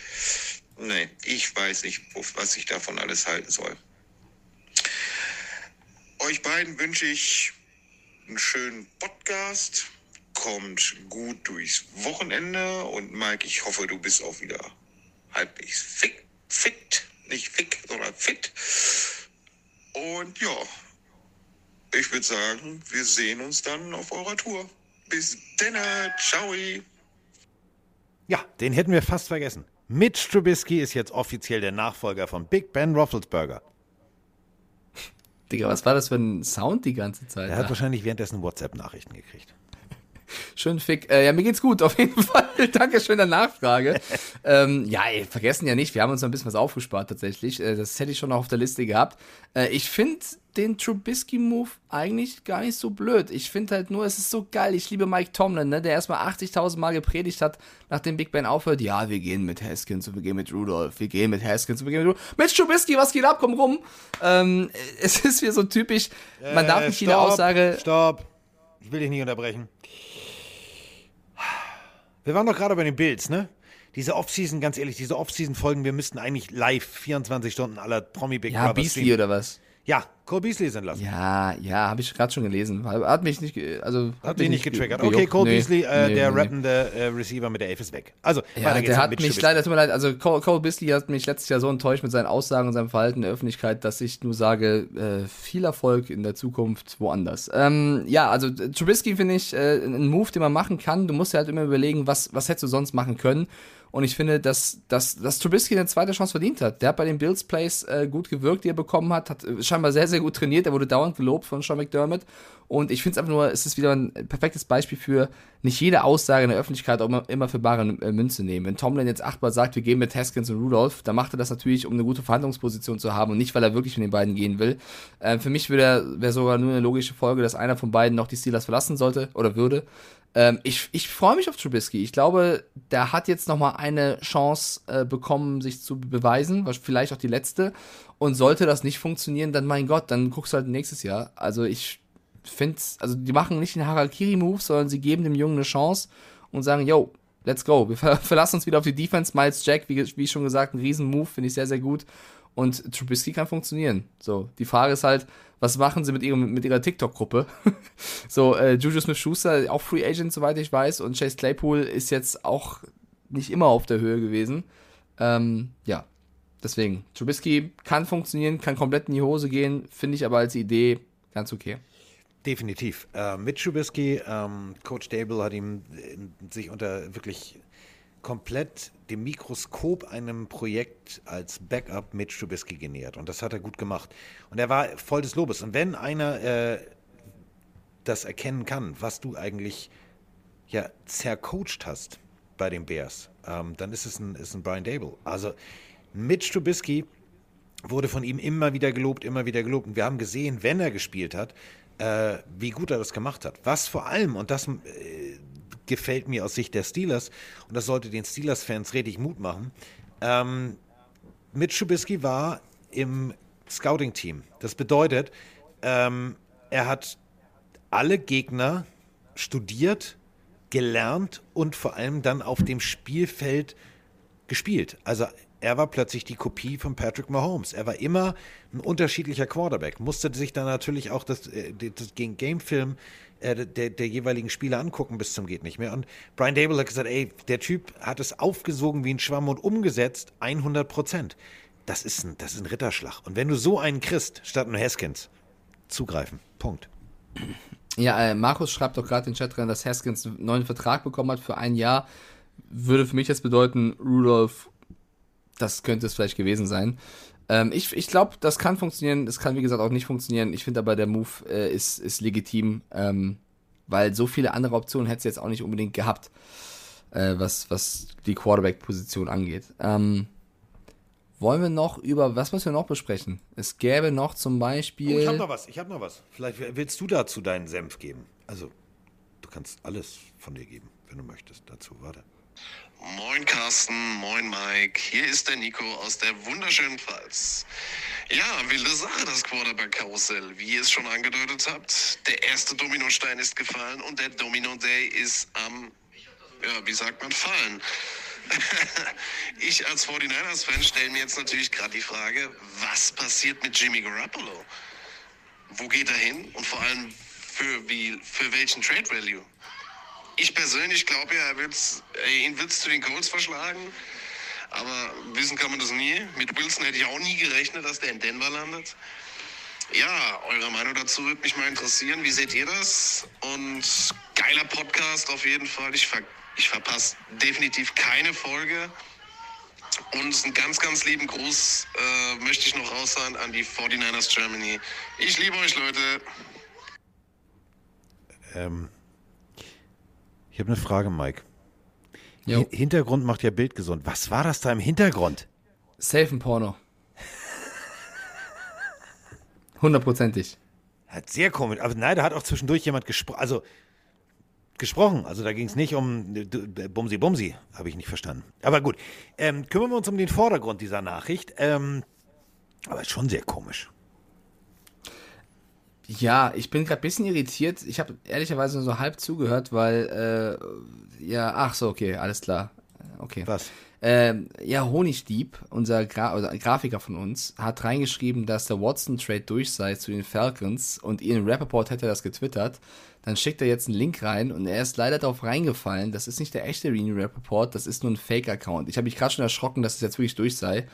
Nee, ich weiß nicht, was ich davon alles halten soll. Euch beiden wünsche ich einen schönen Podcast. Kommt gut durchs Wochenende und Mike, ich hoffe, du bist auch wieder halbwegs fit. fit nicht fick, sondern fit. Und ja, ich würde sagen, wir sehen uns dann auf eurer Tour. Bis dann, ciao. Ja, den hätten wir fast vergessen. Mitch Trubisky ist jetzt offiziell der Nachfolger von Big Ben Roethlisberger. Digga, was war das für ein Sound die ganze Zeit? Er hat wahrscheinlich währenddessen WhatsApp-Nachrichten gekriegt. Schön fick. Äh, ja, mir geht's gut, auf jeden Fall. Dankeschön der Nachfrage. ähm, ja, ey, vergessen ja nicht, wir haben uns noch ein bisschen was aufgespart tatsächlich. Äh, das hätte ich schon noch auf der Liste gehabt. Äh, ich finde den Trubisky-Move eigentlich gar nicht so blöd. Ich finde halt nur, es ist so geil. Ich liebe Mike Tomlin, ne, der erstmal 80.000 Mal gepredigt hat, nachdem Big Ben aufhört. Ja, wir gehen mit Haskins und wir gehen mit Rudolph. Wir gehen mit Haskins und wir gehen mit Rudolph. Mit Trubisky, was geht ab? Komm rum. Ähm, es ist wie so typisch. Man darf nicht jede Aussage. Stopp. Ich will dich nicht unterbrechen. Wir waren doch gerade bei den Bills, ne? Diese Offseason, ganz ehrlich, diese Offseason-Folgen, wir müssten eigentlich live 24 Stunden aller Promi Big Ja, Brother streamen. oder was? Ja, Cole Beasley ist entlassen. Ja, ja, habe ich gerade schon gelesen. Hat mich nicht, ge- also Hat mich dich nicht getriggert. gejuckt. Okay, Cole Nee, Beasley, äh, nee, der nee. rappende äh, Receiver mit der Elf ist weg. Also, Ja, der hat mich leider, tut mir leid, also Cole, Cole Beasley hat mich letztes Jahr so enttäuscht mit seinen Aussagen und seinem Verhalten in der Öffentlichkeit, dass ich nur sage, äh, viel Erfolg in der Zukunft woanders. Ähm, ja, also äh, Trubisky finde ich äh, ein Move, den man machen kann. Du musst ja halt immer überlegen, was, was hättest du sonst machen können. Und ich finde, dass, dass, dass Trubisky eine zweite Chance verdient hat. Der hat bei den Bills Plays äh, gut gewirkt, die er bekommen hat, hat äh, scheinbar sehr, sehr gut trainiert. Er wurde dauernd gelobt von Sean McDermott. Und ich finde es einfach nur, es ist wieder ein perfektes Beispiel für nicht jede Aussage in der Öffentlichkeit auch immer, für bare äh, Münze nehmen. Wenn Tomlin jetzt achtmal sagt, wir gehen mit Haskins und Rudolph, dann macht er das natürlich, um eine gute Verhandlungsposition zu haben und nicht, weil er wirklich mit den beiden gehen will. Äh, für mich wäre wär sogar nur eine logische Folge, dass einer von beiden noch die Steelers verlassen sollte oder würde. Ähm, ich ich freue mich auf Trubisky. Ich glaube, der hat jetzt nochmal eine Chance äh, bekommen, sich zu beweisen, was- vielleicht auch die letzte. Und sollte das nicht funktionieren, dann mein Gott, dann guckst du halt nächstes Jahr. Also ich finde, also die machen nicht den Harakiri-Move, sondern sie geben dem Jungen eine Chance und sagen, yo, let's go. Wir ver verlassen uns wieder auf die Defense. Miles Jack, wie, wie schon gesagt, ein Riesen-Move, finde ich sehr, sehr gut. Und Trubisky kann funktionieren. So, die Frage ist halt, was machen sie mit, ihrem, mit ihrer TikTok-Gruppe? so, äh, Juju Smith-Schuster, auch Free Agent, soweit ich weiß. Und Chase Claypool ist jetzt auch nicht immer auf der Höhe gewesen. Ähm, ja, deswegen, Trubisky kann funktionieren, kann komplett in die Hose gehen, finde ich aber als Idee ganz okay. Definitiv. Äh, mit Trubisky, ähm, Coach Dable hat ihm äh, sich unter wirklich komplett dem Mikroskop einem Projekt als Backup mit Trubisky genähert. Und das hat er gut gemacht. Und er war voll des Lobes. Und wenn einer äh, das erkennen kann, was du eigentlich ja zercoacht hast bei den Bears, ähm, dann ist es ein, ist ein Brian Dable. Also Mitch Trubisky wurde von ihm immer wieder gelobt, immer wieder gelobt. Und wir haben gesehen, wenn er gespielt hat, äh, wie gut er das gemacht hat. Was vor allem, und das äh, gefällt mir aus Sicht der Steelers, und das sollte den Steelers-Fans richtig Mut machen, ähm, Mitch Trubisky war im Scouting-Team. Das bedeutet, ähm, er hat alle Gegner studiert, gelernt und vor allem dann auf dem Spielfeld gespielt. Also er war plötzlich die Kopie von Patrick Mahomes. Er war immer ein unterschiedlicher Quarterback. Musste sich dann natürlich auch das, äh, das Game-Film äh, der, der jeweiligen Spieler angucken bis zum geht nicht mehr. Und Brian Dable hat gesagt, ey, der Typ hat es aufgesogen wie ein Schwamm und umgesetzt 100 Prozent. Das ist ein, das ist ein Ritterschlag. Und wenn du so einen kriegst, statt einen Haskins, zugreifen. Punkt. Ja, äh, Markus schreibt doch gerade in den Chat rein, dass Haskins einen neuen Vertrag bekommen hat für ein Jahr. Würde für mich jetzt bedeuten, Rudolph, das könnte es vielleicht gewesen sein. Ähm, ich ich glaube, das kann funktionieren. Es kann, wie gesagt, auch nicht funktionieren. Ich finde aber, der Move äh, ist, ist legitim, ähm, weil so viele andere Optionen hätte es jetzt auch nicht unbedingt gehabt, äh, was, was die Quarterback-Position angeht. Ähm, Wollen wir noch über, was müssen wir noch besprechen? Es gäbe noch zum Beispiel. Oh, ich habe noch was, ich habe noch was. Vielleicht willst du dazu deinen Senf geben. Also, du kannst alles von dir geben, wenn du möchtest dazu. Warte. Moin Carsten, moin Mike. Hier ist der Nico aus der wunderschönen Pfalz. Ja, wilde Sache, das Quarterback-Karussell. Wie ihr es schon angedeutet habt, der erste Dominostein ist gefallen und der Domino Day ist am, ja, wie sagt man, fallen. ich als 49ers-Fan stelle mir jetzt natürlich gerade die Frage, was passiert mit Jimmy Garoppolo? Wo geht er hin und vor allem für, wie, für welchen Trade Value? Ich persönlich glaube ja, er wird's, äh, ihn wird es zu den Colts verschlagen. Aber wissen kann man das nie. Mit Wilson hätte ich auch nie gerechnet, dass der in Denver landet. Ja, eure Meinung dazu würde mich mal interessieren. Wie seht ihr das? Und geiler Podcast auf jeden Fall. Ich, ver ich verpasse definitiv keine Folge. Und einen ganz, ganz lieben Gruß äh, möchte ich noch raussagen an die 49ers Germany. Ich liebe euch, Leute. Ähm, ich habe eine Frage, Mike. Jo. Hi- Hintergrund macht ja Bild gesund. Was war das da im Hintergrund? Safe ein Porno. Hundertprozentig. Hat sehr komisch. Aber nein, da hat auch zwischendurch jemand gesprochen. Also gesprochen. Also da ging es nicht um äh, Bumsi Bumsi. Habe ich nicht verstanden. Aber gut. Ähm, kümmern wir uns um den Vordergrund dieser Nachricht. Ähm, aber schon sehr komisch. Ja, ich bin gerade ein bisschen irritiert. Ich habe ehrlicherweise nur so halb zugehört, weil, äh, ja, ach so, okay, alles klar. Äh, Okay. Was? Ähm, ja, Honigdieb, unser Gra Grafiker von uns, hat reingeschrieben, dass der Watson-Trade durch sei zu den Falcons und Ian Rappaport hätte das getwittert. Dann schickt er jetzt einen Link rein und er ist leider darauf reingefallen. Das ist nicht der echte Ian Rappaport, das ist nur ein Fake-Account. Ich habe mich gerade schon erschrocken, dass es jetzt wirklich durch sei.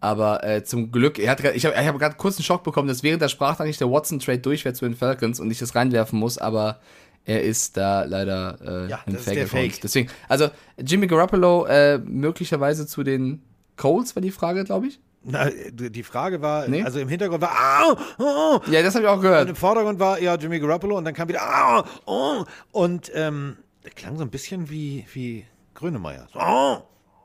Aber äh, zum Glück, er hat, ich habe ich hab gerade kurz einen Schock bekommen, dass während der Sprachnachricht der Watson-Trade durch wäre zu den Falcons und ich das reinwerfen muss, aber er ist da leider äh, Ja, der Fake-Account. Fake. Deswegen, also Jimmy Garoppolo äh, möglicherweise zu den Colts war die Frage, glaube ich. Na, die Frage war, Nee? also im Hintergrund war, ah, oh, Ja, das habe ich auch und gehört. im Vordergrund war ja Jimmy Garoppolo und dann kam wieder, ah, oh, und ähm, der klang so ein bisschen wie, wie Grönemeyer. So, oh,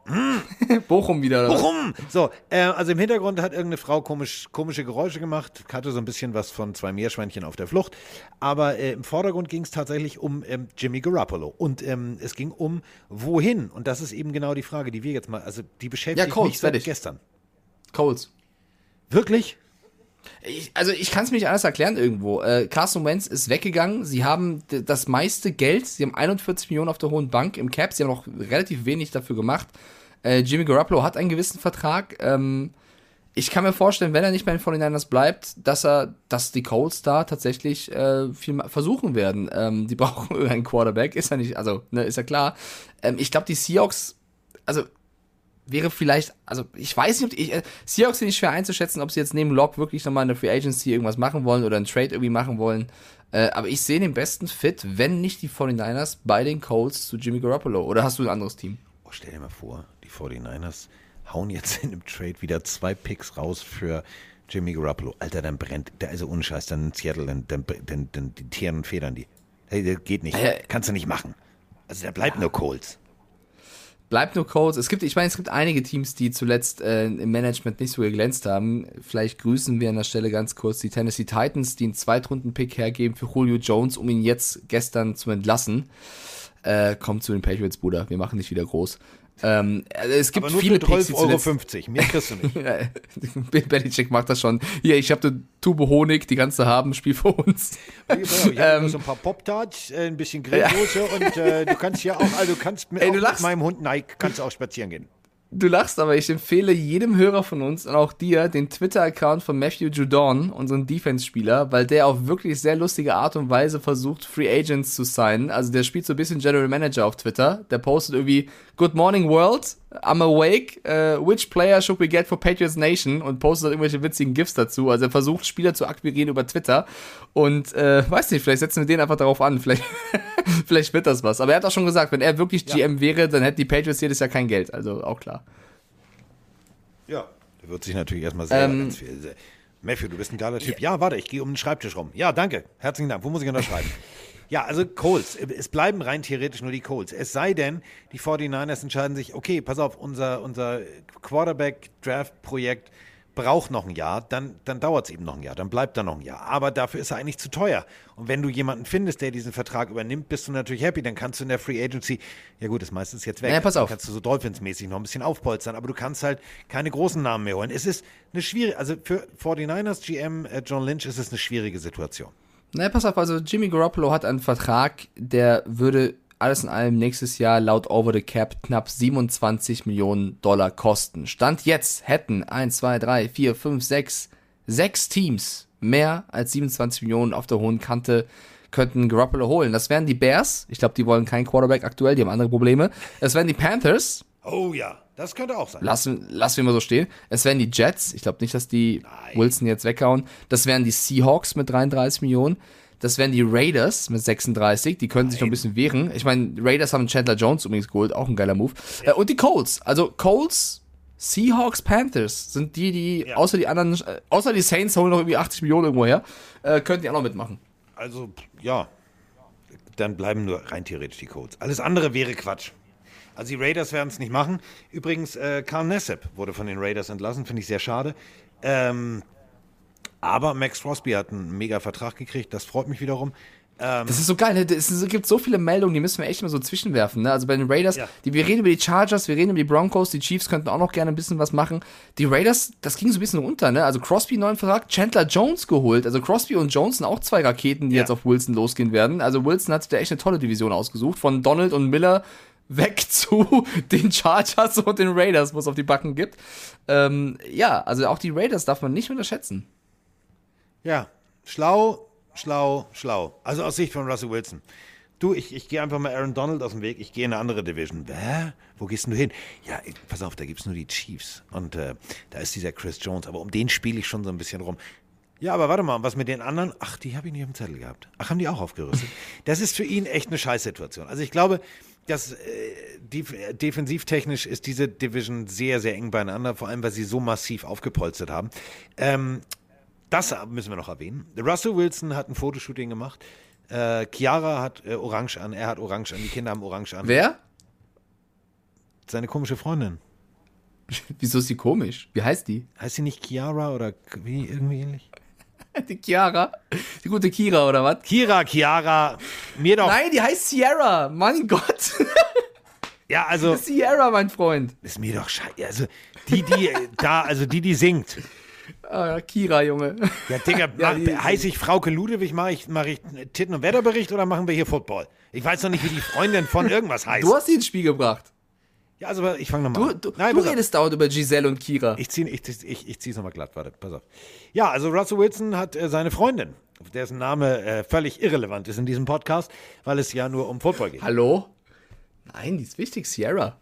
Bochum wieder. Oder? Warum? So, äh, also im Hintergrund hat irgendeine Frau komisch, komische Geräusche gemacht, hatte so ein bisschen was von zwei Meerschweinchen auf der Flucht. Aber äh, im Vordergrund ging es tatsächlich um ähm, Jimmy Garoppolo. Und ähm, es ging um wohin. Und das ist eben genau die Frage, die wir jetzt mal, also die beschäftigt Ja, Colts, mich seit fertig. gestern. Colts. Wirklich? Ich, also ich kann es mir nicht anders erklären irgendwo. Äh, Carson Wentz ist weggegangen. Sie haben das meiste Geld. Sie haben 41 Millionen auf der hohen Bank im Cap. Sie haben noch relativ wenig dafür gemacht. Äh, Jimmy Garoppolo hat einen gewissen Vertrag. Ähm, ich kann mir vorstellen, wenn er nicht bei den 49ers bleibt, dass er, dass die Colts da tatsächlich äh, viel versuchen werden. Ähm, die brauchen irgendeinen Quarterback, ist ja nicht, also, ne, ist ja klar. Ähm, ich glaube, die Seahawks, also wäre vielleicht, also ich weiß nicht, ob die, ich, äh, Seahawks sind nicht schwer einzuschätzen, ob sie jetzt neben Lock wirklich nochmal in der Free Agency irgendwas machen wollen oder einen Trade irgendwie machen wollen. Äh, aber ich sehe den besten Fit, wenn nicht die 49ers, bei den Colts zu Jimmy Garoppolo. Oder hast du ein anderes Team? Oh, stell dir mal vor, die 49ers hauen jetzt in dem Trade wieder zwei Picks raus für Jimmy Garoppolo. Alter, dann brennt, der also ohne Scheiß, dann in Seattle, dann, dann, dann, dann die Tieren und Federn die. Hey, das geht nicht. Ja, ja. Kannst du nicht machen. Also der bleibt nur Colts. Bleibt nur Colts. Es gibt, ich meine, es gibt einige Teams, die zuletzt äh, im Management nicht so geglänzt haben. Vielleicht grüßen wir an der Stelle ganz kurz die Tennessee Titans, die einen Zweitrunden-Pick hergeben für Julio Jones, um ihn jetzt gestern zu entlassen. Äh, kommt zu den Patriots, Bruder. Wir machen dich wieder groß. Ähm, also es gibt Aber nur viele für Picks, 12,50 die Euro. Mehr kriegst du nicht. Ja, Bill Belichick macht das schon. Hier, ich habe eine Tube Honig, die kannst du haben, spiel für uns. Ich habe nur so ein paar Pop-Tarts, äh, ein bisschen Grillsoße und äh, du kannst ja auch, also du kannst mit, Ey, du mit meinem Hund Nike kannst auch spazieren gehen. Du lachst, aber ich empfehle jedem Hörer von uns und auch dir den Twitter-Account von Matthew Judon, unseren Defense-Spieler, weil der auf wirklich sehr lustige Art und Weise versucht, Free Agents zu signen. Also der spielt so ein bisschen General Manager auf Twitter. Der postet irgendwie Good morning world, I'm awake, uh, which player should we get for Patriots Nation? Und postet dann irgendwelche witzigen GIFs dazu. Also er versucht Spieler zu akquirieren über Twitter und äh, weiß nicht, vielleicht setzen wir den einfach darauf an. Vielleicht, vielleicht wird das was. Aber er hat auch schon gesagt, wenn er wirklich GM wäre, dann hätten die Patriots jedes Jahr kein Geld. Also auch klar. Ja. Der wird sich natürlich erstmal sehr Ähm, ganz viel. Matthew, du bist ein geiler Typ. Ja, warte, ich gehe um den Schreibtisch rum. Ja, danke. Herzlichen Dank. Wo muss ich unterschreiben? Ja, also Colts. Es bleiben rein theoretisch nur die Colts. Es sei denn, die 49ers entscheiden sich, okay, pass auf, unser, unser Quarterback-Draft-Projekt braucht noch ein Jahr, dann, dann dauert es eben noch ein Jahr, dann bleibt er noch ein Jahr. Aber dafür ist er eigentlich zu teuer. Und wenn du jemanden findest, der diesen Vertrag übernimmt, bist du natürlich happy. Dann kannst du in der Free Agency, ja gut, ist jetzt weg. Ja, pass auf. Dann kannst du so Dolphins-mäßig noch ein bisschen aufpolstern, aber du kannst halt keine großen Namen mehr holen. Es ist eine schwierige, also für 49ers GM äh, John Lynch ist es eine schwierige Situation. Na, pass auf, also Jimmy Garoppolo hat einen Vertrag, der würde alles in allem nächstes Jahr laut Over the Cap knapp 27 Millionen Dollar kosten. Stand jetzt hätten 1, 2, 3, 4, 5, 6, 6 Teams mehr als 27 Millionen auf der hohen Kante könnten Garoppolo holen. Das wären die Bears. Ich glaube, die wollen keinen Quarterback aktuell, die haben andere Probleme. Es wären die Panthers. Oh ja, das könnte auch sein. Lassen, lassen wir mal so stehen. Es wären die Jets. Ich glaube nicht, dass die Wilson jetzt weghauen. Das wären die Seahawks mit 33 Millionen. Das wären die Raiders mit 36. Die können sich noch ein bisschen wehren. Ich meine, Raiders haben Chandler Jones übrigens geholt. Auch ein geiler Move. Äh, und die Colts. Also Colts, Seahawks, Panthers sind die, die, außer die anderen, äh, außer die Saints holen noch irgendwie 80 Millionen irgendwo her, äh, könnten die auch noch mitmachen. Also, ja, dann bleiben nur rein theoretisch die Colts. Alles andere wäre Quatsch. Also die Raiders werden es nicht machen. Übrigens, äh, Carl Nassib wurde von den Raiders entlassen, finde ich sehr schade. Ähm, aber Max Crosby hat einen mega Vertrag gekriegt, das freut mich wiederum. Das ist so geil, ne? es es gibt so viele Meldungen, die müssen wir echt mal so zwischenwerfen. Ne? Also bei den Raiders, Ja. die, wir reden über die Chargers, wir reden über die Broncos, die Chiefs könnten auch noch gerne ein bisschen was machen. Die Raiders, das ging so ein bisschen unter, ne? Also Crosby neuen Vertrag, Chandler Jones geholt. Also Crosby und Jones sind auch zwei Raketen, die Ja. jetzt auf Wilson losgehen werden. Also Wilson hat sich da echt eine tolle Division ausgesucht. Von Donald und Miller weg zu den Chargers und den Raiders, wo es auf die Backen gibt. Ähm, ja, also auch die Raiders darf man nicht unterschätzen. Ja, schlau, schlau, schlau. Also aus Sicht von Russell Wilson. Du, ich, ich gehe einfach mal Aaron Donald aus dem Weg. Ich gehe in eine andere Division. Hä? Wo gehst du hin? Ja, pass auf, da gibt es nur die Chiefs. Und äh, da ist dieser Chris Jones. Aber um den spiele ich schon so ein bisschen rum. Ja, aber warte mal, was mit den anderen? Ach, die habe ich nicht auf dem Zettel gehabt. Ach, haben die auch aufgerüstet? Das ist für ihn echt eine Scheißsituation. Also ich glaube, dass äh, die, defensivtechnisch ist diese Division sehr, sehr eng beieinander, vor allem weil sie so massiv aufgepolstert haben. Ähm, das müssen wir noch erwähnen. Russell Wilson hat ein Fotoshooting gemacht. Äh, Chiara hat äh, Orange an, er hat Orange an, die Kinder haben Orange an. Wer? Seine komische Freundin. Wieso ist die komisch? Wie heißt die? Heißt sie nicht Chiara oder wie irgendwie ähnlich? Die Chiara? Die gute Kira oder was? Kira, Chiara, mir doch. Nein, die heißt Sierra. Mein Gott. Ja, also Sierra, mein Freund. ist mir doch scheiße. Also die, die da, also die, die singt. Ah, Kira, Junge. Ja, Digga, Ja, heiße ich Frauke Ludewig, mache ich, mach ich Titten- und Wetterbericht oder machen wir hier Football? Ich weiß noch nicht, wie die Freundin von irgendwas heißt. Du hast sie ins Spiel gebracht. Ja, also ich fange nochmal an. du, Nein, du redest dauernd über Giselle und Kira. Ich ziehe ich, ich, ich zieh's nochmal glatt, warte, pass auf. Ja, also Russell Wilson hat äh, seine Freundin, dessen Name äh, völlig irrelevant ist in diesem Podcast, weil es ja nur um Football geht. Hallo? Nein, die ist wichtig. Sierra.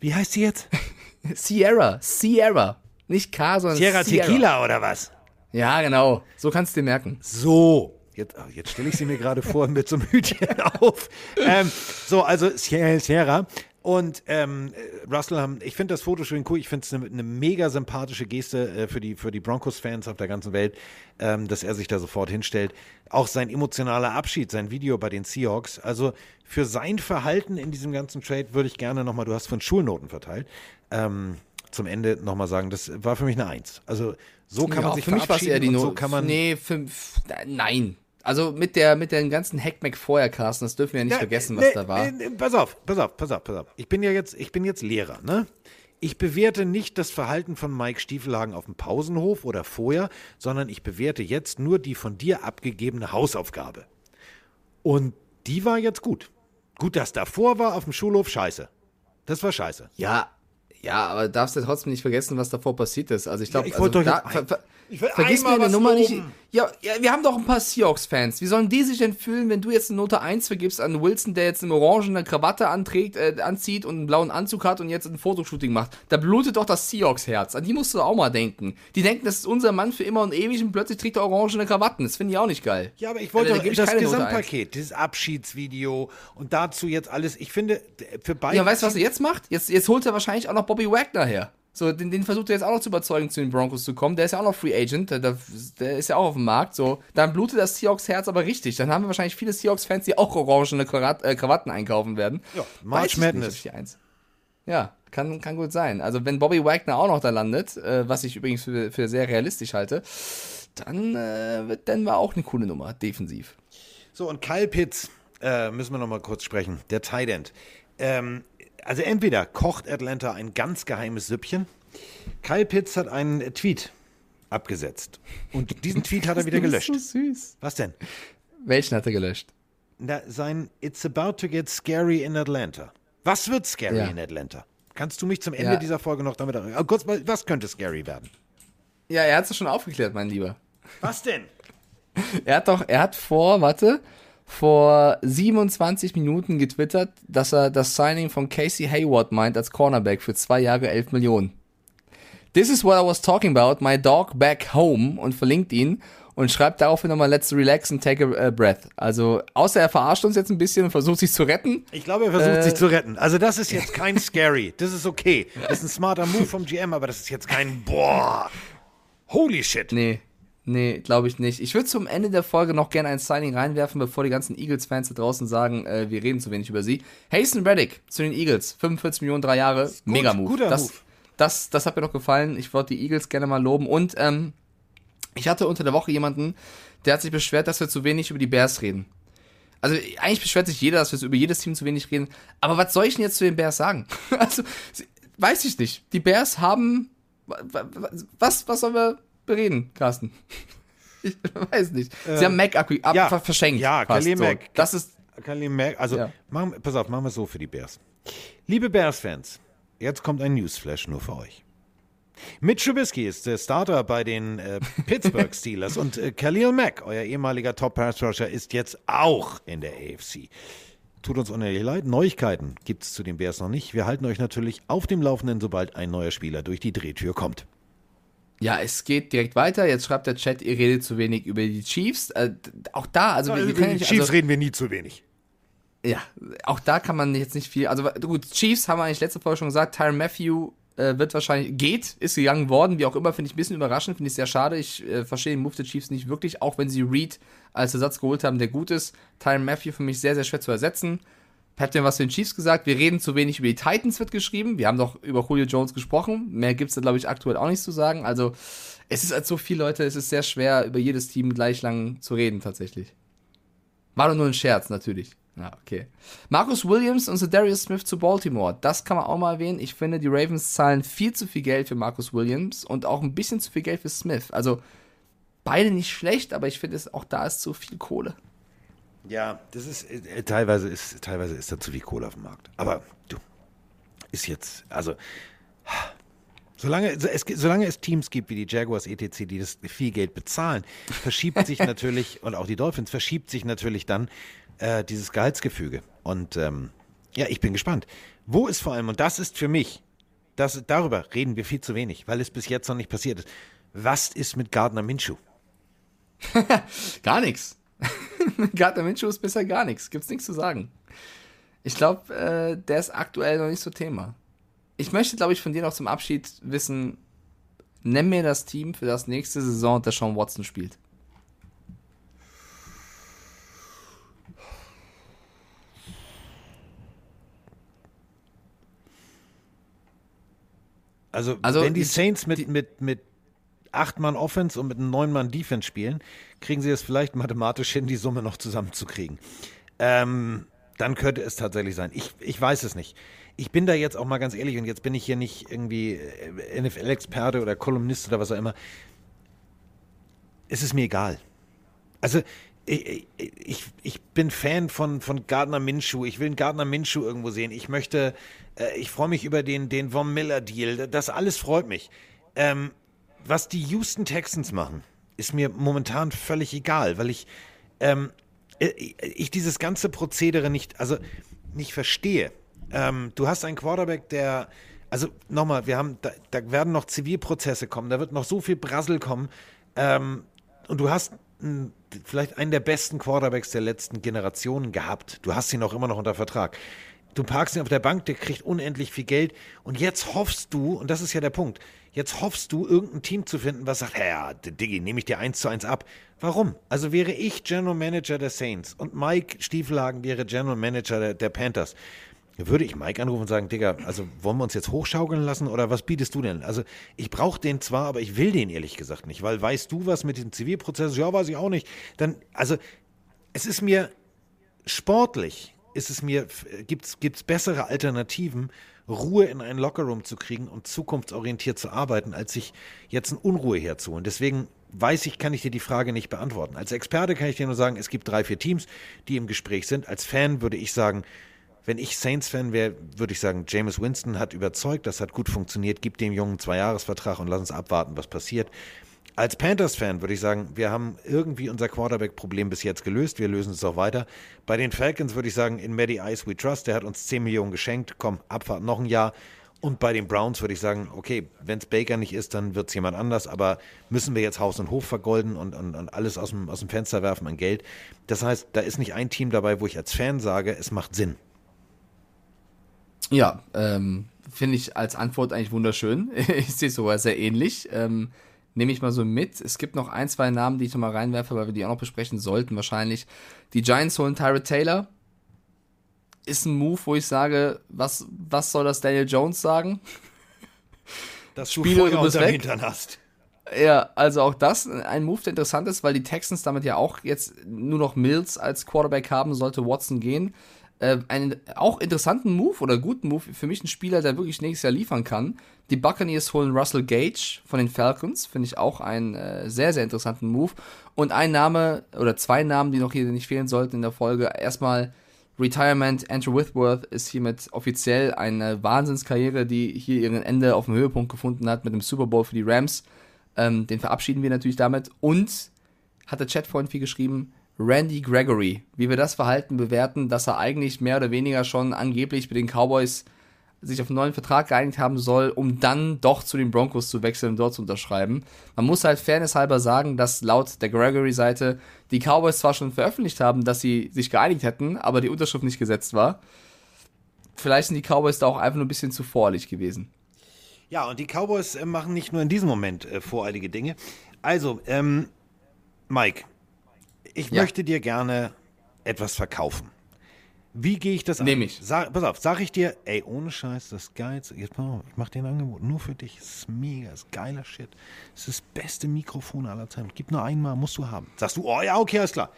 Wie heißt sie jetzt? Sierra. Sierra. Nicht K, sondern Sierra Tequila oder was? Ja, genau. So kannst du dir merken. So. Jetzt, oh, jetzt stelle ich sie mir gerade vor mit so einem Hütchen auf. Ähm, so, also Sierra. Und ähm, äh, Russell haben, ich finde das Fotoshooting cool, ich finde es eine, eine mega sympathische Geste äh, für die, für die Broncos-Fans auf der ganzen Welt, ähm, dass er sich da sofort hinstellt. Auch sein emotionaler Abschied, sein Video bei den Seahawks. Also für sein Verhalten in diesem ganzen Trade würde ich gerne nochmal, du hast von Schulnoten verteilt, ähm, zum Ende nochmal sagen, das war für mich eine Eins. Also so kann ja, man sich für mich verabschieden eher die Not. so kann man nee, fünf. Nein. Also mit der mit den ganzen Hackmack vorher, Carsten, das dürfen wir ja nicht Ja, vergessen, was nee, da war. nee, pass auf, pass auf, pass auf, pass auf. Ich bin ja jetzt, ich bin jetzt Lehrer, ne? Ich bewerte nicht das Verhalten von Mike Stiefelhagen auf dem Pausenhof oder vorher, sondern ich bewerte jetzt nur die von dir abgegebene Hausaufgabe. Und die war jetzt gut. Gut, dass davor war auf dem Schulhof scheiße. Das war scheiße. Ja, ja, aber darfst du trotzdem nicht vergessen, was davor passiert ist. Also ich glaube, Ja, ich wollte also, doch da, ver, ver, ich will vergiss mir einmal eine was Nummer nicht. loben. Ja, ja, wir haben doch ein paar Seahawks-Fans. Wie sollen die sich denn fühlen, wenn du jetzt eine Note 1 vergibst an Wilson, der jetzt eine orangene Krawatte anträgt, äh, anzieht und einen blauen Anzug hat und jetzt ein Fotoshooting macht? Da blutet doch das Seahawks-Herz. An die musst du auch mal denken. Die denken, das ist unser Mann für immer und ewig und plötzlich trägt er orangene Krawatten. Das finde ich auch nicht geil. Ja, aber ich wollte Also, da doch das Gesamtpaket, dieses Abschiedsvideo und dazu jetzt alles. Ich finde, für beide. Ja, weißt du, was er jetzt macht? Jetzt, jetzt holt er wahrscheinlich auch noch Bobby Wagner her. So, den, den versucht er jetzt auch noch zu überzeugen, zu den Broncos zu kommen. Der ist ja auch noch Free Agent, der, der ist ja auch auf dem Markt. So, dann blutet das Seahawks-Herz aber richtig. Dann haben wir wahrscheinlich viele Seahawks-Fans, die auch orangene Krawatt, äh, Krawatten einkaufen werden. Ja, March Madness. Ja, kann, kann gut sein. Also, wenn Bobby Wagner auch noch da landet, äh, was ich übrigens für, für sehr realistisch halte, dann äh, wird Denver auch eine coole Nummer, defensiv. So, und Kyle Pitts, äh, müssen wir noch mal kurz sprechen, der Tight End. Ähm, also entweder kocht Atlanta ein ganz geheimes Süppchen. Kyle Pitts hat einen Tweet abgesetzt. Und diesen Tweet hat er wieder gelöscht. Das ist so süß. Was denn? Welchen hat er gelöscht? Na, sein It's about to get scary in Atlanta. Was wird scary Ja. in Atlanta? Kannst du mich zum Ende Ja. dieser Folge noch damit erinnern? Oh, kurz mal, was könnte scary werden? Ja, er hat es schon aufgeklärt, mein Lieber. Was denn? Er hat doch, er hat vor, warte, vor 27 Minuten getwittert, dass er das Signing von Casey Hayward meint als Cornerback für zwei Jahre 11 Millionen. This is what I was talking about, my dog back home und verlinkt ihn und schreibt daraufhin nochmal let's relax and take a breath. Also, außer er verarscht uns jetzt ein bisschen und versucht sich zu retten. Ich glaube, er versucht Äh. sich zu retten. Also das ist jetzt kein scary. Das ist okay. Das ist ein smarter Move vom GM, aber das ist jetzt kein boah. Holy shit. Nee, nee, glaube ich nicht. Ich würde zum Ende der Folge noch gerne ein Signing reinwerfen, bevor die ganzen Eagles-Fans da draußen sagen, äh, wir reden zu wenig über sie. Hasten Reddick zu den Eagles, 45 Millionen, drei Jahre, mega Move. guter das, Move. Das, das hat mir noch gefallen. Ich wollte die Eagles gerne mal loben. Und ähm, ich hatte unter der Woche jemanden, der hat sich beschwert, dass wir zu wenig über die Bears reden. Also eigentlich beschwert sich jeder, dass wir über jedes Team zu wenig reden. Aber was soll ich denn jetzt zu den Bears sagen? Also, weiß ich nicht. Die Bears haben. wa- wa- Was, was sollen wir bereden, Carsten? Ich weiß nicht. Sie haben Mac ab, ja. ver- verschenkt. Ja, Khalil so. Mack. Das ist. Khalil Mack, also, Ja. machen, pass auf, machen wir es so für die Bears. Liebe Bears-Fans, jetzt kommt ein Newsflash nur für euch. Mitch Trubisky ist der Starter bei den äh, Pittsburgh Steelers und äh, Khalil Mack, euer ehemaliger Top-Pass-Rusher, ist jetzt auch in der AFC. Tut uns unehrlich leid, Neuigkeiten gibt es zu den Bears noch nicht. Wir halten euch natürlich auf dem Laufenden, sobald ein neuer Spieler durch die Drehtür kommt. Ja, es geht direkt weiter. Jetzt schreibt der Chat, ihr redet zu wenig über die Chiefs. Äh, auch da, also wir, wir ja nicht. Chiefs also, reden wir nie zu wenig. Ja, auch da kann man jetzt nicht viel. Also gut, Chiefs haben wir eigentlich letzte Folge schon gesagt. Tyron Matthew äh, wird wahrscheinlich geht, ist gegangen worden, wie auch immer, finde ich ein bisschen überraschend, finde ich sehr schade. Ich äh, verstehe den Move der Chiefs nicht wirklich, auch wenn sie Reed als Ersatz geholt haben, der gut ist. Tyron Matthew für mich sehr, sehr schwer zu ersetzen. Mir was zu den Chiefs gesagt. Wir reden zu wenig über die Titans, wird geschrieben. Wir haben doch über Julio Jones gesprochen. Mehr gibt es da, glaube ich, aktuell auch nicht zu sagen. Also, es ist als so viele Leute, es ist sehr schwer, über jedes Team gleich lang zu reden, tatsächlich. War doch nur ein Scherz, natürlich. Ja, okay. Marcus Williams und Darius Smith zu Baltimore. Das kann man auch mal erwähnen. Ich finde, die Ravens zahlen viel zu viel Geld für Marcus Williams und auch ein bisschen zu viel Geld für Smith. Also beide nicht schlecht, aber ich finde, auch da ist zu viel Kohle. Ja, das ist äh, teilweise ist teilweise ist da zu viel Kohle auf dem Markt. Aber du ist jetzt also solange es solange es Teams gibt wie die Jaguars etc, die das viel Geld bezahlen, verschiebt sich natürlich und auch die Dolphins verschiebt sich natürlich dann äh, dieses Gehaltsgefüge. Und ähm, ja, ich bin gespannt. Wo ist vor allem und das ist für mich das darüber reden wir viel zu wenig, weil es bis jetzt noch nicht passiert ist. Was ist mit Gardner Minshew? Gar nichts. Gardner Minshew ist bisher gar nichts. Gibt's nichts zu sagen. Ich glaube, äh, der ist aktuell noch nicht so Thema. Ich möchte, glaube ich, von dir noch zum Abschied wissen, nenn mir das Team für das nächste Saison, der Sean Watson spielt. Also, Also, wenn die die- Saints mit, mit, mit acht Mann Offense und mit einem neun Mann Defense spielen, kriegen sie es vielleicht mathematisch hin, die Summe noch zusammenzukriegen. Ähm, dann könnte es tatsächlich sein. Ich, ich weiß es nicht. Ich bin da jetzt auch mal ganz ehrlich und jetzt bin ich hier nicht irgendwie äh, NFL-Experte oder Kolumnist oder was auch immer. Es ist mir egal. Also, ich, ich, ich bin Fan von, von Gardner Minshew. Ich will einen Gardner Minshew irgendwo sehen. Ich möchte, äh, ich freue mich über den, den Von Miller Deal. Das alles freut mich. Ähm, was die Houston Texans machen, ist mir momentan völlig egal, weil ich, ähm, äh, ich dieses ganze Prozedere nicht, also nicht verstehe. Ähm, du hast einen Quarterback, der, also nochmal, wir haben, da, da werden noch Zivilprozesse kommen, da wird noch so viel Brassel kommen. Ähm, und du hast mh, vielleicht einen der besten Quarterbacks der letzten Generationen gehabt. Du hast ihn auch immer noch unter Vertrag. Du parkst ihn auf der Bank, der kriegt unendlich viel Geld und jetzt hoffst du, und das ist ja der Punkt, jetzt hoffst du, irgendein Team zu finden, was sagt, ja, Diggi, nehme ich dir eins zu eins ab. Warum? Also wäre ich General Manager der Saints und Mike Stiefelhagen wäre General Manager der, der Panthers, würde ich Mike anrufen und sagen, Digga, also wollen wir uns jetzt hochschaukeln lassen oder was bietest du denn? Also ich brauche den zwar, aber ich will den ehrlich gesagt nicht, weil weißt du was mit dem Zivilprozess? Ja, weiß ich auch nicht. Dann, also es ist mir sportlich ist es mir, gibt es bessere Alternativen, Ruhe in einen Lockerroom zu kriegen und zukunftsorientiert zu arbeiten, als sich jetzt in Unruhe herzuholen. Deswegen weiß ich, kann ich dir die Frage nicht beantworten. Als Experte kann ich dir nur sagen, es gibt drei, vier Teams, die im Gespräch sind. Als Fan würde ich sagen, wenn ich Saints-Fan wäre, würde ich sagen, James Winston hat überzeugt, das hat gut funktioniert, gib dem Jungen einen Zweijahresvertrag und lass uns abwarten, was passiert. Als Panthers-Fan würde ich sagen, wir haben irgendwie unser Quarterback-Problem bis jetzt gelöst. Wir lösen es auch weiter. Bei den Falcons würde ich sagen, in Maddie Ice we trust. Der hat uns 10 Millionen geschenkt. Komm, Abfahrt noch ein Jahr. Und bei den Browns würde ich sagen, okay, wenn es Baker nicht ist, dann wird es jemand anders. Aber müssen wir jetzt Haus und Hof vergolden und, und, und alles aus dem, aus dem Fenster werfen an Geld? Das heißt, da ist nicht ein Team dabei, wo ich als Fan sage, es macht Sinn. Ja, ähm, finde ich als Antwort eigentlich wunderschön. ich sehe es sogar sehr ähnlich. Ähm, nehme ich mal so mit. Es gibt noch ein, zwei Namen, die ich noch mal reinwerfe, weil wir die auch noch besprechen sollten wahrscheinlich. Die Giants holen Tyrod Taylor. Ist ein Move, wo ich sage, was, was soll das Daniel Jones sagen? Dass du Spiele Feuer unter Hintern hast. Ja, also auch das ein Move, der interessant ist, weil die Texans damit ja auch jetzt nur noch Mills als Quarterback haben, sollte Watson gehen äh, einen auch interessanten Move oder guten Move für mich ein Spieler, der wirklich nächstes Jahr liefern kann. Die Buccaneers holen Russell Gage von den Falcons, finde ich auch einen äh, sehr, sehr interessanten Move. Und ein Name oder zwei Namen, die noch hier nicht fehlen sollten in der Folge. Erstmal Retirement. Andrew Whitworth ist hiermit offiziell eine Wahnsinnskarriere, die hier ihren Ende auf dem Höhepunkt gefunden hat mit dem Super Bowl für die Rams. Ähm, den verabschieden wir natürlich damit. Und hat der Chatfreund viel geschrieben, Randy Gregory, wie wir das Verhalten bewerten, dass er eigentlich mehr oder weniger schon angeblich mit den Cowboys sich auf einen neuen Vertrag geeinigt haben soll, um dann doch zu den Broncos zu wechseln und dort zu unterschreiben. Man muss halt fairnesshalber sagen, dass laut der Gregory-Seite die Cowboys zwar schon veröffentlicht haben, dass sie sich geeinigt hätten, aber die Unterschrift nicht gesetzt war. Vielleicht sind die Cowboys da auch einfach nur ein bisschen zu voreilig gewesen. Ja, und die Cowboys äh, machen nicht nur in diesem Moment äh, voreilige Dinge. Also, ähm, Mike, ich ja. möchte dir gerne etwas verkaufen. Wie gehe ich das an? Nehme ich. Sag, pass auf, sag ich dir, ey, ohne Scheiß, das geilste, jetzt pass auf, ich mach dir ein Angebot, nur für dich, das ist mega, das ist geiler Shit. Das ist das beste Mikrofon aller Zeiten. Gib nur einmal, musst du haben. Sagst du, oh ja, okay, alles klar.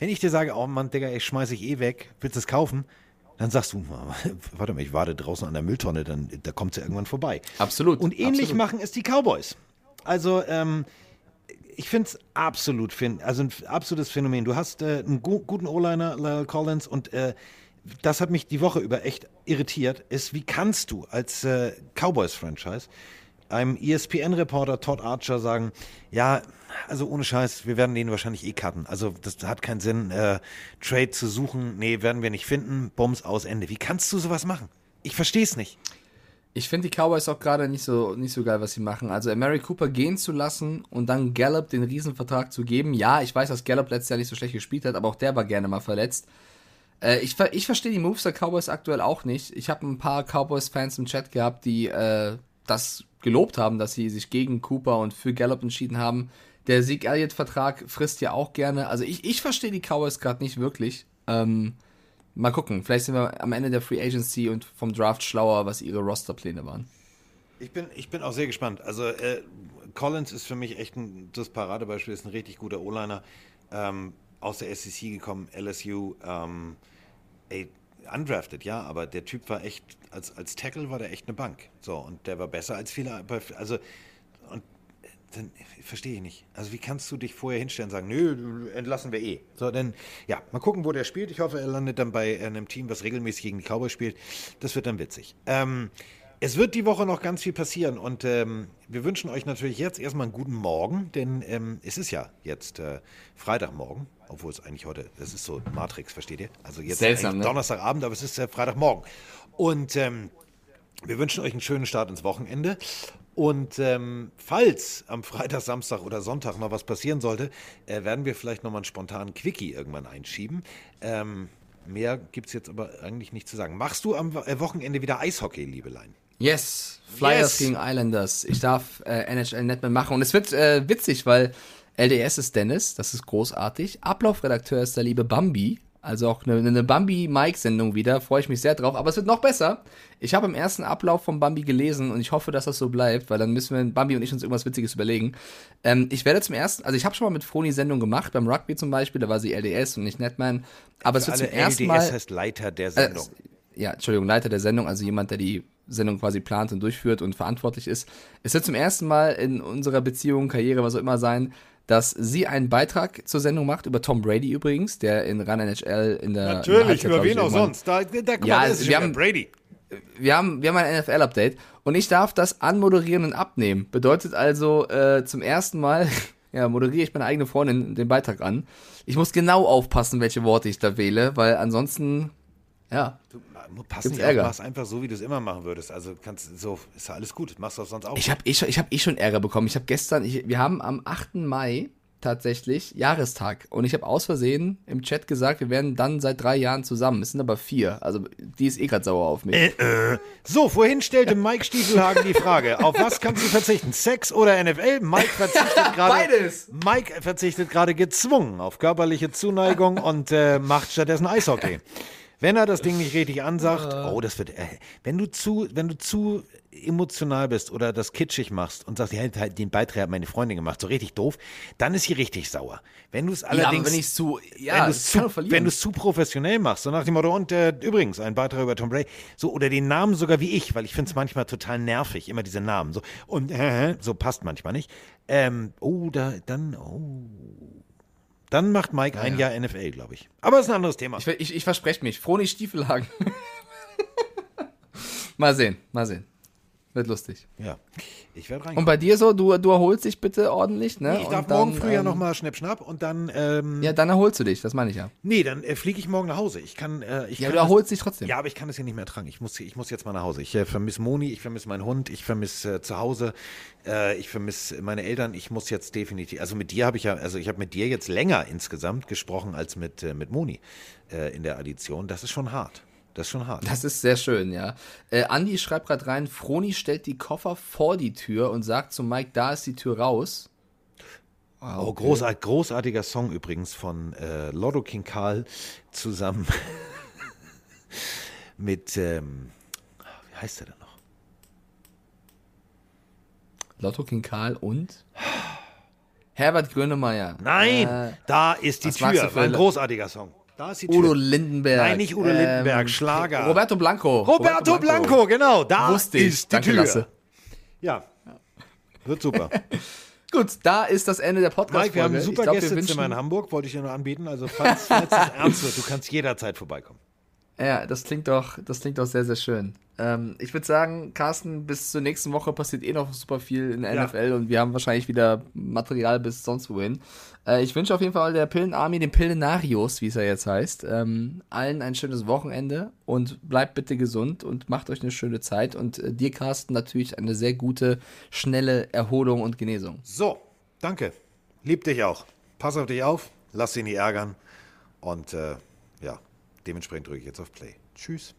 Wenn ich dir sage, oh Mann, Digga, ich schmeiß ich eh weg, willst du es kaufen? Dann sagst du, warte mal, ich warte draußen an der Mülltonne, dann da kommt sie ja irgendwann vorbei. Absolut. Und ähnlich absolut. machen es die Cowboys. Also, ähm, ich finde es absolut, also ein absolutes Phänomen. Du hast äh, einen gu guten O-Liner, Lyle Collins, und äh, das hat mich die Woche über echt irritiert, ist, wie kannst du als äh, Cowboys-Franchise einem ESPN-Reporter Todd Archer sagen, ja, also ohne Scheiß, wir werden den wahrscheinlich eh cutten. Also das hat keinen Sinn, äh, Trade zu suchen. Nee, werden wir nicht finden. Bums aus Ende. Wie kannst du sowas machen? Ich verstehe es nicht. Ich finde die Cowboys auch gerade nicht so, nicht so geil, was sie machen. Also Mary Cooper gehen zu lassen und dann Gallup den Riesenvertrag zu geben. Ja, ich weiß, dass Gallup letztes Jahr nicht so schlecht gespielt hat, aber auch der war gerne mal verletzt. Äh, ich ich verstehe die Moves der Cowboys aktuell auch nicht. Ich habe ein paar Cowboys-Fans im Chat gehabt, die äh, das gelobt haben, dass sie sich gegen Cooper und für Gallup entschieden haben. Der Sieg Elliott-Vertrag frisst ja auch gerne. Also ich, ich verstehe die Cowboys gerade nicht wirklich. Ähm, Mal gucken, vielleicht sind wir am Ende der Free Agency und vom Draft schlauer, was ihre Rosterpläne waren. Ich bin, ich bin auch sehr gespannt. Also äh, Collins ist für mich echt ein, das Paradebeispiel, ist ein richtig guter O-Liner. Ähm, aus der SEC gekommen, LSU, ähm, ey, undrafted, ja, aber der Typ war echt, als, als Tackle war der echt eine Bank. So, und der war besser als viele, also dann verstehe ich nicht. Also wie kannst du dich vorher hinstellen und sagen, nö, entlassen wir eh. So, dann, ja, mal gucken, wo der spielt. Ich hoffe, er landet dann bei einem Team, was regelmäßig gegen die Cowboys spielt. Das wird dann witzig. Ähm, es wird die Woche noch ganz viel passieren und ähm, wir wünschen euch natürlich jetzt erstmal einen guten Morgen, denn ähm, es ist ja jetzt äh, Freitagmorgen, obwohl es eigentlich heute, das ist so Matrix, versteht ihr? Also jetzt Seltsam, ne? Donnerstagabend, aber es ist äh, Freitagmorgen. Und ähm, wir wünschen euch einen schönen Start ins Wochenende und ähm, falls am Freitag, Samstag oder Sonntag noch was passieren sollte, äh, werden wir vielleicht nochmal einen spontanen Quickie irgendwann einschieben. Ähm, mehr gibt es jetzt aber eigentlich nicht zu sagen. Machst du am äh, Wochenende wieder Eishockey, Liebelein? Yes, Flyers Yes. gegen Islanders. Ich darf äh, NHL Netman machen und es wird äh, witzig, weil LDS ist Dennis, das ist großartig. Ablaufredakteur ist der liebe Bambi, also auch eine, eine Bambi-Mike-Sendung wieder, freue ich mich sehr drauf. Aber es wird noch besser. Ich habe im ersten Ablauf von Bambi gelesen und ich hoffe, dass das so bleibt, weil dann müssen wir, Bambi und ich uns irgendwas Witziges überlegen. Ähm, ich werde zum ersten, also ich habe schon mal mit Froni Sendung gemacht, beim Rugby zum Beispiel, da war sie LDS und nicht Netman. Aber es Für wird alle zum ersten LDS Mal heißt Leiter der äh, Sendung. ja, Entschuldigung, Leiter der Sendung, also jemand, der die Sendung quasi plant und durchführt und verantwortlich ist. Es wird zum ersten Mal in unserer Beziehung, Karriere, was auch immer sein, dass sie einen Beitrag zur Sendung macht, über Tom Brady übrigens, der in Run NHL in der in der Halbzeit, glaub ich, irgendwann- Da, da, guck Ja, mal, das also ist wir haben- Brady. wir haben, wir haben ein NFL-Update und ich darf das anmoderieren und abnehmen. Bedeutet also äh, zum ersten Mal, ja, moderiere ich meine eigene Freundin den Beitrag an. Ich muss genau aufpassen, welche Worte ich da wähle, weil ansonsten, ja, Pass Gibt's nicht auf, Ärger? mach's einfach so, wie du es immer machen würdest. Also kannst so, ist ja alles gut. Machst du auch sonst auch. Ich habe eh, schon- ich hab eh schon Ärger bekommen. Ich habe gestern, ich, wir haben am 8. Mai tatsächlich Jahrestag und ich habe aus Versehen im Chat gesagt, wir werden dann seit drei Jahren zusammen. Es sind aber vier. Also die ist eh gerade sauer auf mich. So, vorhin stellte Mike Stiefelhagen die Frage, auf was kannst du verzichten? Sex oder NFL? Mike verzichtet gerade. Beides. Mike verzichtet gerade gezwungen auf körperliche Zuneigung und äh, macht stattdessen Eishockey. Wenn er das Ding nicht richtig ansagt, oh, das wird. Äh, wenn du zu, wenn du zu emotional bist oder das kitschig machst und sagst, ja, den Beitrag hat meine Freundin gemacht, so richtig doof, dann ist sie richtig sauer. Wenn du es ja, allerdings wenn ich zu, ja, wenn du es zu, wenn zu professionell machst, so nach dem Motto, und äh, übrigens, ein Beitrag über Tom Brady, so, oder den Namen sogar wie ich, weil ich finde es manchmal total nervig, immer diese Namen, so, und, äh, so passt manchmal nicht. Ähm, oh, da, dann, oh. Dann macht Mike ein Jahr NFL, glaube ich. Aber das ist ein anderes Thema. ich, ich, ich verspreche mich. Froni Stiefelhagen. mal sehen, mal sehen. Wird lustig. ja. Ich werde rein. Und bei dir so, du, du erholst dich bitte ordentlich, ne? ich darf Und dann, morgen früh ja ähm, nochmal Schnipp, Schnapp und dann, ähm, Ja, dann erholst du dich, das meine ich ja. nee, dann äh, fliege ich morgen nach Hause. Ich kann, äh, ich Ja, kann du das- erholst dich trotzdem. Ja, aber ich kann das hier nicht mehr tragen. Ich muss, ich muss jetzt mal nach Hause. Ich äh, vermisse Moni, ich vermisse meinen Hund, ich vermisse äh, zu Hause, äh, ich vermisse meine Eltern. Ich muss jetzt definitiv, also mit dir habe ich ja, also ich habe mit dir jetzt länger insgesamt gesprochen als mit, äh, mit Moni äh, in der Addition. Das ist schon hart. Das ist schon hart. Das ist sehr schön, ja. Äh, Andi schreibt gerade rein, Froni stellt die Koffer vor die Tür und sagt zu Mike, da ist die Tür raus. Oh, großart, großartiger Song übrigens von äh, Lotto King Karl zusammen mit, ähm, wie heißt der denn noch? Lotto King Karl und Herbert Grönemeyer. Nein, Äh, da ist die Tür. ein großartiger Song. Da ist die Tür. Udo Lindenberg. Nein, nicht Udo Lindenberg, Schlager. Roberto Blanco. Roberto, Blanco, genau. Da Wusste ich. ist die Danke, Tür. Lasse. Ja. Wird super. Gut, da ist das Ende der podcast Mike, wir haben ein super glaub, Gästezimmer in Hamburg, wollte ich dir noch anbieten. Also falls, falls es ernst wird, du kannst jederzeit vorbeikommen. Ja, das klingt doch, das klingt doch sehr, sehr schön. Ähm, ich würde sagen, Carsten, bis zur nächsten Woche passiert eh noch super viel in der Ja. NFL und wir haben wahrscheinlich wieder Material bis sonst wohin. Äh, ich wünsche auf jeden Fall der Pillenarmee, den Pillenarios, wie es ja jetzt heißt, ähm, allen ein schönes Wochenende und bleibt bitte gesund und macht euch eine schöne Zeit und äh, dir, Carsten, natürlich eine sehr gute, schnelle Erholung und Genesung. So, danke. Lieb dich auch. Pass auf dich auf, lass dich nicht ärgern. Und äh, ja, dementsprechend drücke ich jetzt auf Play. Tschüss.